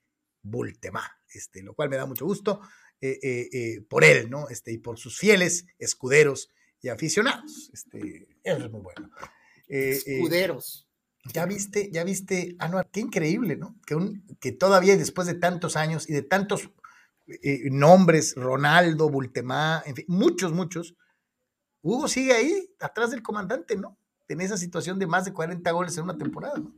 A: Bultemá, este, lo cual me da mucho gusto eh, por él, ¿no? Este, y por sus fieles escuderos y aficionados. Este, eso es muy bueno.
B: escuderos.
A: Ya viste, ya viste, Anuar, qué increíble, ¿no? Que, un, que todavía después de tantos años y de tantos eh, nombres, Ronaldo, Bultemá, en fin, muchos, muchos, Hugo sigue ahí, atrás del comandante, ¿no? En esa situación de más de 40 goles en una temporada, ¿no?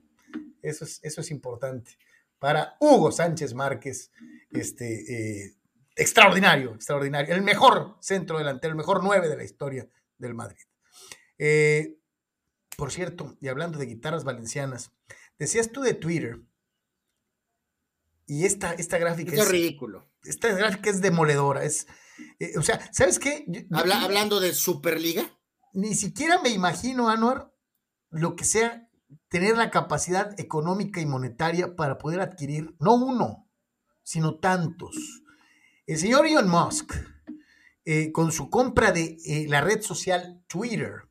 A: Eso es, eso es importante. Para Hugo Sánchez Márquez, este, eh, extraordinario, extraordinario, el mejor centro delantero, el mejor nueve de la historia del Madrid. Eh, por cierto, y hablando de guitarras valencianas, decías tú de Twitter, y esta, esta gráfica
B: es, ridículo.
A: Esta gráfica es demoledora. Es, eh, o sea, ¿sabes qué?
B: hablando de Superliga.
A: Ni siquiera me imagino, Anuar, lo que sea tener la capacidad económica y monetaria para poder adquirir, no uno, sino tantos. El señor Elon Musk, eh, con su compra de eh, la red social Twitter,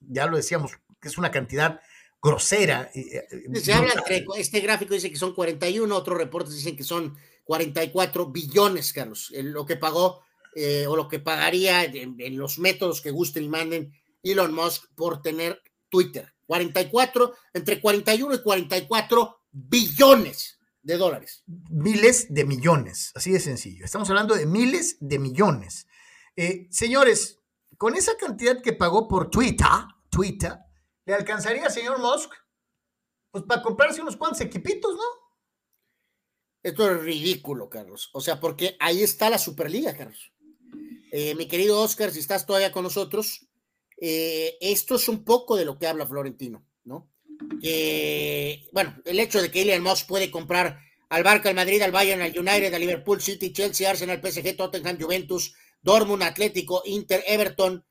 A: ya lo decíamos, que es una cantidad grosera. Eh,
B: Se habla este gráfico dice que son 41, otros reportes dicen que son 44 billones, Carlos, lo que pagó eh, o lo que pagaría en, los métodos que gusten y manden Elon Musk por tener Twitter. 44, entre 41 y 44 billones de dólares.
A: Miles de millones, así de sencillo. Estamos hablando de miles de millones. Eh, señores, con esa cantidad que pagó por Twitter, Twitter, ¿le alcanzaría, señor Musk? Pues para comprarse unos cuantos equipitos, ¿no?
B: Esto es ridículo, Carlos. O sea, porque ahí está la Superliga, Carlos. Eh, mi querido Oscar, si estás todavía con nosotros, eh, esto es un poco de lo que habla Florentino, ¿no? Bueno, el hecho de que Elon Musk puede comprar al Barca, al Madrid, al Bayern, al United, al Liverpool City, Chelsea, Arsenal, PSG, Tottenham, Juventus, Dortmund, Atlético, Inter, Everton,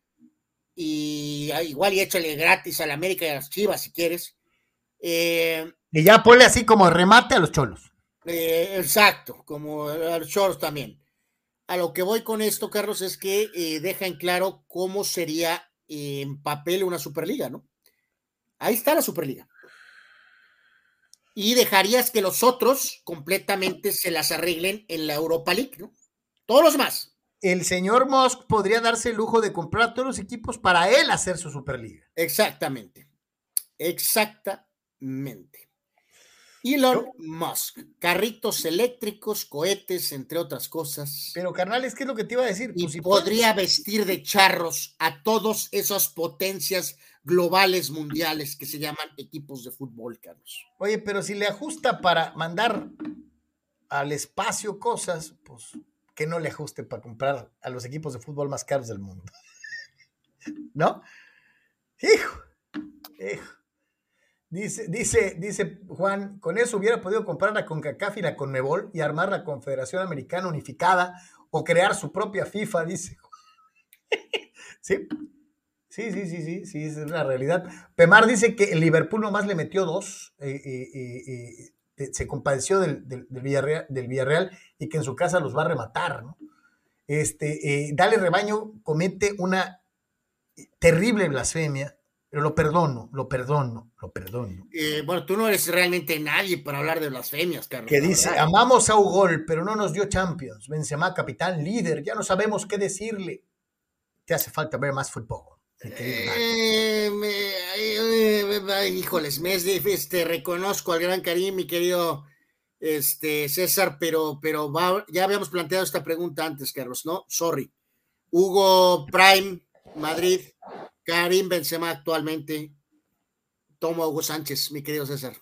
B: y ah, igual y échale gratis a la América y a las Chivas si quieres.
A: Eh, y ya ponle así como remate a los cholos.
B: Eh, exacto, como a los cholos también. A lo que voy con esto, Carlos, es que eh, deja en claro cómo sería en papel una Superliga, ¿no? Ahí está la Superliga. Y dejarías que los otros completamente se las arreglen en la Europa League, ¿no? Todos los más.
A: El señor Musk podría darse el lujo de comprar todos los equipos para él hacer su Superliga.
B: Exactamente. Exactamente. Elon Musk, carritos eléctricos, cohetes, entre otras cosas.
A: Pero carnales, ¿qué es lo que te iba a decir?
B: Y pues podría vestir de charros a todas esas potencias globales mundiales que se llaman equipos de fútbol, Carlos.
A: Oye, pero si le ajusta para mandar al espacio cosas, pues que no le ajuste para comprar a los equipos de fútbol más caros del mundo. [LAUGHS] ¿No? Hijo, hijo. Dice, dice, dice Juan, con eso hubiera podido comprar la CONCACAF y la CONMEBOL y armar la Confederación Americana Unificada o crear su propia FIFA, dice. [LAUGHS] ¿Sí? Sí, sí, sí, sí, sí, es una realidad. Pemar dice que el Liverpool nomás le metió dos y eh, se compadeció del, del, Villarreal, del, Villarreal, y que en su casa los va a rematar. Este, eh, Dale Rebaño comete una terrible blasfemia pero lo perdono, lo perdono, lo perdono.
B: Eh, bueno, tú no eres realmente nadie para hablar de blasfemias, Carlos.
A: Que dice, amamos a Ugol, pero no nos dio Champions. Benzema, capitán, líder, ya no sabemos qué decirle. Te hace falta ver más fútbol.
B: Eh, híjoles, me este, reconozco al gran Karim, mi querido este, César, pero, pero ya habíamos planteado esta pregunta antes, Carlos, ¿no? Sorry. Hugo Prime, Madrid, Karim Benzema actualmente. Tomo Hugo Sánchez, mi querido César.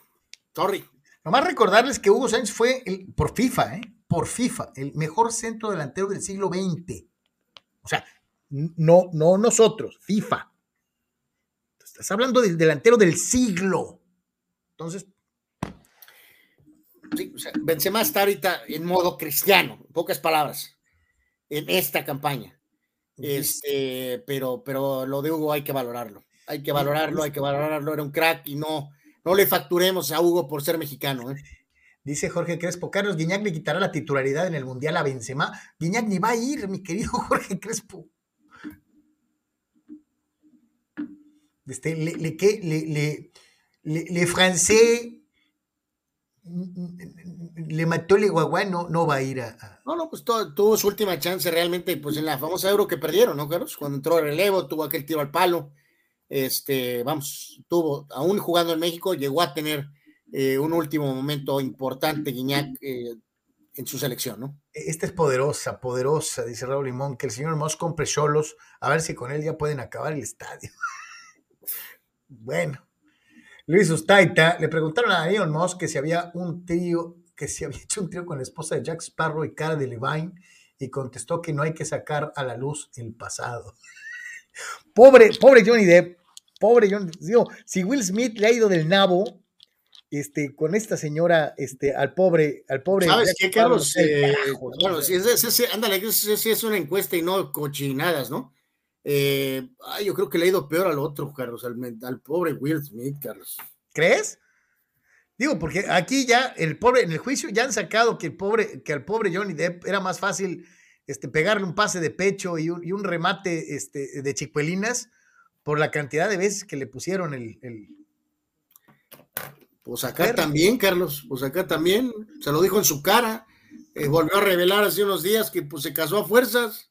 B: Sorry.
A: Nomás recordarles que Hugo Sánchez fue el, por FIFA, ¿eh? por FIFA, el mejor centro delantero del siglo XX. O sea, no, no nosotros, FIFA. Estás hablando del delantero del siglo. Entonces.
B: Sí, o sea, Benzema está ahorita en modo cristiano, en pocas palabras, en esta campaña. Este, pero, pero lo de Hugo hay que valorarlo. Hay que valorarlo, hay que valorarlo. Era un crack y no, no le facturemos a Hugo por ser mexicano. ¿eh?
A: Dice Jorge Crespo, Carlos Guiñac le quitará la titularidad en el Mundial a Benzema. Guiñac ni va a ir, mi querido [LAUGHS] Jorge Crespo. Este, le, le, le, le, le francés le mató el guagua, no, no va a ir a.
B: No, no, pues tuvo su última chance realmente, pues en la famosa euro que perdieron, ¿no, Carlos? Cuando entró el relevo, tuvo aquel tiro al palo. Este, vamos, tuvo, aún jugando en México, llegó a tener eh, un último momento importante, Guiñac, eh, en su selección, ¿no?
A: Esta es poderosa, poderosa, dice Raúl Limón, que el señor Moss compre solos, a ver si con él ya pueden acabar el estadio. [LAUGHS] bueno, Luis Ustaita, le preguntaron a Elon Musk que si había un trío, que si había [LAUGHS] hecho un trío con la esposa de Jack Sparrow y cara de Levine, y contestó que no hay que sacar a la luz el pasado. [LAUGHS] Pobre, pobre Johnny Depp, pobre Johnny, digo, si Will Smith le ha ido del nabo, este, con esta señora, este, al pobre, al pobre.
B: ¿Sabes qué, Carlos? Eh, bueno, si es, ándale, si es una encuesta y no cochinadas, ¿no? Eh, yo creo que le ha ido peor al otro, Carlos, al, pobre Will Smith, Carlos.
A: ¿Crees? Digo, porque aquí ya el pobre, en el juicio ya han sacado que el pobre, que al pobre Johnny Depp era más fácil este, pegarle un pase de pecho y un, remate este, de chicuelinas por la cantidad de veces que le pusieron el.
B: Pues acá también, Carlos, pues acá también, se lo dijo en su cara, eh, volvió a revelar hace unos días que pues se casó a fuerzas.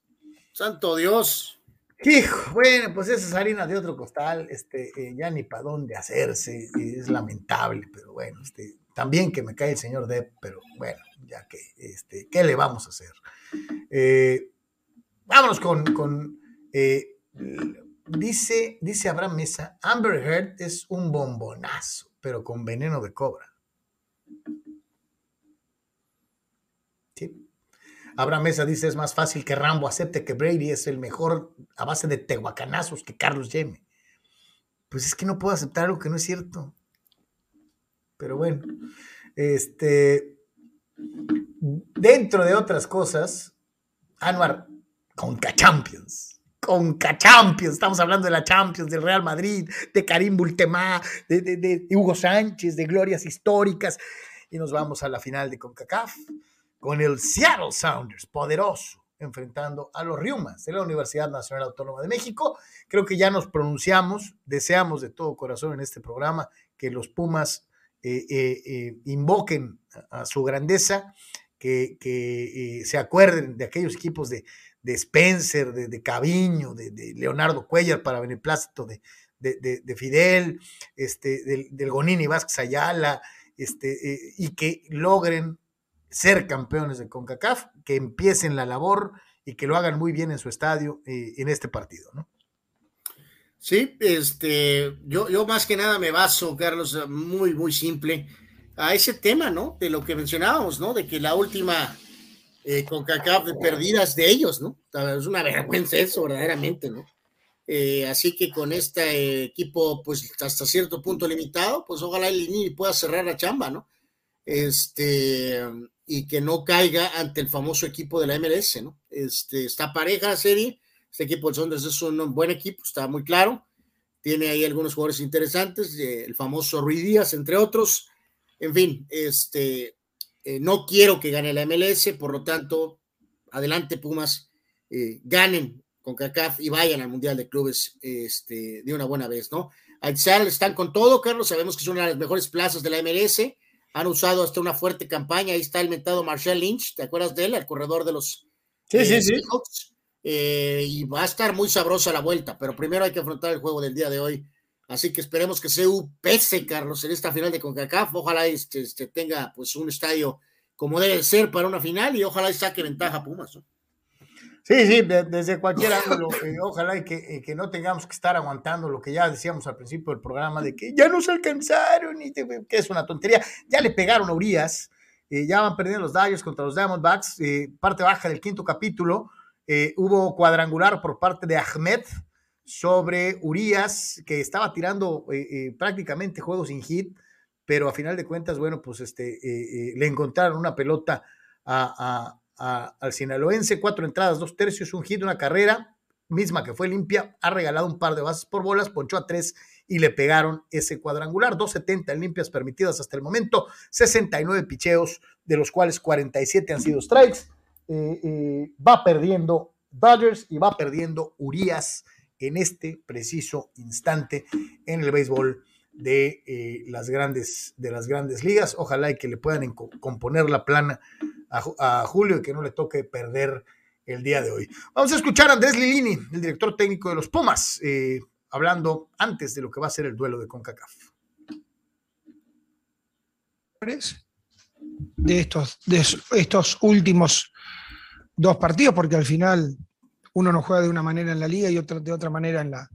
B: Santo Dios.
A: Hijo, bueno, pues esa es harina de otro costal, este, eh, ya ni para dónde hacerse, es lamentable, pero bueno, este, también que me cae el señor Depp, pero bueno, ya que, este, ¿qué le vamos a hacer? Eh, vámonos con, eh, dice, dice Abraham Mesa, Amber Heard es un bombonazo, pero con veneno de cobra. Abraham Mesa dice, es más fácil que Rambo acepte que Brady es el mejor a base de tehuacanazos que Carlos Yeme. Pues es que no puedo aceptar algo que no es cierto. Pero bueno, este, dentro de otras cosas, Anuar, Conca Champions. Conca Champions, estamos hablando de la Champions, del Real Madrid, de Karim Bultemá, de, de Hugo Sánchez, de glorias históricas, y nos vamos a la final de CONCACAF con el Seattle Sounders, poderoso, enfrentando a los Riumas de la Universidad Nacional Autónoma de México. Creo que ya nos pronunciamos, deseamos de todo corazón en este programa que los Pumas eh, eh, eh, invoquen a, su grandeza, que, se acuerden de aquellos equipos de, Spencer, de, de Caviño, de, Leonardo Cuellar para beneplácito de, de, Fidel, este, del, del Gonini Vázquez Ayala, este, y que logren ser campeones de CONCACAF, que empiecen la labor y que lo hagan muy bien en su estadio en este partido, ¿no?
B: Sí, este, yo, yo más que nada me baso, Carlos, muy, muy simple, a ese tema, ¿no? De lo que mencionábamos, ¿no? De que la última eh, con CACAF de perdidas de ellos, ¿no? Es una vergüenza eso, verdaderamente, ¿no? Eh, así que con este equipo, pues hasta cierto punto limitado, pues ojalá el Lini pueda cerrar la chamba, ¿no? Este, y que no caiga ante el famoso equipo de la MLS, ¿no? Este, está pareja la serie, este equipo del Sonders es un buen equipo, está muy claro. Tiene ahí algunos jugadores interesantes, eh, el famoso Ruiz Díaz, entre otros. En fin, este, eh, no quiero que gane la MLS, por lo tanto, adelante Pumas, eh, ganen con CACAF y vayan al Mundial de Clubes este, de una buena vez, ¿no? Aizal están con todo, Carlos, sabemos que es una de las mejores plazas de la MLS, han usado hasta una fuerte campaña, ahí está el mentado Marshall Lynch, ¿te acuerdas de él? El corredor de los
A: sí, sí, sí.
B: Eh, y va a estar muy sabrosa la vuelta, pero primero hay que afrontar el juego del día de hoy. Así que esperemos que CU pese, Carlos, en esta final de CONCACAF. Ojalá este, este, tenga pues un estadio como debe ser para una final y ojalá saque ventaja Pumas.
A: Sí, sí, desde cualquier ángulo. Eh, ojalá y que, eh, que, no tengamos que estar aguantando lo que ya decíamos al principio del programa de que ya nos alcanzaron y que es una tontería. Ya le pegaron a Urias, ya van perdiendo los Dodgers contra los Diamondbacks, parte baja del quinto capítulo eh, hubo cuadrangular por parte de Ahmed sobre Urias, que estaba tirando eh, eh, prácticamente juegos sin hit, pero a final de cuentas, bueno, pues este, le encontraron una pelota al sinaloense, cuatro entradas, dos tercios, un hit, una carrera, misma que fue limpia, ha regalado un par de bases por bolas, ponchó a tres y le pegaron ese cuadrangular. 270 limpias permitidas hasta el momento, 69 picheos, de los cuales 47 han sido strikes. Eh, eh, va perdiendo Dodgers y va perdiendo Urias en este preciso instante en el béisbol de eh, las grandes de las grandes ligas. Ojalá y que le puedan componer la plana a, Julio y que no le toque perder el día de hoy. Vamos a escuchar a Andrés Lilini, el director técnico de los Pumas, hablando antes de lo que va a ser el duelo de CONCACAF.
C: De estos, de estos últimos dos partidos, porque al final uno no juega de una manera en la liga y otro de otra manera en la,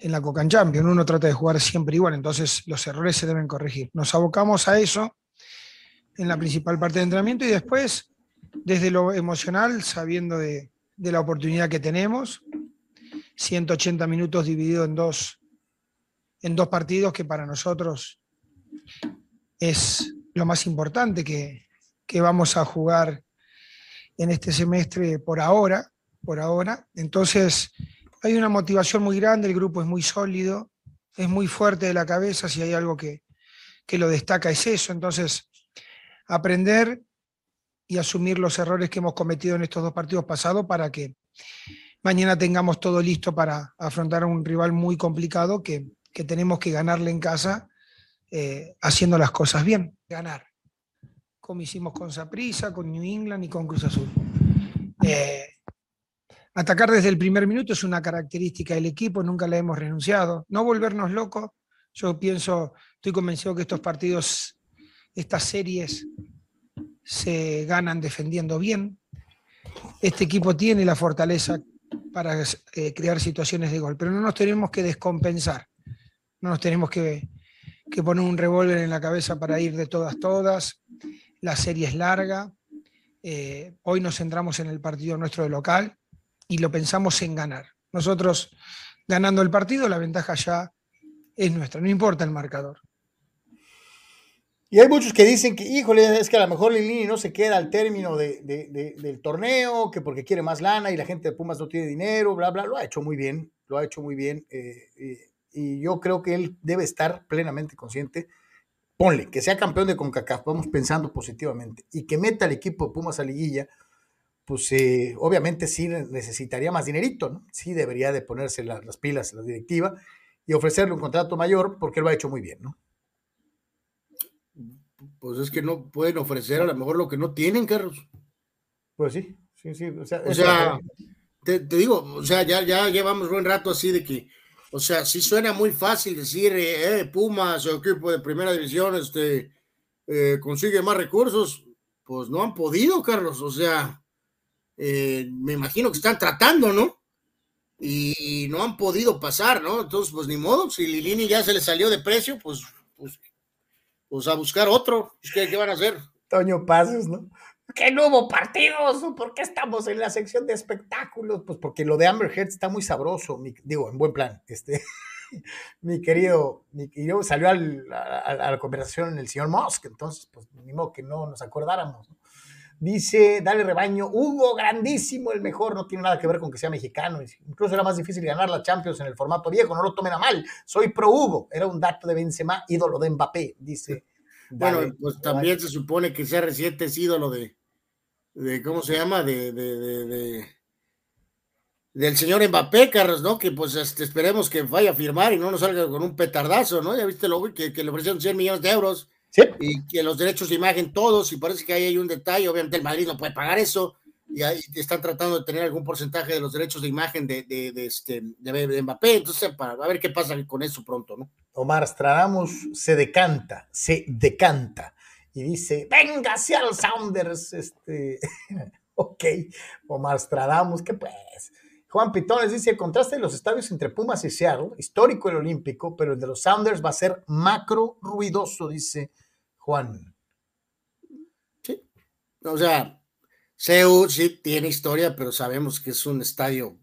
C: en la Cocan Champions. Uno trata de jugar siempre igual, entonces los errores se deben corregir. Nos abocamos a eso en la principal parte de entrenamiento y después, desde lo emocional, sabiendo de, de la oportunidad que tenemos, 180 minutos dividido en dos, en dos partidos que para nosotros es lo más importante que, que vamos a jugar en este semestre por ahora, por ahora. Entonces, hay una motivación muy grande, el grupo es muy sólido, es muy fuerte de la cabeza, si hay algo que, que lo destaca es eso. Entonces, aprender y asumir los errores que hemos cometido en estos dos partidos pasados para que mañana tengamos todo listo para afrontar a un rival muy complicado que, que tenemos que ganarle en casa eh, haciendo las cosas bien. Ganar como hicimos con Saprissa, con New England y con Cruz Azul. Eh, atacar desde el primer minuto es una característica del equipo, nunca la hemos renunciado. No volvernos locos. Yo pienso, estoy convencido que estos partidos, estas series, se ganan defendiendo bien. Este equipo tiene la fortaleza para eh, crear situaciones de gol, pero no nos tenemos que descompensar. No nos tenemos que, poner un revólver en la cabeza para ir de todas, todas la serie es larga, eh, hoy nos centramos en el partido nuestro de local y lo pensamos en ganar. Nosotros ganando el partido, la ventaja ya es nuestra, no importa el marcador.
A: Y hay muchos que dicen que, híjole, es que a lo mejor Lilini no se queda al término del torneo, que porque quiere más lana y la gente de Pumas no tiene dinero, bla, bla. Lo ha hecho muy bien, lo ha hecho muy bien. Eh, eh, y yo creo que él debe estar plenamente consciente ponle, que sea campeón de CONCACAF, vamos pensando positivamente, y que meta al equipo de Pumas a liguilla, pues eh, obviamente sí necesitaría más dinerito, ¿no? Sí debería de ponerse las pilas la directiva y ofrecerle un contrato mayor porque lo ha hecho muy bien, ¿no?
B: Pues es que no pueden ofrecer a lo mejor lo que no tienen, Carlos.
A: Pues sí, sí, sí.
B: O sea, te, digo, o sea, ya, ya llevamos buen rato así de que, o sea, sí suena muy fácil decir, eh, Pumas o equipo de primera división, este, eh, consigue más recursos. Pues no han podido, Carlos. O sea, eh, me imagino que están tratando, ¿no? Y, no han podido pasar, ¿no? Entonces, pues ni modo, si Lilini ya se le salió de precio, pues, pues, pues a buscar otro. Pues, ¿Qué, ¿Qué van a hacer?
A: Toño Pasos, ¿no? que no hubo partidos, ¿por qué estamos en la sección de espectáculos? Pues porque lo de Amber Heard está muy sabroso, digo, en buen plan, este, [LAUGHS] mi querido, mi querido salió a, la conversación el señor Musk, entonces, pues ni modo que no nos acordáramos. Dice, dale rebaño, Hugo, grandísimo, el mejor, no tiene nada que ver con que sea mexicano, incluso era más difícil ganar la Champions en el formato viejo, no lo tomen a mal, soy pro Hugo, era un dato de Benzema, ídolo de Mbappé, dice. [LAUGHS]
B: Bueno, pues también se supone que CR7 es ídolo de, de ¿cómo se llama? De, de, de, del señor Mbappé, Carlos, ¿no? Que pues este, esperemos que vaya a firmar y no nos salga con un petardazo, ¿no? Ya viste lo que, que le ofrecieron 100 millones de euros y que los derechos de imagen todos, y parece que ahí hay un detalle, obviamente el Madrid no puede pagar eso, y ahí están tratando de tener algún porcentaje de los derechos de imagen de, de, de este, de Mbappé, entonces para a ver qué pasa con eso pronto, ¿no?
A: Omar Stradamus se decanta, se decanta y dice, venga Seattle Sounders, este, [LAUGHS] ok, Omar Stradamus, ¿qué pues? Juan Pitones dice, el contraste de los estadios entre Pumas y Seattle, histórico el olímpico, pero el de los Sounders va a ser macro ruidoso, dice Juan.
B: Sí, o sea, Seu sí tiene historia, pero sabemos que es un estadio,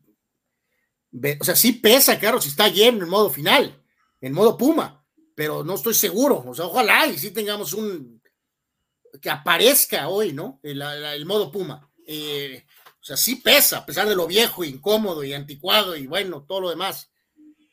B: o sea, sí pesa, claro, si está lleno en modo final, en modo Puma, pero no estoy seguro, o sea, ojalá y sí tengamos un que aparezca hoy, ¿no? El, modo Puma. Eh, o sea, sí pesa, a pesar de lo viejo, incómodo y anticuado y bueno, todo lo demás.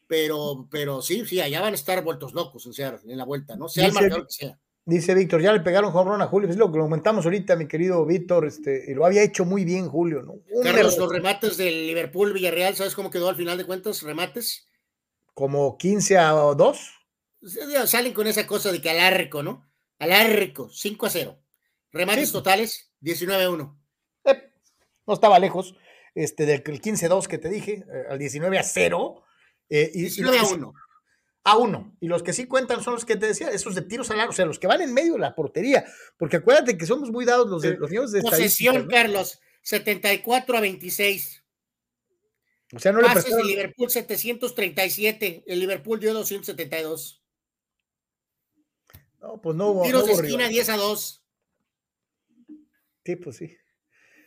B: Pero, pero sí, sí, allá van a estar vueltos locos en, en la vuelta, ¿no? Sea el marcador que sea.
A: Dice Víctor, ya le pegaron jorrón a Julio, es lo que lo comentamos ahorita, mi querido Víctor, este, y lo había hecho muy bien Julio, ¿no?
B: Carlos, los remates del Liverpool Villarreal, ¿sabes cómo quedó al final de cuentas? Remates.
A: Como 15 a 2.
B: Salen con esa cosa de que alarco, ¿no? al arco, 5 a 0. Remates totales, 19 a 1.
A: Eh, no estaba lejos este, del 15 a 2 que te dije, eh, al 19 a 0.
B: Eh, y, 19 a 1.
A: A 1. Y los que sí cuentan son los que te decía, esos de tiros al arco, o sea, los que van en medio de la portería. Porque acuérdate que somos muy dados los, de, los niños de
B: Posesión, Carlos, 74 a 26.
A: O sea, no le
B: Pases de Liverpool 737, el Liverpool dio 272.
A: No, pues no hubo.
B: Tiros de esquina 10 a 2.
A: Sí, pues sí.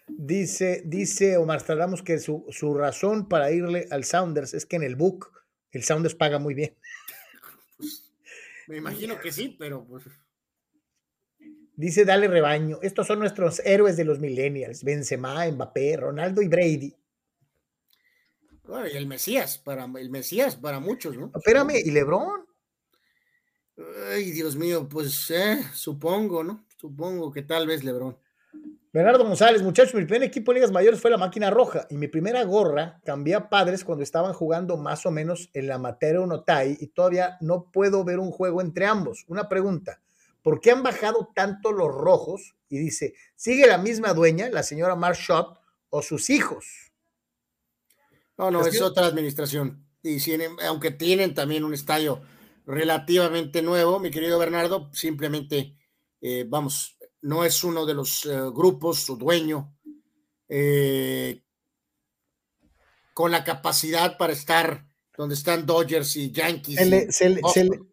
A: Dice, dice Omar Stradamos que su, razón para irle al Sounders es que en el book el Sounders paga muy bien.
B: me imagino que sí, pero pues.
A: Dice Dale Rebaño, estos son nuestros héroes de los millennials, Benzema, Mbappé, Ronaldo y Brady.
B: Bueno, y el Mesías, para el Mesías para muchos, ¿no?
A: Espérame, ¿y Lebron?
B: Ay, Dios mío, pues eh, supongo, ¿no? Supongo que tal vez Lebrón.
A: Bernardo González, muchachos, mi primer equipo de ligas mayores fue la máquina roja y mi primera gorra cambié a padres cuando estaban jugando más o menos en la Matera Notai y todavía no puedo ver un juego entre ambos. Una pregunta, ¿por qué han bajado tanto los rojos? Y dice, ¿sigue la misma dueña, la señora Marshott, o sus hijos?
B: No, no, es, otra administración. Y aunque tienen también un estadio relativamente nuevo, mi querido Bernardo, simplemente, eh, vamos, no es uno de los eh, grupos, su dueño, eh, con la capacidad para estar donde están Dodgers y Yankees.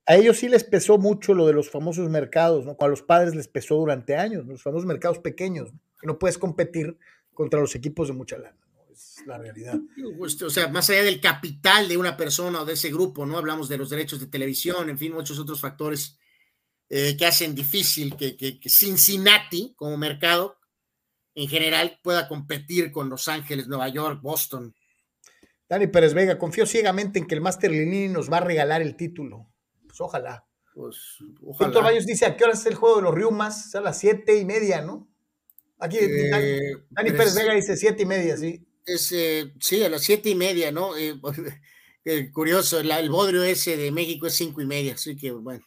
A: a ellos sí les pesó mucho lo de los famosos mercados, ¿no? A los padres les pesó durante años, los famosos mercados pequeños, que no puedes competir contra los equipos de mucha lana la realidad.
B: O sea, más allá del capital de una persona o de ese grupo, ¿no? Hablamos de los derechos de televisión, en fin, muchos otros factores eh, que hacen difícil que, Cincinnati como mercado en general pueda competir con Los Ángeles, Nueva York, Boston.
A: Dani Pérez Vega, confío ciegamente en que el Master Lini nos va a regalar el título. Pues ojalá.
B: Pues ojalá.
A: Víctor Baños dice, ¿a qué hora es el juego de los Riumas? a las siete y media, ¿no? Aquí Dani, Pérez Vega dice siete y media, sí.
B: Es, sí, a las siete y media, ¿no? [LAUGHS] curioso, el bodrio ese de México es cinco y media, así que bueno.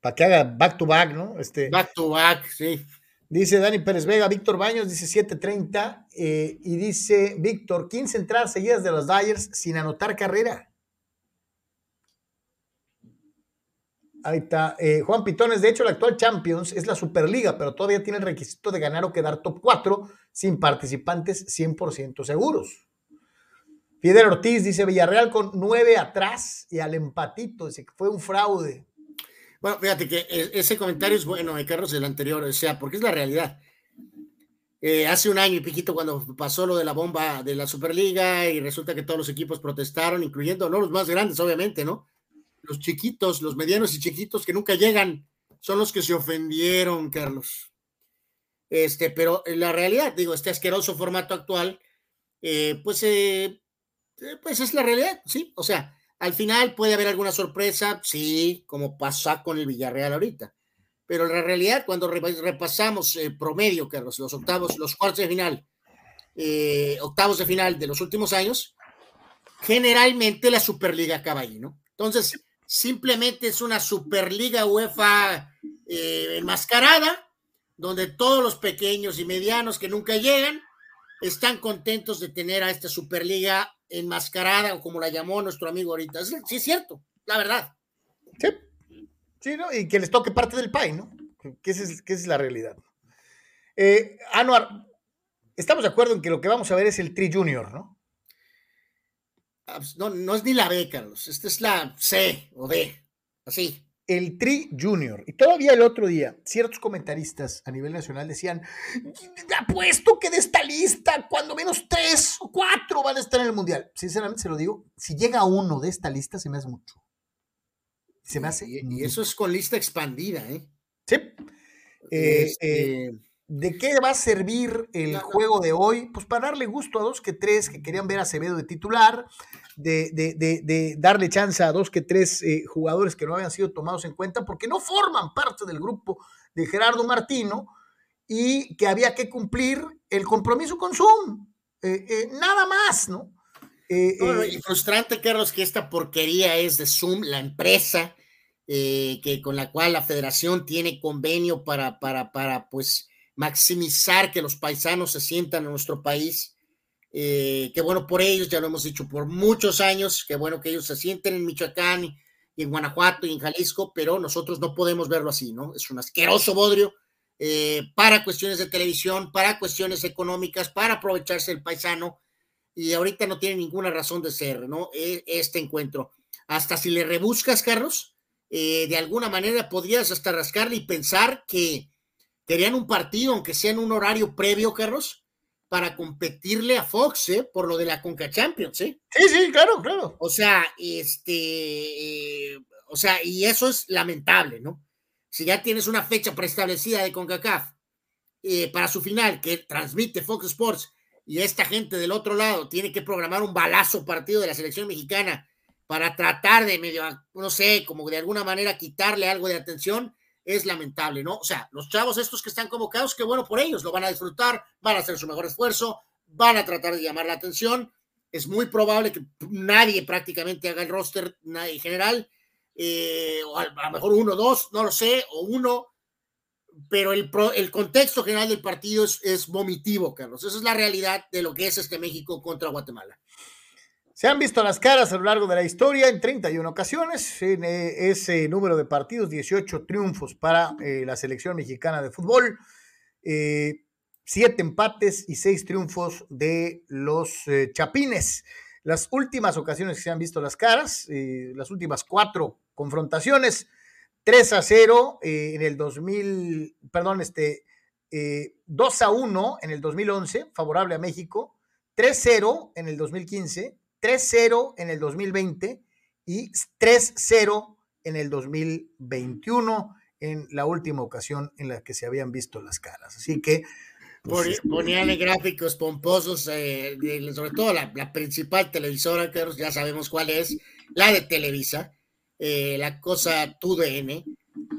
A: Para que haga back to back, ¿no? Este,
B: back to back, sí.
A: Dice Dani Pérez Vega, Víctor Baños dice 7.30 eh, y dice Víctor, 15 entradas seguidas de los Dyers sin anotar carrera. Ahí está. Eh, Juan Pitones, de hecho, el actual Champions es la Superliga, pero todavía tiene el requisito de ganar o quedar top 4 sin participantes 100% seguros. Fidel Ortiz dice Villarreal con 9 atrás y al empatito, dice que fue un fraude.
B: Bueno, fíjate que e, ese comentario es bueno, de Carlos, el anterior, o sea, porque es la realidad. Eh, hace un año y piquito cuando pasó lo de la bomba de la Superliga y resulta que todos los equipos protestaron, incluyendo no los más grandes, obviamente, ¿no? Los chiquitos, los medianos y chiquitos que nunca llegan, son los que se ofendieron, Carlos. Este, pero la realidad, digo, este asqueroso formato actual, eh, pues, eh, pues es la realidad, ¿sí? O sea, al final puede haber alguna sorpresa, sí, como pasa con el Villarreal ahorita. Pero la realidad, cuando repasamos eh, promedio, Carlos, los octavos, los cuartos de final, eh, octavos de final de los últimos años, generalmente la Superliga acaba ahí, ¿no? Entonces, simplemente es una Superliga UEFA eh, enmascarada, donde todos los pequeños y medianos que nunca llegan están contentos de tener a esta Superliga enmascarada, o como la llamó nuestro amigo ahorita. Sí, es cierto, la verdad.
A: Sí, sí, ¿no? Y que les toque parte del pay, ¿no? Que esa es, que es la realidad. Eh, Anuar, estamos de acuerdo en que lo que vamos a ver es el Tri Junior, ¿no?
B: Ah, pues, no, no es ni la B, Carlos. Esta es la C o D. Así
A: el Tri Junior. Y todavía el otro día, ciertos comentaristas a nivel nacional decían, apuesto que de esta lista, cuando menos tres o cuatro van a estar en el Mundial. Sinceramente se lo digo, si llega uno de esta lista, se me hace mucho.
B: Se me hace... Y, eso es con lista expandida, ¿eh?
A: Sí. Eh, este eh, ¿De qué va a servir el juego de hoy? Pues para darle gusto a dos que tres que querían ver a Acevedo de titular, de, darle chance a dos que tres eh, jugadores que no habían sido tomados en cuenta porque no forman parte del grupo de Gerardo Martino y que había que cumplir el compromiso con Zoom. Eh, eh, nada más, ¿no?
B: y frustrante, Carlos, que esta porquería es de Zoom, la empresa que, con la cual la federación tiene convenio para, para, para pues, maximizar que los paisanos se sientan en nuestro país eh, qué bueno por ellos, ya lo hemos dicho por muchos años, qué bueno que ellos se sienten en Michoacán y, en Guanajuato y en Jalisco, pero nosotros no podemos verlo así, ¿no? Es un asqueroso bodrio eh, para cuestiones de televisión, para cuestiones económicas, para aprovecharse el paisano, y ahorita no tiene ninguna razón de ser, ¿no? E, este encuentro. Hasta si le rebuscas, Carlos, eh, de alguna manera podrías hasta rascarle y pensar que querían un partido, aunque sea en un horario previo, Carlos, para competirle a Fox, ¿eh? Por lo de la Conca Champions, ¿eh?
A: Sí, sí, claro, claro.
B: O sea, este, eh, o sea, y eso es lamentable, ¿no? Si ya tienes una fecha preestablecida de CONCACAF eh, para su final que transmite Fox Sports y esta gente del otro lado tiene que programar un balazo partido de la selección mexicana para tratar de medio, no sé, como de alguna manera quitarle algo de atención, es lamentable, ¿no? O sea, los chavos estos que están convocados, qué bueno por ellos, lo van a disfrutar, van a hacer su mejor esfuerzo, van a tratar de llamar la atención. Es muy probable que nadie prácticamente haga el roster en general, eh, o a, lo mejor uno, dos, no lo sé, o uno, pero el, el contexto general del partido es, es vomitivo, Carlos. Esa es la realidad de lo que es este México contra Guatemala.
A: Se han visto las caras a lo largo de la historia en 31 ocasiones, en eh, ese número de partidos, 18 triunfos para eh, la selección mexicana de fútbol, eh, siete empates y seis triunfos de los Chapines. Las últimas ocasiones que se han visto las caras, las últimas cuatro confrontaciones, 3 a 0 en el 2000, perdón, este, 2 a 1 en el 2011, favorable a México, 3-0 en el 2015, 3-0 en el 2020 y 3-0 en el 2021, en la última ocasión en la que se habían visto las caras. Así que...
B: Pues, Ponían gráficos pomposos, eh, sobre todo la, principal televisora, que ya sabemos cuál es, la de Televisa, eh, la cosa TUDN.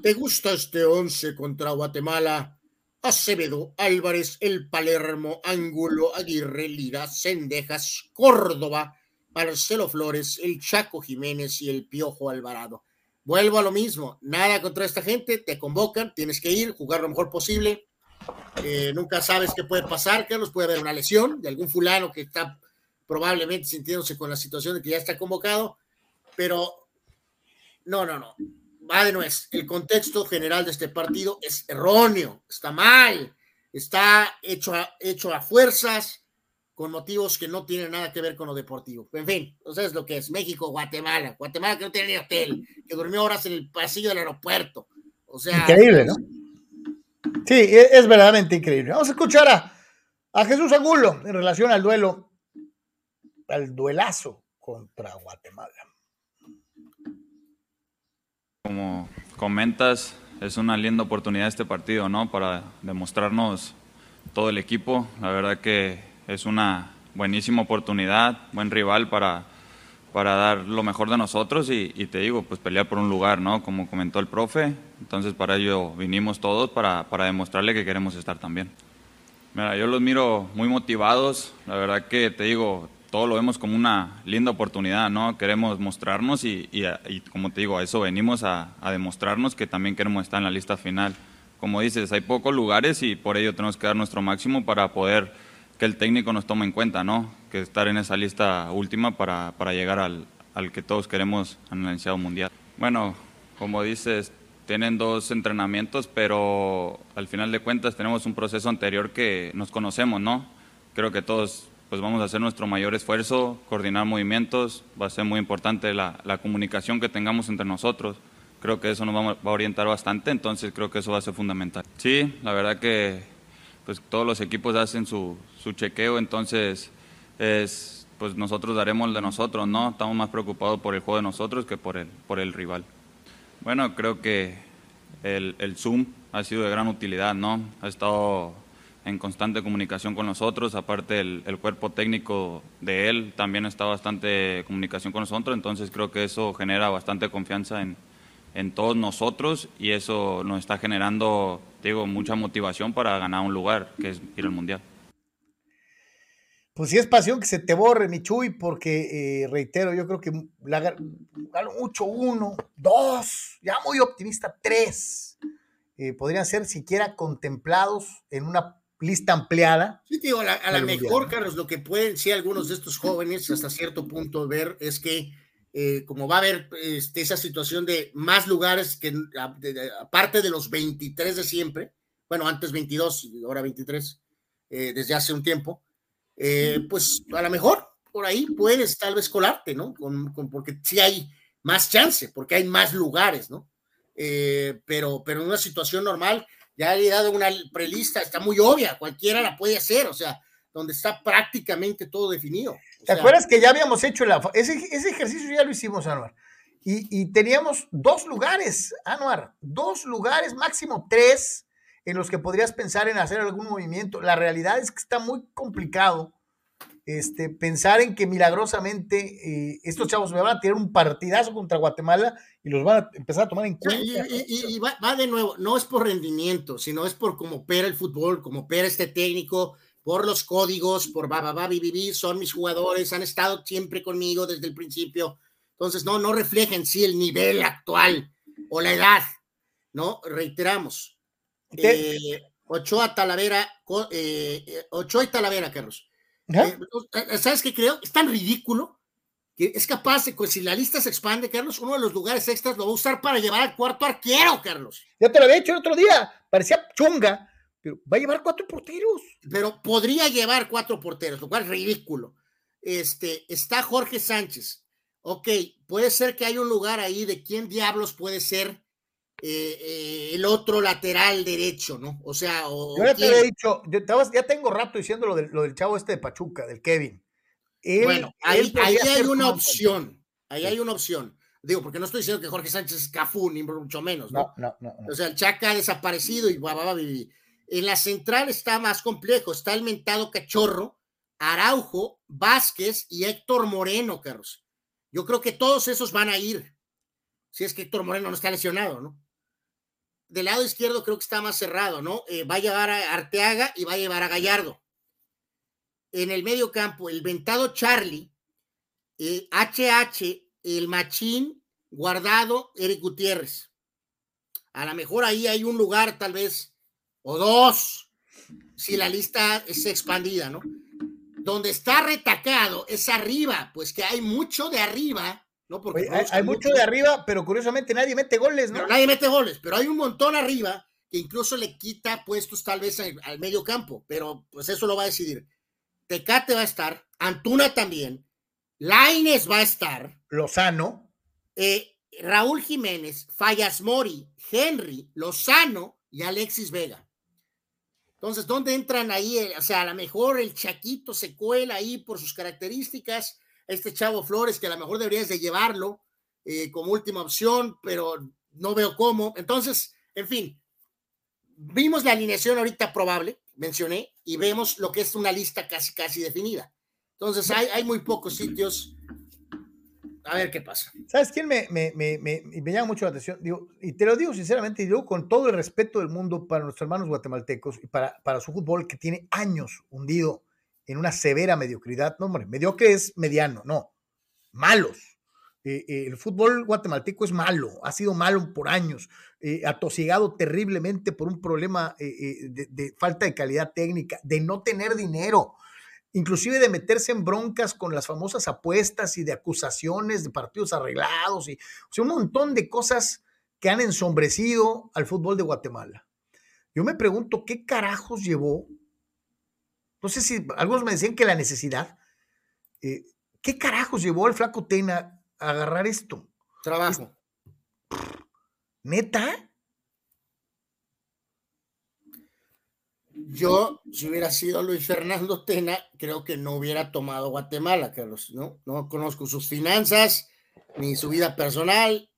B: ¿Te gusta este 11 contra Guatemala? Acevedo, Álvarez, El Palermo, Ángulo, Aguirre, Lira, Cendejas, Córdoba, Marcelo Flores, el Chaco Jiménez y el Piojo Alvarado. Vuelvo a lo mismo, nada contra esta gente, te convocan, tienes que ir, jugar lo mejor posible. Eh, nunca sabes qué puede pasar, Carlos, puede haber una lesión de algún fulano que está probablemente sintiéndose con la situación de que ya está convocado, pero no, no, no. Va de nuez. El contexto general de este partido es erróneo, está mal, está hecho a, hecho a fuerzas, con motivos que no tienen nada que ver con lo deportivo. En fin, entonces lo que es México, Guatemala, Guatemala que no tiene ni hotel, que durmió horas en el pasillo del aeropuerto. O sea,
A: increíble, ¿no? Sí, e, es, verdaderamente increíble. Vamos a escuchar a, a Jesús Angulo en relación al duelo, al duelazo contra Guatemala.
D: Como comentas, es una linda oportunidad este partido, ¿no? Para demostrarnos todo el equipo. La verdad que es una buenísima oportunidad, buen rival para, para dar lo mejor de nosotros y, te digo, pues pelear por un lugar, ¿no? Como comentó el profe, entonces para ello vinimos todos para, para demostrarle que queremos estar también. Mira, yo los miro muy motivados, la verdad que te digo, todo lo vemos como una linda oportunidad, ¿no? Queremos mostrarnos y, y, como te digo, a eso venimos a, a, demostrarnos que también queremos estar en la lista final. Como dices, hay pocos lugares y por ello tenemos que dar nuestro máximo para poder que el técnico nos tome en cuenta, ¿no? Que estar en esa lista última para, para llegar al, al, que todos queremos iniciado mundial. Bueno, como dices, tienen dos entrenamientos, pero al final de cuentas tenemos un proceso anterior que nos conocemos, ¿no? Creo que todos pues vamos a hacer nuestro mayor esfuerzo, coordinar movimientos, va a ser muy importante la, la comunicación que tengamos entre nosotros. Creo que eso nos va a orientar bastante, entonces creo que eso va a ser fundamental. Sí, la verdad que pues todos los equipos hacen su, su chequeo, entonces es, pues nosotros daremos el de nosotros, ¿no? Estamos más preocupados por el juego de nosotros que por el, por el rival. Bueno, creo que el, Zoom ha sido de gran utilidad, ¿no? Ha estado en constante comunicación con nosotros, aparte el, el, cuerpo técnico de él también está bastante comunicación con nosotros, entonces creo que eso genera bastante confianza en, en todos nosotros y eso nos está generando digo, mucha motivación para ganar un lugar, que es ir al Mundial.
A: Pues sí es pasión que se te borre, Michuy, porque, eh, reitero, yo creo que la, mucho uno, dos, ya muy optimista, tres, eh, podrían ser siquiera contemplados en una lista ampliada.
B: Sí, digo, a lo mejor, Carlos, lo que pueden, sí, algunos de estos jóvenes hasta cierto punto ver es que eh, como va a haber este, esa situación de más lugares que aparte de los 23 de siempre, bueno, antes 22 y ahora 23, eh, desde hace un tiempo, eh, pues a lo mejor por ahí puedes tal vez colarte, ¿no? Con, porque sí hay más chance, porque hay más lugares, ¿no? pero, pero en una situación normal, ya he dado una prelista, está muy obvia, cualquiera la puede hacer, o sea, donde está prácticamente todo definido.
A: ¿Te acuerdas que ya habíamos hecho la, ese, ese ejercicio? Ya lo hicimos, Anuar. Y, y, teníamos dos lugares, Anuar, dos lugares, máximo tres, en los que podrías pensar en hacer algún movimiento. La realidad es que está muy complicado este, pensar en que milagrosamente eh, estos chavos me van a tirar un partidazo contra Guatemala y los van a empezar a tomar en cuenta.
B: Y, y va, va, de nuevo, no es por rendimiento, sino es por cómo opera el fútbol, cómo opera este técnico, por los códigos, por bibibi, son mis jugadores, han estado siempre conmigo desde el principio. Entonces, no, no refleja en sí el nivel actual o la edad, ¿no? Reiteramos. Eh, Ochoa Talavera, eh, eh, Ochoa y Talavera, Carlos. Eh, ¿Sabes qué creo? Es tan ridículo que es capaz de, pues, si la lista se expande, Carlos, uno de los lugares extras lo va a usar para llevar al cuarto arquero, Carlos.
A: Ya te lo había dicho el otro día, parecía chunga, pero va a llevar cuatro porteros.
B: Pero podría llevar cuatro porteros, lo cual es ridículo. Este, está Jorge Sánchez. Ok, puede ser que hay un lugar ahí de quién diablos puede ser eh, el otro lateral derecho, ¿no? O sea, o,
A: yo ya te había dicho, ya tengo rato diciendo lo del, lo del, chavo este de Pachuca, del Kevin.
B: bueno, ahí, ahí hay una opción. Ahí hay una opción. Digo, porque no estoy diciendo que Jorge Sánchez es Cafú, ni mucho menos, ¿no?
A: No, no, no.
B: O sea, el Chaca ha desaparecido y va, va, va, en la central está más complejo, está el mentado Cachorro, Araujo, Vázquez y Héctor Moreno, Carlos. Yo creo que todos esos van a ir, si es que Héctor Moreno no está lesionado, ¿no? Del lado izquierdo creo que está más cerrado, ¿no? Eh, va a llevar a Arteaga y va a llevar a Gallardo. En el medio campo, el ventado Charlie, HH, eh, el Machín, Guardado, Eric Gutiérrez. A lo mejor ahí hay un lugar, tal vez, o dos, si la lista es expandida, ¿no? Donde está retacado es arriba, pues que hay mucho de arriba ¿no?
A: Porque hay, mucho de arriba, pero curiosamente nadie mete goles, ¿no?
B: nadie mete goles, pero hay un montón arriba que incluso le quita puestos tal vez al, medio campo, pero pues eso lo va a decidir. Tecate va a estar, Antuna también, Laines va a estar.
A: Lozano.
B: Eh, Raúl Jiménez, Fallas Mori, Henry, Lozano y Alexis Vega. Entonces, ¿dónde entran ahí? O sea, a lo mejor el Chaquito se cuela ahí por sus características este chavo Flores, que a lo mejor deberías de llevarlo eh, como última opción, pero no veo cómo. Entonces, en fin, vimos la alineación ahorita probable, mencioné, y vemos lo que es una lista casi, casi definida. Entonces, hay, hay muy pocos sitios. A ver qué pasa.
A: ¿Sabes quién me, me, me, me, llama mucho la atención? Digo, y te lo digo sinceramente, y digo con todo el respeto del mundo para nuestros hermanos guatemaltecos y para, para su fútbol que tiene años hundido en una severa mediocridad. No, hombre, mediocre es mediano, no, malos. Eh, eh, el fútbol guatemalteco es malo, ha sido malo por años, eh, atosigado terriblemente por un problema de, falta de calidad técnica, de no tener dinero, inclusive de meterse en broncas con las famosas apuestas y de acusaciones de partidos arreglados, y, un montón de cosas que han ensombrecido al fútbol de Guatemala. Yo me pregunto qué carajos llevó no sé si algunos me decían que la necesidad. Eh, ¿Qué carajos llevó al flaco Tena a agarrar esto?
B: Trabajo.
A: ¿Neta?
B: Yo, si hubiera sido Luis Fernando Tena, creo que no hubiera tomado Guatemala, Carlos. No, no conozco sus finanzas ni su vida personal.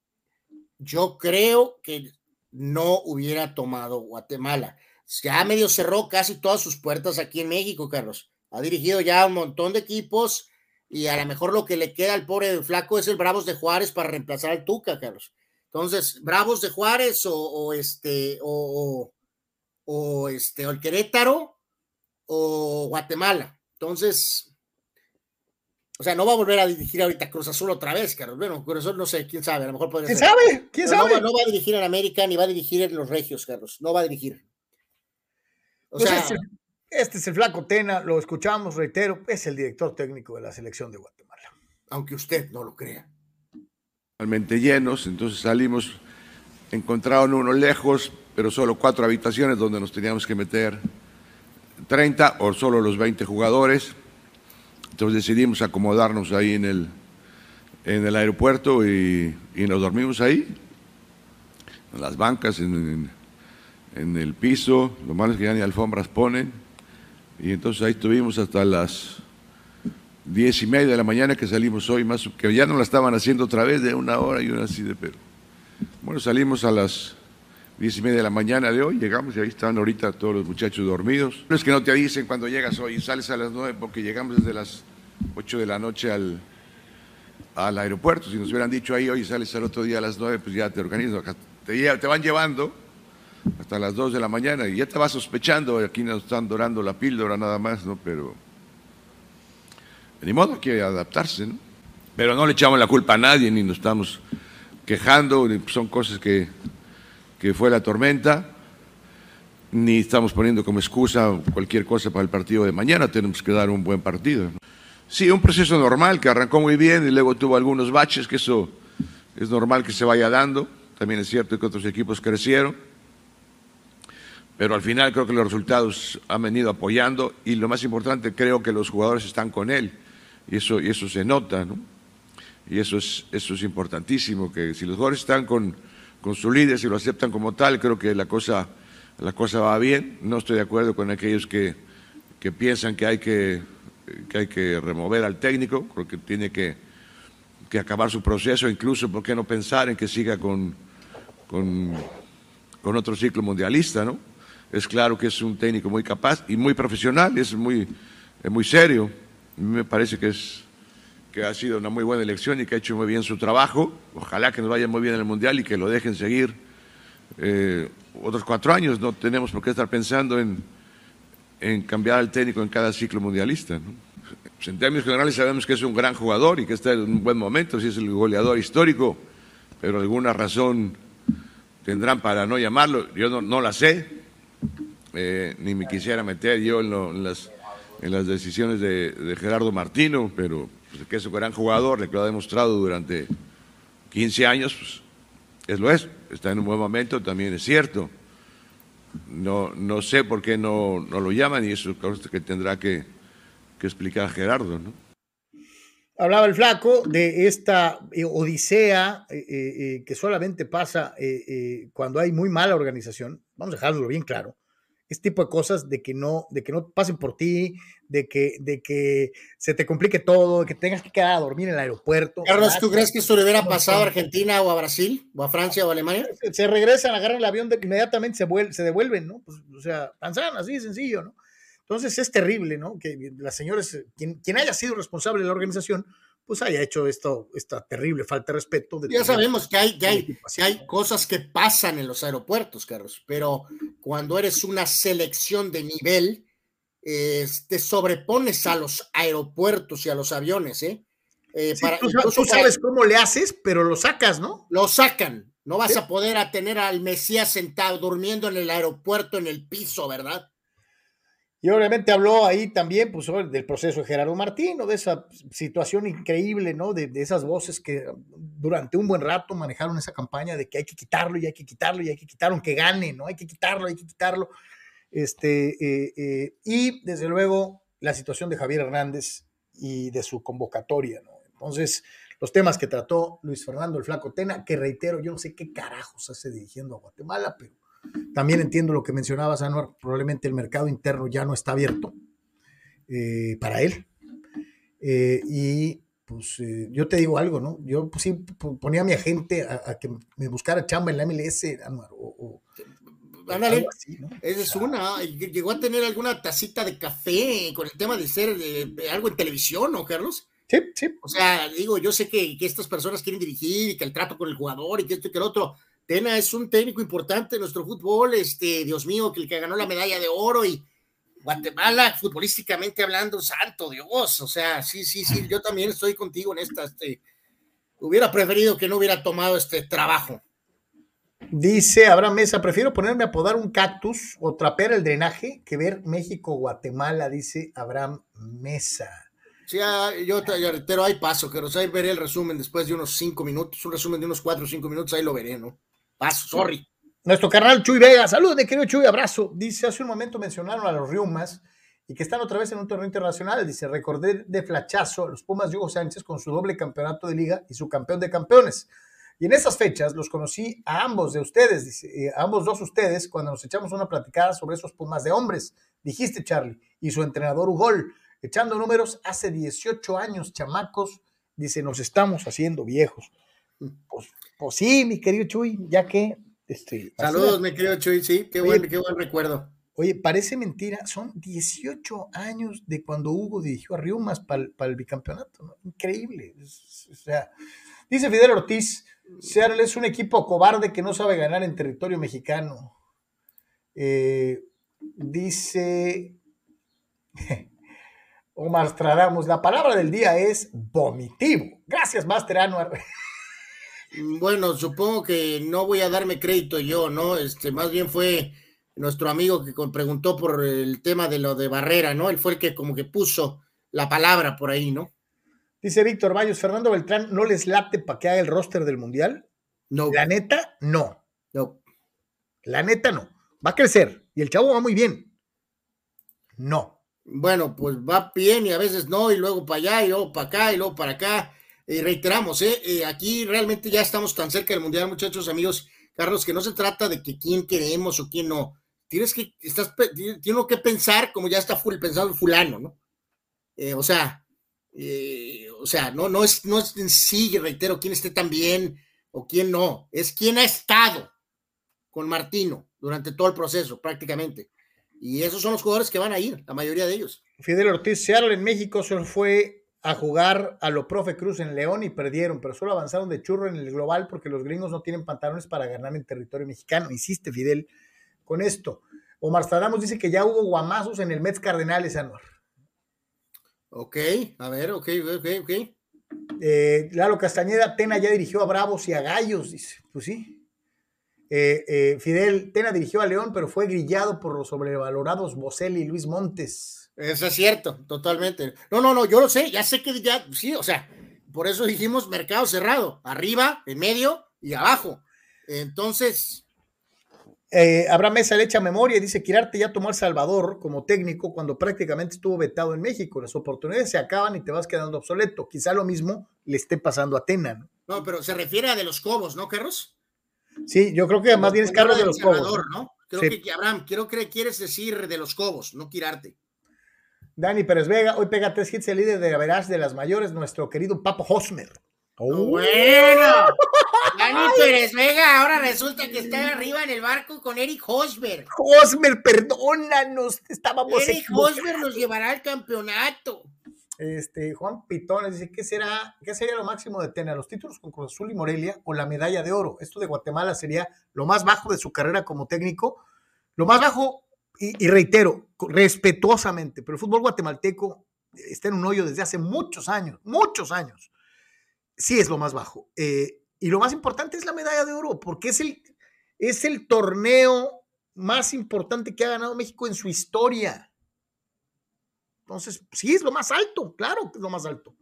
B: Yo creo que no hubiera tomado Guatemala ya medio cerró casi todas sus puertas aquí en México, Carlos. Ha dirigido ya un montón de equipos y a lo mejor lo que le queda al pobre flaco es el Bravos de Juárez para reemplazar al Tuca, Carlos. Entonces, Bravos de Juárez o, este o, o, este o el Querétaro o Guatemala. Entonces, o sea, no va a volver a dirigir ahorita Cruz Azul otra vez, Carlos. Bueno, Cruz Azul no sé, quién sabe, a lo mejor podría
A: ¿Quién sabe? ¿Quién sabe?
B: No, no, va a dirigir en América ni va a dirigir en los Regios, Carlos. No va a dirigir.
A: Pues este, este, es el flaco Tena, lo escuchamos, reitero, es el director técnico de la selección de Guatemala.
B: Aunque usted no lo crea.
E: Realmente llenos, entonces salimos, encontraron uno lejos, pero solo cuatro habitaciones donde nos teníamos que meter 30 o solo los 20 jugadores. Entonces decidimos acomodarnos ahí en el, en el aeropuerto y, nos dormimos ahí, en las bancas, en en el piso, lo malo es que ya ni alfombras ponen, y entonces ahí estuvimos hasta las diez y media de la mañana que salimos hoy, más que ya no la estaban haciendo otra vez de una hora y una así de pero. Bueno, salimos a las diez y media de la mañana de hoy, llegamos y ahí están ahorita todos los muchachos dormidos. No es que no te avisen cuando llegas hoy sales a las nueve porque llegamos desde las ocho de la noche al, al aeropuerto. Si nos hubieran dicho ahí hoy sales al otro día a las nueve, pues ya te organizas, te, te van llevando hasta las 2 de la mañana y ya te vas sospechando, aquí nos están dorando la píldora nada más, ¿no? Pero ni modo que adaptarse, ¿no? Pero no le echamos la culpa a nadie, ni nos estamos quejando, son cosas que, que fue la tormenta, ni estamos poniendo como excusa cualquier cosa para el partido de mañana, tenemos que dar un buen partido. Sí, un proceso normal que arrancó muy bien y luego tuvo algunos baches, que eso es normal que se vaya dando, también es cierto que otros equipos crecieron pero al final creo que los resultados han venido apoyando y lo más importante creo que los jugadores están con él y eso, y eso se nota, ¿no? Y eso es, eso es importantísimo, que si los jugadores están con, con su líder, si lo aceptan como tal, creo que la cosa, la cosa va bien. No estoy de acuerdo con aquellos que, que piensan que hay que, que hay que remover al técnico, creo que tiene que, que acabar su proceso, incluso, ¿por qué no pensar en que siga con, con, con otro ciclo mundialista, ¿no? Es claro que es un técnico muy capaz y muy profesional, es muy, muy serio. A mí me parece que, es, que ha sido una muy buena elección y que ha hecho muy bien su trabajo. Ojalá que nos vaya muy bien en el Mundial y que lo dejen seguir eh, otros cuatro años. No tenemos por qué estar pensando en, en cambiar al técnico en cada ciclo mundialista. Pues en términos generales sabemos que es un gran jugador y que está en un buen momento, si es el goleador histórico, pero alguna razón tendrán para no llamarlo. Yo no la sé, eh, ni me quisiera meter yo en, las, en las, decisiones de, Gerardo Martino, pero pues, que es un gran jugador, le que lo ha demostrado durante 15 años, pues es lo es, está en un buen momento, también es cierto. No, no sé por qué no, no lo llaman y eso es que tendrá que, que explicar Gerardo, ¿no?
A: Hablaba el flaco de esta eh, odisea eh, eh, que solamente pasa cuando hay muy mala organización. Vamos a dejarlo bien claro este tipo de cosas de que no, de que no pasen por ti, de que, de que se te complique todo, de que tengas que quedar a dormir en el aeropuerto.
B: Carlos, ¿tú crees que esto le hubiera pasado a Argentina o a Brasil, o a Francia o a Alemania?
A: Se, regresan, agarran el avión, de, inmediatamente se, se devuelven, ¿no? Pues, o sea, tan así de sencillo, ¿no? Entonces es terrible, ¿no? Que las señores, quien, quien haya sido responsable de la organización, pues haya hecho esto, esta terrible falta de respeto.
B: ya sabemos que hay, que hay, hay cosas que pasan en los aeropuertos, Carlos, pero cuando eres una selección de nivel, te sobrepones a los aeropuertos y a los aviones, ¿eh?
A: eh para, tú, sabes cómo le haces, pero lo sacas, ¿no?
B: Lo sacan. No vas a poder a tener al Mesías sentado durmiendo en el aeropuerto en el piso, ¿verdad?
A: Y obviamente habló ahí también pues, del proceso de Gerardo Martín, de esa situación increíble, ¿no? De, esas voces que durante un buen rato manejaron esa campaña de que hay que quitarlo y hay que quitarlo y hay que quitarlo, aunque gane, ¿no? Hay que quitarlo, hay que quitarlo. Este, eh, eh, y desde luego la situación de Javier Hernández y de su convocatoria, ¿no? Entonces, los temas que trató Luis Fernando el Flaco Tena, que reitero, yo no sé qué carajos hace dirigiendo a Guatemala, pero también entiendo lo que mencionabas, Anuar, probablemente el mercado interno ya no está abierto eh, para él. Eh, y pues eh, yo te digo algo, ¿no? Yo pues, sí ponía a mi agente a, que me buscara chamba en la MLS, Anuar, o,
B: Ándale, esa es una. ¿Llegó a tener alguna tacita de café con el tema de ser algo en televisión, ¿no, Carlos?
A: Sí, sí.
B: O sea, digo, yo sé que, que, estas personas quieren dirigir y que el trato con el jugador y que esto y que el otro, Tena es un técnico importante en nuestro fútbol, este, Dios mío, que el que ganó la medalla de oro y Guatemala, futbolísticamente hablando, santo Dios, o sea, sí, sí, sí, yo también estoy contigo en esta, este, hubiera preferido que no hubiera tomado este trabajo.
A: Dice Abraham Mesa, prefiero ponerme a podar un cactus o trapear el drenaje que ver México-Guatemala, dice Abraham Mesa.
B: Sí, ah, yo te reitero, hay paso, pero ahí veré el resumen después de unos cinco minutos, un resumen de unos cuatro o cinco minutos, ahí lo veré, ¿no? Paso, sorry.
A: Nuestro carnal Chuy Vega, saludos de querido Chuy, abrazo. Dice, hace un momento mencionaron a los Riumas y que están otra vez en un torneo internacional. Dice, recordé de flachazo a los Pumas de Hugo Sánchez con su doble campeonato de liga y su campeón de campeones. Y en esas fechas los conocí a ambos de ustedes, dice, eh, a ambos dos ustedes, cuando nos echamos una platicada sobre esos Pumas de hombres, dijiste Charlie, y su entrenador Ugol, echando números hace 18 años, chamacos, dice, nos estamos haciendo viejos. Pues pues sí, mi querido Chuy, ya que. Este,
B: Saludos, mi querido Chuy, sí, qué, buen, qué buen recuerdo.
A: Oye, parece mentira, son 18 años de cuando Hugo dirigió a Riumas para el bicampeonato, Increíble. o sea, dice Fidel Ortiz, Seattle es un equipo cobarde que no sabe ganar en territorio mexicano. Eh, dice [LAUGHS] Omar Stradamos, la palabra del día es vomitivo. Gracias, Master Anuar. [LAUGHS]
B: Bueno, supongo que no voy a darme crédito yo, ¿no? Este, más bien fue nuestro amigo que preguntó por el tema de lo de Barrera, ¿no? Él fue el que como que puso la palabra por ahí, ¿no?
A: Dice Víctor Bayos, Fernando Beltrán, ¿no les late para que haga el roster del Mundial?
B: No.
A: La neta, no.
B: No.
A: La neta, no. Va a crecer y el chavo va muy bien. No.
B: Bueno, pues va bien y a veces no, y luego para allá, y luego para acá, y luego para acá eh, reiteramos, eh, eh, aquí realmente ya estamos tan cerca del Mundial, muchachos, amigos, Carlos, que no se trata de que quién queremos o quién no. Tienes que, estás, tienes que pensar como ya está full, pensado fulano, ¿no? o sea, o sea, no, no, es, no es en sí, reitero, quién esté tan bien o quién no, es quién ha estado con Martino durante todo el proceso, prácticamente. Y esos son los jugadores que van a ir, la mayoría de ellos.
A: Fidel Ortiz Seattle en México se fue a jugar a lo profe Cruz en León y perdieron, pero solo avanzaron de churro en el global porque los gringos no tienen pantalones para ganar en territorio mexicano. Insiste Fidel con esto. Omar Stadamos dice que ya hubo guamazos en el Mets Cardenales, Anuar.
B: Ok, a ver, ok, ok, ok.
A: Eh, Lalo Castañeda, Tena ya dirigió a Bravos y a Gallos, dice. Pues sí. Eh, eh, Fidel, Tena dirigió a León, pero fue grillado por los sobrevalorados Boselli y Luis Montes.
B: Eso es cierto, totalmente. No, no, no, yo lo sé, ya sé que ya, sí, o sea, por eso dijimos mercado cerrado, arriba, en medio y abajo. Entonces,
A: eh, Abraham Mesa le echa memoria y dice: Quirarte ya tomó El Salvador como técnico cuando prácticamente estuvo vetado en México. Las oportunidades se acaban y te vas quedando obsoleto. Quizá lo mismo le esté pasando a Tena. ¿no?
B: No, pero se refiere a de los Cobos, ¿no, Carlos?
A: Sí, yo creo que más bien es Carlos de los Cobos.
B: ¿no? Creo sí. que, Abraham, quiero que quieres decir de los Cobos, no Quirarte.
A: Dani Pérez Vega, hoy pega tres hits el líder de la Verás de las mayores, nuestro querido Papo Hosmer.
B: Oh. Bueno, Dani Pérez Vega ahora resulta que está arriba en el barco con Eric Hosmer.
A: Hosmer, perdónanos, estábamos
B: Eric Hosmer nos llevará al campeonato.
A: Este, Juan Pitón dice, ¿qué será, ¿qué sería lo máximo de Tena? ¿Los títulos con Cruz Azul y Morelia o la medalla de oro? Esto de Guatemala sería lo más bajo de su carrera como técnico. Lo más bajo, y, reitero, respetuosamente, pero el fútbol guatemalteco está en un hoyo desde hace muchos años, muchos años. Sí es lo más bajo. Eh, y lo más importante es la medalla de oro, porque es el, es el torneo más importante que ha ganado México en su historia. Entonces, sí, es lo más alto, claro que es lo más alto.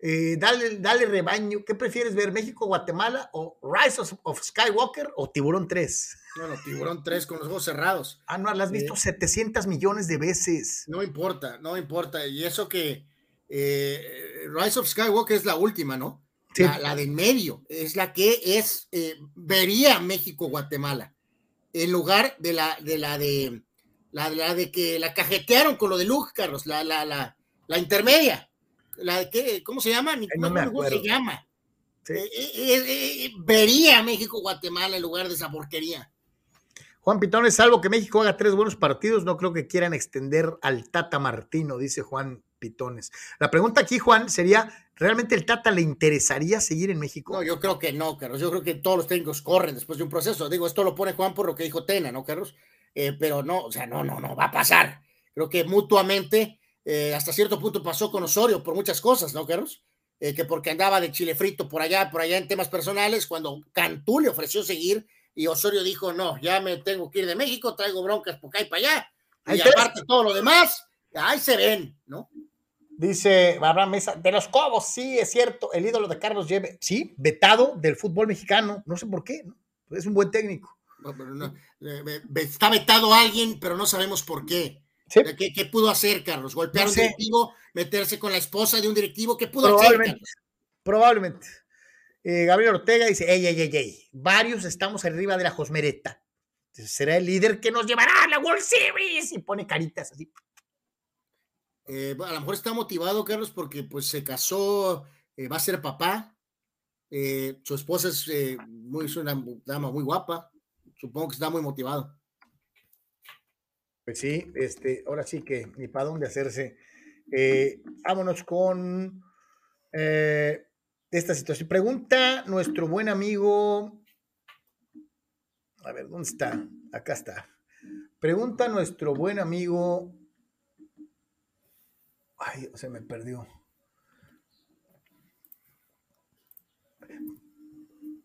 A: Eh, dale, dale rebaño. ¿Qué prefieres ver, México, Guatemala o Rise of, of Skywalker o Tiburón 3?
B: Bueno, Tiburón 3 con los ojos cerrados.
A: Ah, no, la has visto eh, 700 millones de veces.
B: No importa, no importa. Y eso que eh, Rise of Skywalker es la última, ¿no? Sí. La, la, de en medio es la que es, eh, vería México-Guatemala en lugar de la de la de la, la, de que la cajetearon con lo de Luke, Carlos, la, la, la, la intermedia. La de que, ¿Cómo se llama?
A: No me
B: ¿Cómo se llama?
A: Sí.
B: Eh, eh, vería México-Guatemala en lugar de esa porquería.
A: Juan Pitones, salvo que México haga tres buenos partidos, no creo que quieran extender al Tata Martino, dice Juan Pitones. La pregunta aquí, Juan, sería, ¿realmente el Tata le interesaría seguir en México?
B: No, yo creo que no, Carlos. Yo creo que todos los técnicos corren después de un proceso. Digo, esto lo pone Juan por lo que dijo Tena, ¿no, Carlos? Eh, pero no, o sea, no, no, no, va a pasar. Creo que mutuamente, eh, hasta cierto punto pasó con Osorio por muchas cosas, ¿no, Carlos? Eh, que porque andaba de chile frito por allá, por allá en temas personales, cuando Cantú le ofreció seguir y Osorio dijo, no, ya me tengo que ir de México, traigo broncas por acá y para allá. Y Entonces, aparte todo lo demás, ahí se ven, ¿no?
A: Dice Abraham Mesa, de los Cobos, sí, es cierto, el ídolo de Carlos Lleve, sí, vetado del fútbol mexicano, no sé por qué, ¿no? es un buen técnico.
B: No, pero no, está vetado alguien, pero no sabemos por qué.
A: Sí.
B: ¿Qué, ¿Qué, pudo hacer, Carlos? ¿Golpear a
A: sé.
B: un directivo? ¿Meterse con la esposa de un directivo? ¿Qué pudo
A: Probablemente.
B: hacer? Carlos?
A: Probablemente. Eh, Gabriel Ortega dice, ey, ey, ey, ey, varios estamos arriba de la Josmereta. Será el líder que nos llevará a la World Series y pone caritas así.
B: Eh, a lo mejor está motivado, Carlos, porque pues se casó, eh, va a ser papá. Su esposa es, muy, es una dama muy guapa. Supongo que está muy motivado.
A: Pues sí, este, ahora sí que ni para dónde hacerse. Vámonos con eh, esta situación. Pregunta nuestro buen amigo. A ver, ¿dónde está? Acá está. Pregunta nuestro buen amigo. Ay, se me perdió.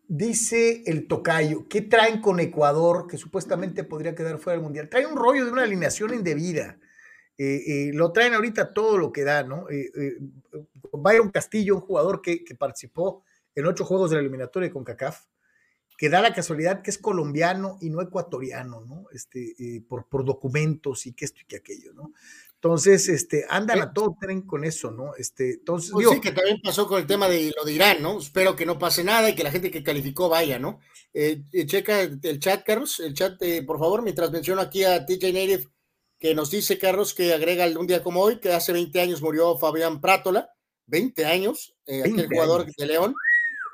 A: Dice el tocayo, ¿qué traen con Ecuador que supuestamente podría quedar fuera del Mundial? Trae un rollo de una alineación indebida. Eh, eh, lo traen ahorita todo lo que da, ¿no? Eh, Byron Castillo, un jugador que, que, participó en ocho juegos de la eliminatoria con CACAF, que da la casualidad que es colombiano y no ecuatoriano, ¿no? Este, por, por documentos y que esto y que aquello, ¿no? Entonces, este, andan a todo tren con eso, ¿no? Este, entonces,
B: pues digo, sí, que también pasó con el tema de lo de Irán, ¿no? Espero que no pase nada y que la gente que calificó vaya, ¿no? Eh, checa el chat, Carlos, el chat, eh, por favor, mientras menciono aquí a TJ Native, que nos dice, Carlos, que agrega un día como hoy, que hace 20 años murió Fabián Prátola, 20 años, eh, 20 aquel jugador años. de León,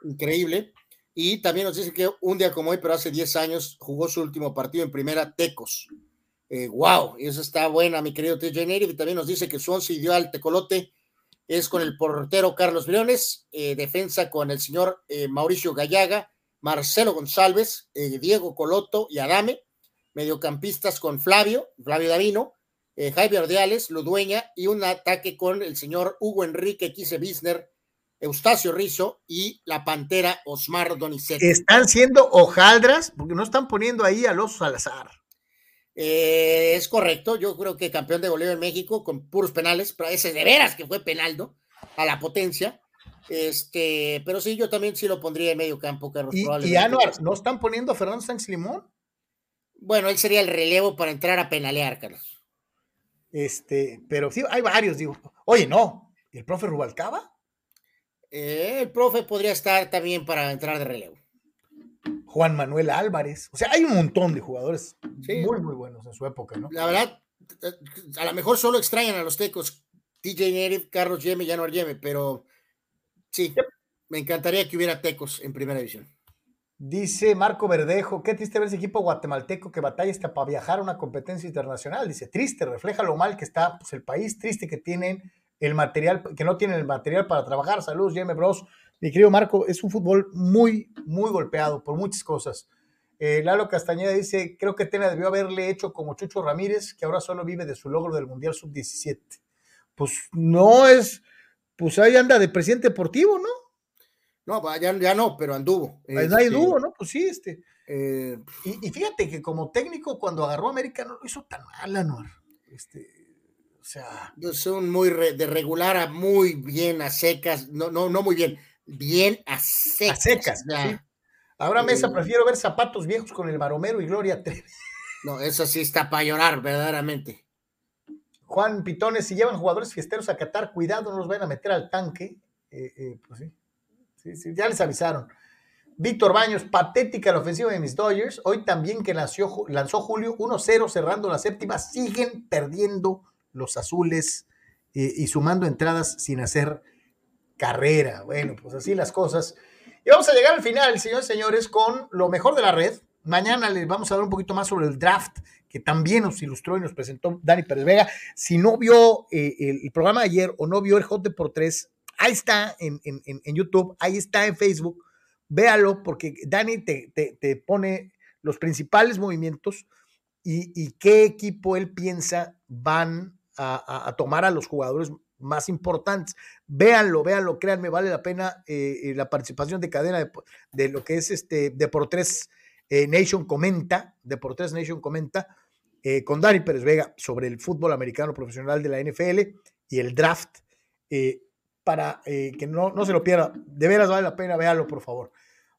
B: increíble. Y también nos dice que un día como hoy, pero hace 10 años, jugó su último partido en primera Tecos. Eh, wow, eso está buena, mi querido TJ Native. Y también nos dice que Swansea dio al Tecolote es con el portero Carlos Briones, eh, defensa con el señor eh, Mauricio Gallaga, Marcelo González, Diego Coloto y Adame, mediocampistas con Flavio, Flavio Davino, Jaime Ordeales, Ludueña y un ataque con el señor Hugo Enrique Quise Bisner, Eustacio Rizo y la Pantera Osmar Donizetti.
A: Están siendo hojaldras porque no están poniendo ahí a los Salazar.
B: Eh, es correcto, yo creo que campeón de goleo en México con puros penales, pero ese de veras que fue penaldo a la potencia. Este, pero sí, yo también sí lo pondría en medio campo, Carlos.
A: ¿Y, y Anuar, no están poniendo a Fernando Sánchez Limón?
B: Bueno, él sería el relevo para entrar a penalear, Carlos.
A: Este, pero sí, hay varios, digo. Oye, no, ¿y el profe Rubalcaba?
B: Eh, el profe podría estar también para entrar de relevo.
A: Juan Manuel Álvarez. O sea, hay un montón de jugadores muy, muy buenos en su época, ¿no?
B: La verdad, a lo mejor solo extrañan a los tecos, TJ Carlos Yeme, Januar Yeme, pero sí, me encantaría que hubiera tecos en primera división.
A: Dice Marco Verdejo, qué triste ver ese equipo guatemalteco que batalla hasta para viajar a una competencia internacional. Dice, triste, refleja lo mal que está pues, el país, triste que tienen el material, que no tienen el material para trabajar. Saludos, Yeme Bros. Mi querido Marco, es un fútbol muy, muy golpeado por muchas cosas. Eh, Lalo Castañeda dice, creo que Tena debió haberle hecho como Chucho Ramírez, que ahora solo vive de su logro del Mundial Sub-17. Pues no es, pues ahí anda de presidente deportivo, ¿no?
B: No, ya, ya no, pero anduvo.
A: Ahí este, anduvo, ¿no? Pues sí, este. Eh, y, fíjate que como técnico, cuando agarró a América, no lo hizo tan mal, Anuar. Este, o sea.
B: Son muy de regular a muy bien, a secas, no, no, no muy bien bien a secas.
A: Ahora, Mesa, eh, prefiero ver zapatos viejos con el Baromero y Gloria Trevi.
B: No, eso sí está para llorar, verdaderamente.
A: Juan Pitones, si llevan jugadores fiesteros a Qatar, cuidado, no los vayan a meter al tanque. Eh, eh, pues sí. Sí, sí, ya les avisaron. Víctor Baños, patética la ofensiva de mis Dodgers. Hoy también que lanzó, lanzó Julio 1-0 cerrando la séptima, siguen perdiendo los azules y sumando entradas sin hacer carrera. Bueno, pues así las cosas. Y vamos a llegar al final, señores y señores, con lo mejor de la red. Mañana les vamos a dar un poquito más sobre el draft, que también nos ilustró y nos presentó Dani Pérez Vega. Si no vio eh, el, programa de ayer o no vio el Hot de por tres, ahí está en, YouTube, ahí está en Facebook. Véalo, porque Dani te, pone los principales movimientos y, qué equipo él piensa van a tomar a los jugadores más importantes. Véanlo, véanlo, créanme, vale la pena eh, eh, la participación de cadena de, lo que es este Deportes eh, Nation Comenta, Deportes Nation Comenta, con Dani Pérez Vega sobre el fútbol americano profesional de la NFL y el draft, para que no, no, se lo pierda. De veras vale la pena, véanlo, por favor.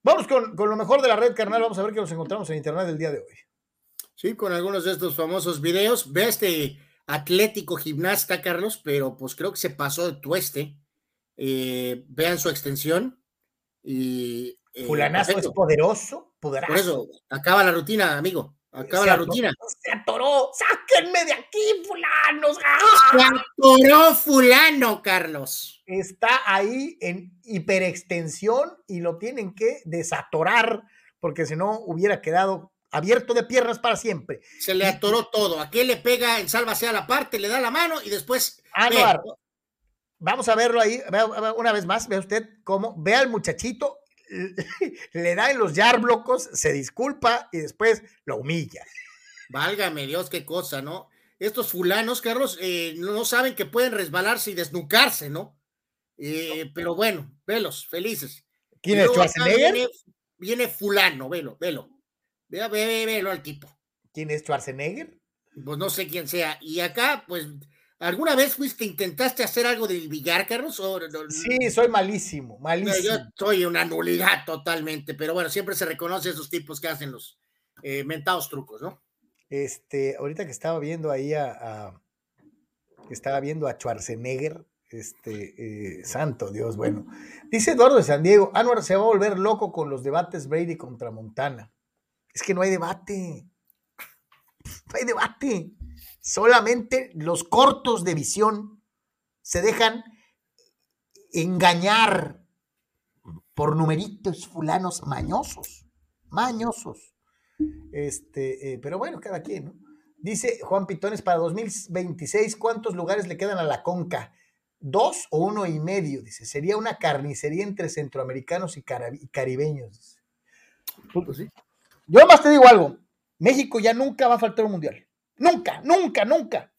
A: Vamos con, con lo mejor de la red, carnal. Vamos a ver qué nos encontramos en internet el día de hoy.
B: Sí, con algunos de estos famosos videos. Ve este atlético gimnasta, Carlos, pero pues creo que se pasó de tueste. Eh, vean su extensión y...
A: Eh, Fulanazo es poderoso,
B: poderoso. Por eso, acaba la rutina, amigo. Acaba la rutina.
A: Se atoró. Sáquenme de aquí, fulanos.
B: Se atoró fulano, Carlos.
A: Está ahí en hiperextensión y lo tienen que desatorar porque si no hubiera quedado abierto de piernas para siempre.
B: Se le atoró todo. ¿A qué le pega en sálvase a la parte? Le da la mano y después.
A: vamos a verlo ahí una vez más. Vea usted cómo ve al muchachito, [LAUGHS] le da en los yarblocos, se disculpa y después lo humilla.
B: Válgame Dios, qué cosa, ¿no? Estos fulanos, Carlos, eh, no saben que pueden resbalarse y desnucarse, ¿no? Eh, pero bueno, velos, felices.
A: ¿Quién es Schwarzenegger?
B: Viene, viene fulano, velo, velo. Ve, ve, velo al tipo.
A: ¿Quién es Schwarzenegger?
B: Pues no sé quién sea. Y acá, pues, ¿alguna vez fuiste, intentaste hacer algo del billar, Carlos?
A: sí, soy malísimo, malísimo.
B: Yo soy una nulidad totalmente, pero bueno, siempre se reconoce a esos tipos que hacen los eh, mentados trucos, ¿no?
A: Este, ahorita que estaba viendo ahí a, estaba viendo a Schwarzenegger, este, eh, santo Dios, bueno. Dice Eduardo de San Diego, Anwar se va a volver loco con los debates Brady contra Montana. Es que no hay debate. No hay debate. Solamente los cortos de visión se dejan engañar por numeritos fulanos mañosos. Mañosos. Este, eh, pero bueno, cada quien, ¿no? Dice Juan Pitones, para 2026, ¿cuántos lugares le quedan a la Conca? dos o uno y medio, dice. Sería una carnicería entre centroamericanos y, caribeños. Pues Yo más te digo algo. México ya nunca va a faltar un mundial. Nunca, nunca, nunca.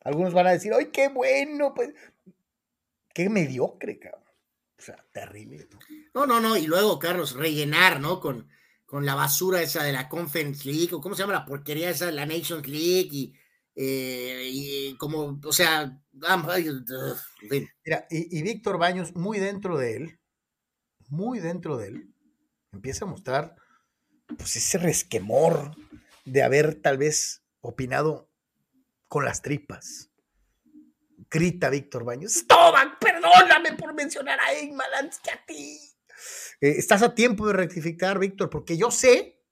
A: Algunos van a decir, ¡ay, qué bueno! Pues, qué mediocre, cabrón. O sea, terrible.
B: ¿no? no, no, Y luego, Carlos, rellenar, ¿no? Con, con la basura esa de la Conference League, o cómo se llama la porquería esa de la Nations League, y, eh, como, o sea,
A: Mira, y, y Víctor Baños, muy dentro de él, muy dentro de él, empieza a mostrar pues ese resquemor de haber tal vez opinado con las tripas. Grita Víctor Baños, Stovak, perdóname por mencionar a Eggman antes que a ti. Eh, estás a tiempo de rectificar, Víctor, porque yo sé,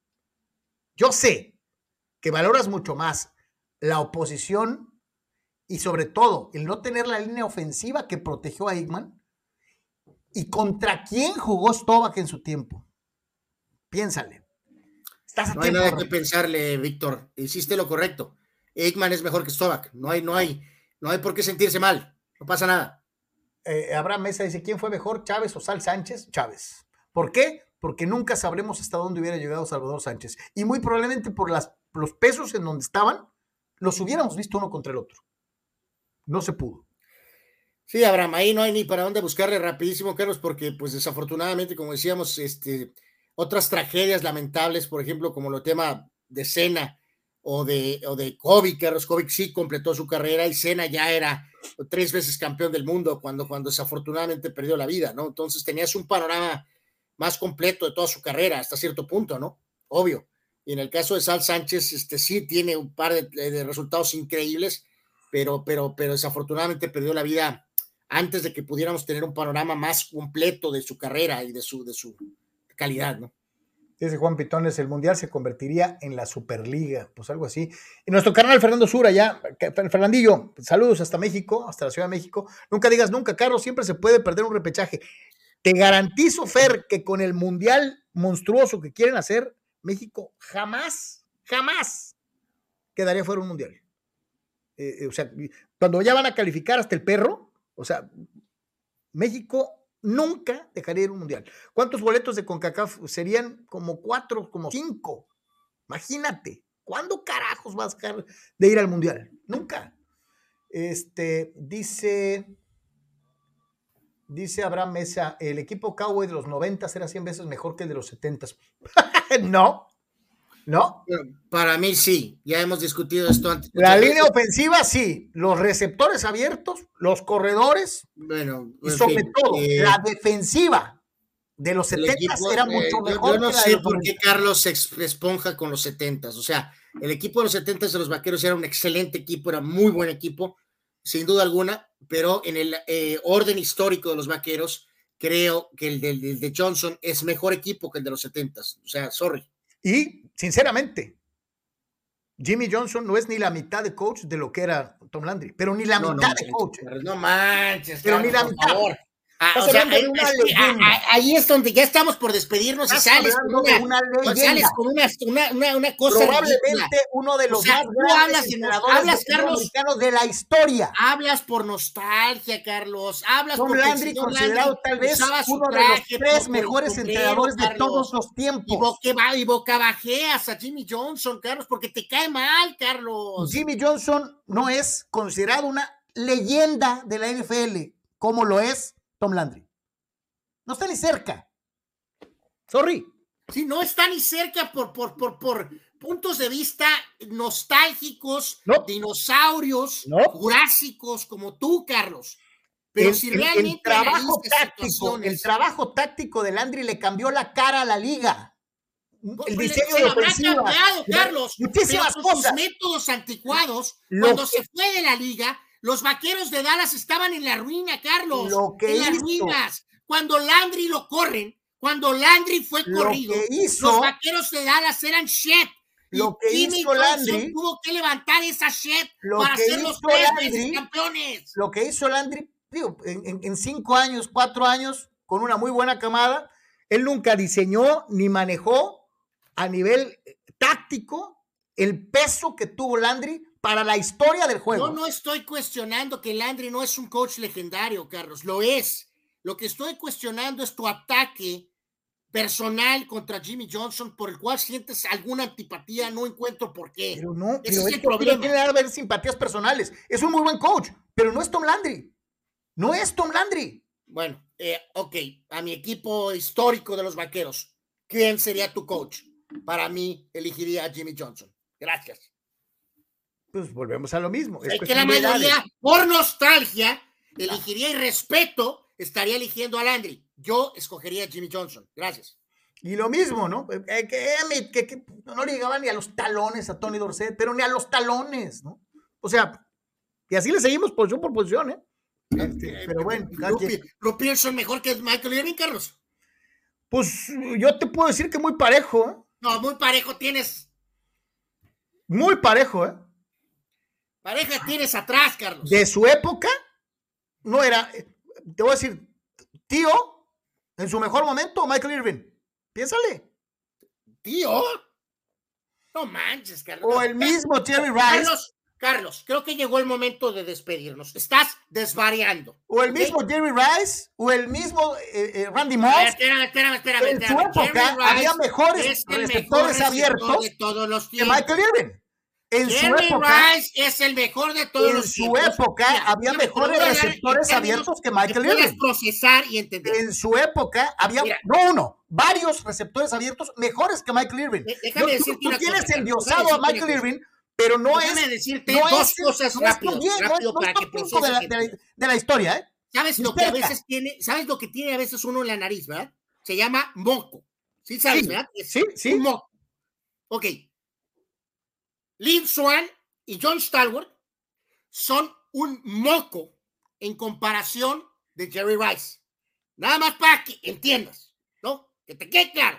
A: yo sé que valoras mucho más la oposición y sobre todo el no tener la línea ofensiva que protegió a Eggman y contra quién jugó Stovak en su tiempo. Piénsale.
B: Estás a no hay nada que pensarle, Víctor. Hiciste lo correcto. Eggman es mejor que Stovak. No hay, no hay, no hay por qué sentirse mal. No pasa nada.
A: Eh, Abraham Mesa dice: ¿Quién fue mejor, Chávez o Sal Sánchez? Chávez. ¿Por qué? Porque nunca sabremos hasta dónde hubiera llegado Salvador Sánchez. Y muy probablemente por las, los pesos en donde estaban, los hubiéramos visto uno contra el otro. No se pudo.
B: Sí, Abraham, ahí no hay ni para dónde buscarle rapidísimo, Carlos, porque pues desafortunadamente, como decíamos, este, otras tragedias lamentables, por ejemplo, como el tema de Cena o de, o de Kobe, Carlos Kobe sí completó su carrera y Cena ya era tres veces campeón del mundo cuando, cuando desafortunadamente perdió la vida, ¿no? Entonces tenías un panorama más completo de toda su carrera hasta cierto punto, ¿no? Obvio. Y en el caso de Sal Sánchez, este sí tiene un par de, resultados increíbles, pero, pero, pero desafortunadamente perdió la vida antes de que pudiéramos tener un panorama más completo de su carrera y de su, de su calidad, ¿no?
A: Dice Juan Pitones, el Mundial se convertiría en la Superliga, pues algo así. Y nuestro canal Fernando Sura, ya, Fernandillo, saludos hasta México, hasta la Ciudad de México. Nunca digas nunca, Carlos, siempre se puede perder un repechaje. Te garantizo, Fer, que con el mundial monstruoso que quieren hacer, México jamás, jamás quedaría fuera un mundial. Eh, eh, o sea, cuando ya van a calificar hasta el perro, o sea, México nunca dejaría ir un mundial. ¿Cuántos boletos de CONCACAF serían? Como cuatro, como cinco. Imagínate, ¿cuándo carajos vas a dejar de ir al mundial? Nunca. Este, dice Dice Abraham Mesa, el equipo Cowboy de los 90 era 100 veces mejor que el de los 70. [LAUGHS] no, no.
B: Para mí sí, ya hemos discutido esto antes.
A: La línea ofensiva sí, los receptores abiertos, los corredores,
B: bueno,
A: y sobre todo eh, la defensiva de los 70 era eh, mucho mejor.
B: Yo, no sé por qué Carlos se esponja con los 70 o sea, el equipo de los 70 de los vaqueros era un excelente equipo, era muy buen equipo sin duda alguna, pero en el eh, orden histórico de los vaqueros, creo que el de, Johnson es mejor equipo que el de los 70 O sea, sorry.
A: Y, sinceramente, Jimmy Johnson no es ni la mitad de coach de lo que era Tom Landry, pero ni la mitad de coach.
B: No manches,
A: pero ni la mitad.
B: Ah, ahí, es donde ya estamos por despedirnos y sales con una, con una, una, cosa.
A: Probablemente uno de los más
B: grandes hablas, Carlos,
A: de la historia.
B: Hablas por nostalgia, Carlos. Hablas
A: Tom Landry considerado tal vez uno de los tres mejores entrenadores de todos los tiempos.
B: Y, boca bajeas a Jimmy Johnson, Carlos, porque te cae mal, Carlos.
A: Jimmy Johnson no es considerado una leyenda de la NFL, como lo es Tom Landry. No está ni cerca. Sorry.
B: Sí, no está ni cerca por, por, por, por puntos de vista nostálgicos, dinosaurios, jurásicos, como tú, Carlos. Pero si realmente
A: el trabajo táctico, el trabajo táctico de Landry le cambió la cara a la liga.
B: El diseño de ofensiva, cambiado, Carlos. Muchísimas cosas. Sus métodos anticuados, cuando se fue de la liga, los vaqueros de Dallas estaban en la ruina, Carlos.
A: Lo que
B: en
A: las
B: ruinas. Cuando Landry lo corren, cuando Landry fue corrido, los vaqueros de Dallas eran shit.
A: Lo que hizo Landry
B: tuvo que levantar esa shit para ser los campeones.
A: Lo que hizo Landry, digo, en, en cinco años, cuatro años, con una muy buena camada, él nunca diseñó ni manejó a nivel táctico el peso que tuvo Landry para la historia del juego.
B: Yo no estoy cuestionando que Landry no es un coach legendario, Carlos, lo es. Lo que estoy cuestionando es tu ataque personal contra Jimmy Johnson por el cual sientes alguna antipatía, no encuentro por qué.
A: Pero no,
B: Ese
A: pero
B: es el
A: no
B: problema.
A: tiene que ver simpatías personales. Es un muy buen coach, pero no es Tom Landry. No es Tom Landry.
B: Bueno, eh, ok, a mi equipo histórico de los vaqueros, ¿quién sería tu coach? Para mí, elegiría a Jimmy Johnson. Gracias.
A: Pues volvemos a lo mismo. Es
B: que la mayoría, por nostalgia, elegiría y respeto, estaría eligiendo a Landry. Yo escogería a Jimmy Johnson. Gracias.
A: Y lo mismo, ¿no? Eh, que, eh, que- que no le llegaba ni a los talones a Tony Dorsett, pero ni a los talones, ¿no? O sea, y así le seguimos posición por posición, ¿eh? Este, pero bueno,
B: Drew Pearson mejor que Michael Irving, Carlos.
A: pues yo te puedo decir que muy parejo, ¿eh?
B: No, muy parejo tienes.
A: Muy parejo, ¿eh?
B: Pareja tienes atrás, Carlos.
A: De su época, no era, eh, te voy a decir, tío, en su mejor momento, Michael Irving. Piénsale.
B: Tío. No manches, Carlos.
A: O el mismo Jerry Rice,
B: Carlos, Carlos, creo que llegó el momento de despedirnos. Estás desvariando.
A: o el mismo Jerry Rice, o el mismo eh, eh, Randy
B: A ver,
A: Moss.
B: espérame, espérame, espérame.
A: En su
B: espérame.
A: época había mejores
B: mejor
A: receptores
B: receptor
A: abiertos
B: de todos los
A: que
B: tiempos.
A: Michael Irving. En su
B: Jerry
A: época,
B: Rice es el mejor de todos
A: en
B: los
A: su
B: tiempos.
A: época
B: Mira,
A: había mejores receptores abiertos que Michael
B: que
A: Irving.
B: procesar y entender.
A: En su época había,
B: Mira.
A: no uno, varios receptores abiertos mejores que Michael Irving.
B: Déjame
A: tú-
B: decirte
A: tú,
B: una
A: tienes
B: cosa, Carlos,
A: endiosado a Michael. Irving, pero no
B: Déjame
A: es.
B: decirte
A: no
B: dos
A: es-
B: cosas
A: no es
B: rápido,
A: tu bien, no es-
B: rápido
A: no es
B: para que
A: de la, de la- de la historia, ¿eh?
B: ¿Sabes lo que a veces tiene? ¿Sabes lo que tiene a veces uno en la nariz, verdad? Se llama moco. ¿Sí sabes,
A: Sí,
B: verdad? Es
A: sí, sí.
B: un moco. Ok. Lynn Swan y John Stalwart son un moco en comparación de Jerry Rice. Nada más para que entiendas, ¿no? Que te quede claro.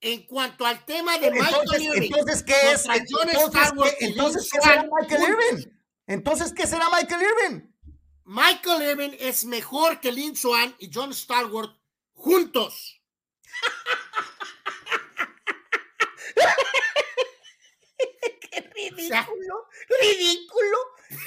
B: En cuanto al tema de Michael
A: Entonces,
B: Irving,
A: entonces, ¿qué es? Entonces, ¿qué, entonces, ¿qué será Michael. Irving? Entonces, ¿qué será Michael Irving?
B: Michael Irving es mejor que Lynn Swan y John Stalwart juntos.
A: Ridículo, ridículo.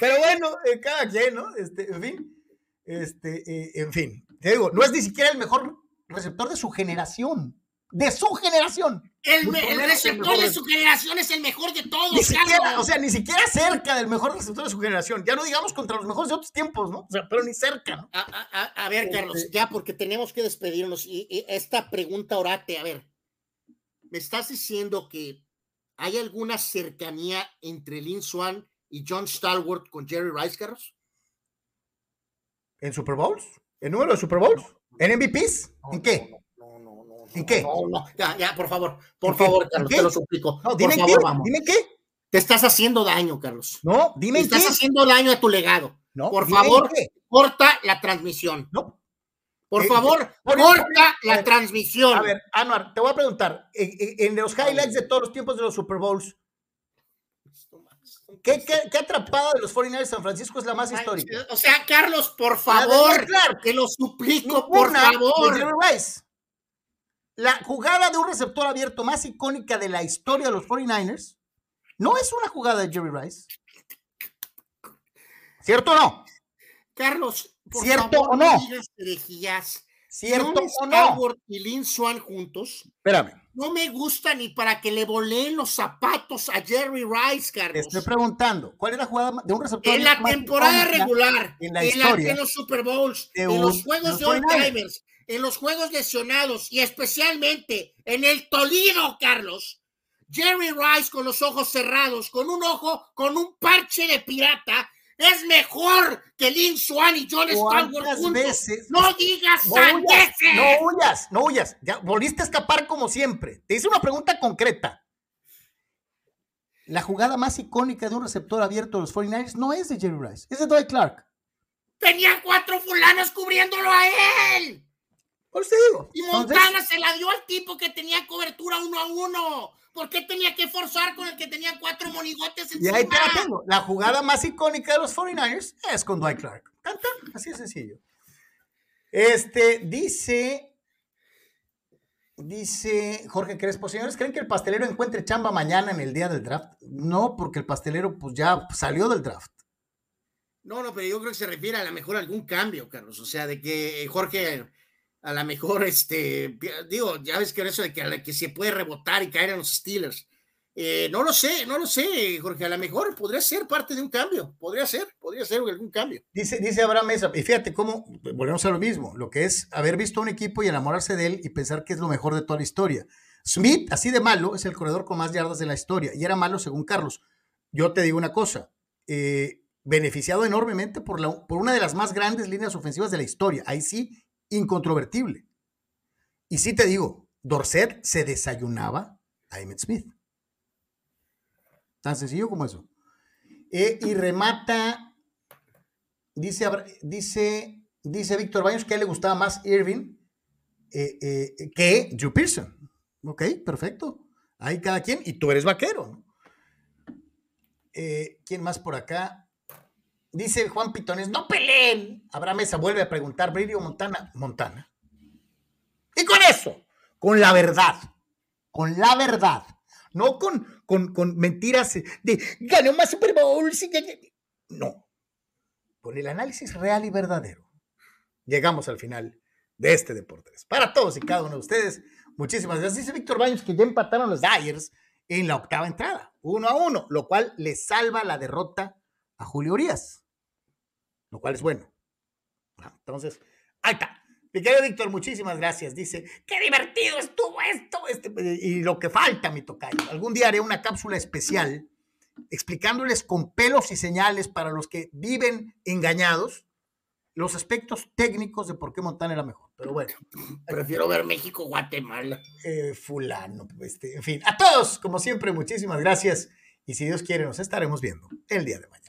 A: Pero bueno, eh, cada quien, ¿no? Este, en fin, este, eh, en fin, te digo, no es ni siquiera el mejor receptor de su generación, de su generación.
B: El, receptor de su generación es el mejor de todos,
A: Ni siquiera,
B: Carlos.
A: o sea, ni siquiera cerca del mejor receptor de su generación. Ya no digamos contra los mejores de otros tiempos, ¿no? O sea, pero ni cerca, ¿no?
B: A, a- a- a ver, Carlos,
A: Este-
B: ya porque tenemos que despedirnos. Y, y esta pregunta orate, a ver, ¿me estás diciendo que hay alguna cercanía entre Lynn Swan y John Stalwart con Jerry Rice, Carlos?
A: ¿En Super Bowls? ¿En número de Super Bowls? ¿En MVPs? ¿En qué?
B: No, no, no.
A: ¿En qué?
B: No, no, ya, ya, por favor, por favor,
A: ¿En
B: Carlos, te lo suplico.
A: No,
B: por
A: dime en
B: favor,
A: qué.
B: vamos.
A: Dime qué.
B: Te estás haciendo daño, Carlos.
A: No, dime
B: Te
A: qué.
B: estás haciendo daño a tu legado.
A: No,
B: por favor,
A: qué.
B: corta la transmisión.
A: No.
B: Por
A: Eh,
B: favor,
A: por-
B: corta la
A: ver,
B: transmisión.
A: A ver, Anuar, te voy a preguntar, en, en- los highlights de todos los tiempos de los Super Bowls, ¿qué, qué, qué atrapada de los 49ers de San Francisco es la más histórica?
B: O sea, Carlos, por favor,
A: Clark.
B: te lo suplico, por favor.
A: Jerry Rice. La jugada de un receptor abierto más icónica de la historia de los 49ers no es una jugada de Jerry Rice. ¿Cierto o no?
B: Carlos, por
A: ¿Cierto
B: favor,
A: o no?
B: herejías.
A: ¿Cierto
B: John
A: o no?
B: Y Lynn Swan juntos
A: Espérame,
B: no me gusta ni para que le voleen los zapatos a Jerry Rice,
A: te
B: Carlos.
A: estoy preguntando, ¿cuál es la jugada de un receptor
B: En la temporada regular,
A: en la
B: en,
A: historia
B: en los Super Bowls,
A: de
B: en los juegos de All
A: 49ers.
B: Timers, en los juegos lesionados y especialmente en el Toledo, Carlos. Jerry Rice con los ojos cerrados, con un ojo, con un parche de pirata, es mejor que Lynn Swan y John
A: ¿Cuántas
B: juntos.
A: veces?
B: No digas
A: No huyas, no huyas, no huyas. Ya volviste a escapar como siempre. Te hice una pregunta concreta. La jugada más icónica de un receptor abierto de los 49ers no es de Jerry Rice, es de Dwight Clark.
B: Tenía cuatro fulanos cubriéndolo a él.
A: Por eso digo.
B: Y
A: Entonces,
B: Montana se la dio al tipo que tenía cobertura uno a uno. ¿Por qué tenía que forzar con el que tenía cuatro monigotes
A: y
B: encima?
A: ahí te la tengo. La jugada más icónica de los 49ers es con Dwight Clark. Tan, así de sencillo. Este dice Dice Jorge Crespo, señores, ¿creen que el pastelero encuentre chamba mañana en el día del draft? No, porque el pastelero pues ya salió del draft.
B: No, no, pero yo creo que se refiere a lo mejor a algún cambio, Carlos. O sea, de que Jorge a lo mejor, este, digo, ya ves que eso de que, que se puede rebotar y caer en los Steelers. Eh, no lo sé, no lo sé, Jorge. A lo mejor podría ser parte de un cambio. Podría ser, podría ser algún cambio.
A: Dice, dice Abraham Mesa, y fíjate cómo, volvemos a lo mismo, lo que es haber visto a un equipo y enamorarse de él y pensar que es lo mejor de toda la historia. Smith, así de malo, es el corredor con más yardas de la historia, y era malo según Carlos. Yo te digo una cosa, eh, beneficiado enormemente por, la, por una de las más grandes líneas ofensivas de la historia. Ahí sí, incontrovertible. Y sí te digo, Dorset se desayunaba a Emmett Smith. Tan sencillo como eso. Eh, y remata, dice, dice, dice Víctor Baños que le gustaba más Irving eh, eh, que Drew Pearson. Ok, perfecto. Ahí cada quien. Y tú eres vaquero. ¿Quién más por acá? Dice Juan Pitones, no peleen. Abraham Mesa vuelve a preguntar, Bridio Montana, Montana. Y con eso, con la verdad, con la verdad, no con, con, mentiras de ganó más Super Bowl. No, con el análisis real y verdadero. Llegamos al final de este Deportes. Para todos y cada uno de ustedes, muchísimas gracias. Dice Víctor Baños que ya empataron los Dyers en la octava entrada, uno a uno, lo cual le salva la derrota a Julio Urias, lo cual es bueno. Entonces, ahí está. Mi querido Víctor, muchísimas gracias. Dice, qué divertido estuvo esto. Este, y lo que falta, mi tocayo. Algún día haré una cápsula especial explicándoles con pelos y señales para los que viven engañados los aspectos técnicos de por qué Montana era mejor. Pero bueno.
B: Prefiero ver México-Guatemala.
A: Eh, fulano, este, en fin. A todos, como siempre, muchísimas gracias. Y si Dios quiere, nos estaremos viendo el día de mañana.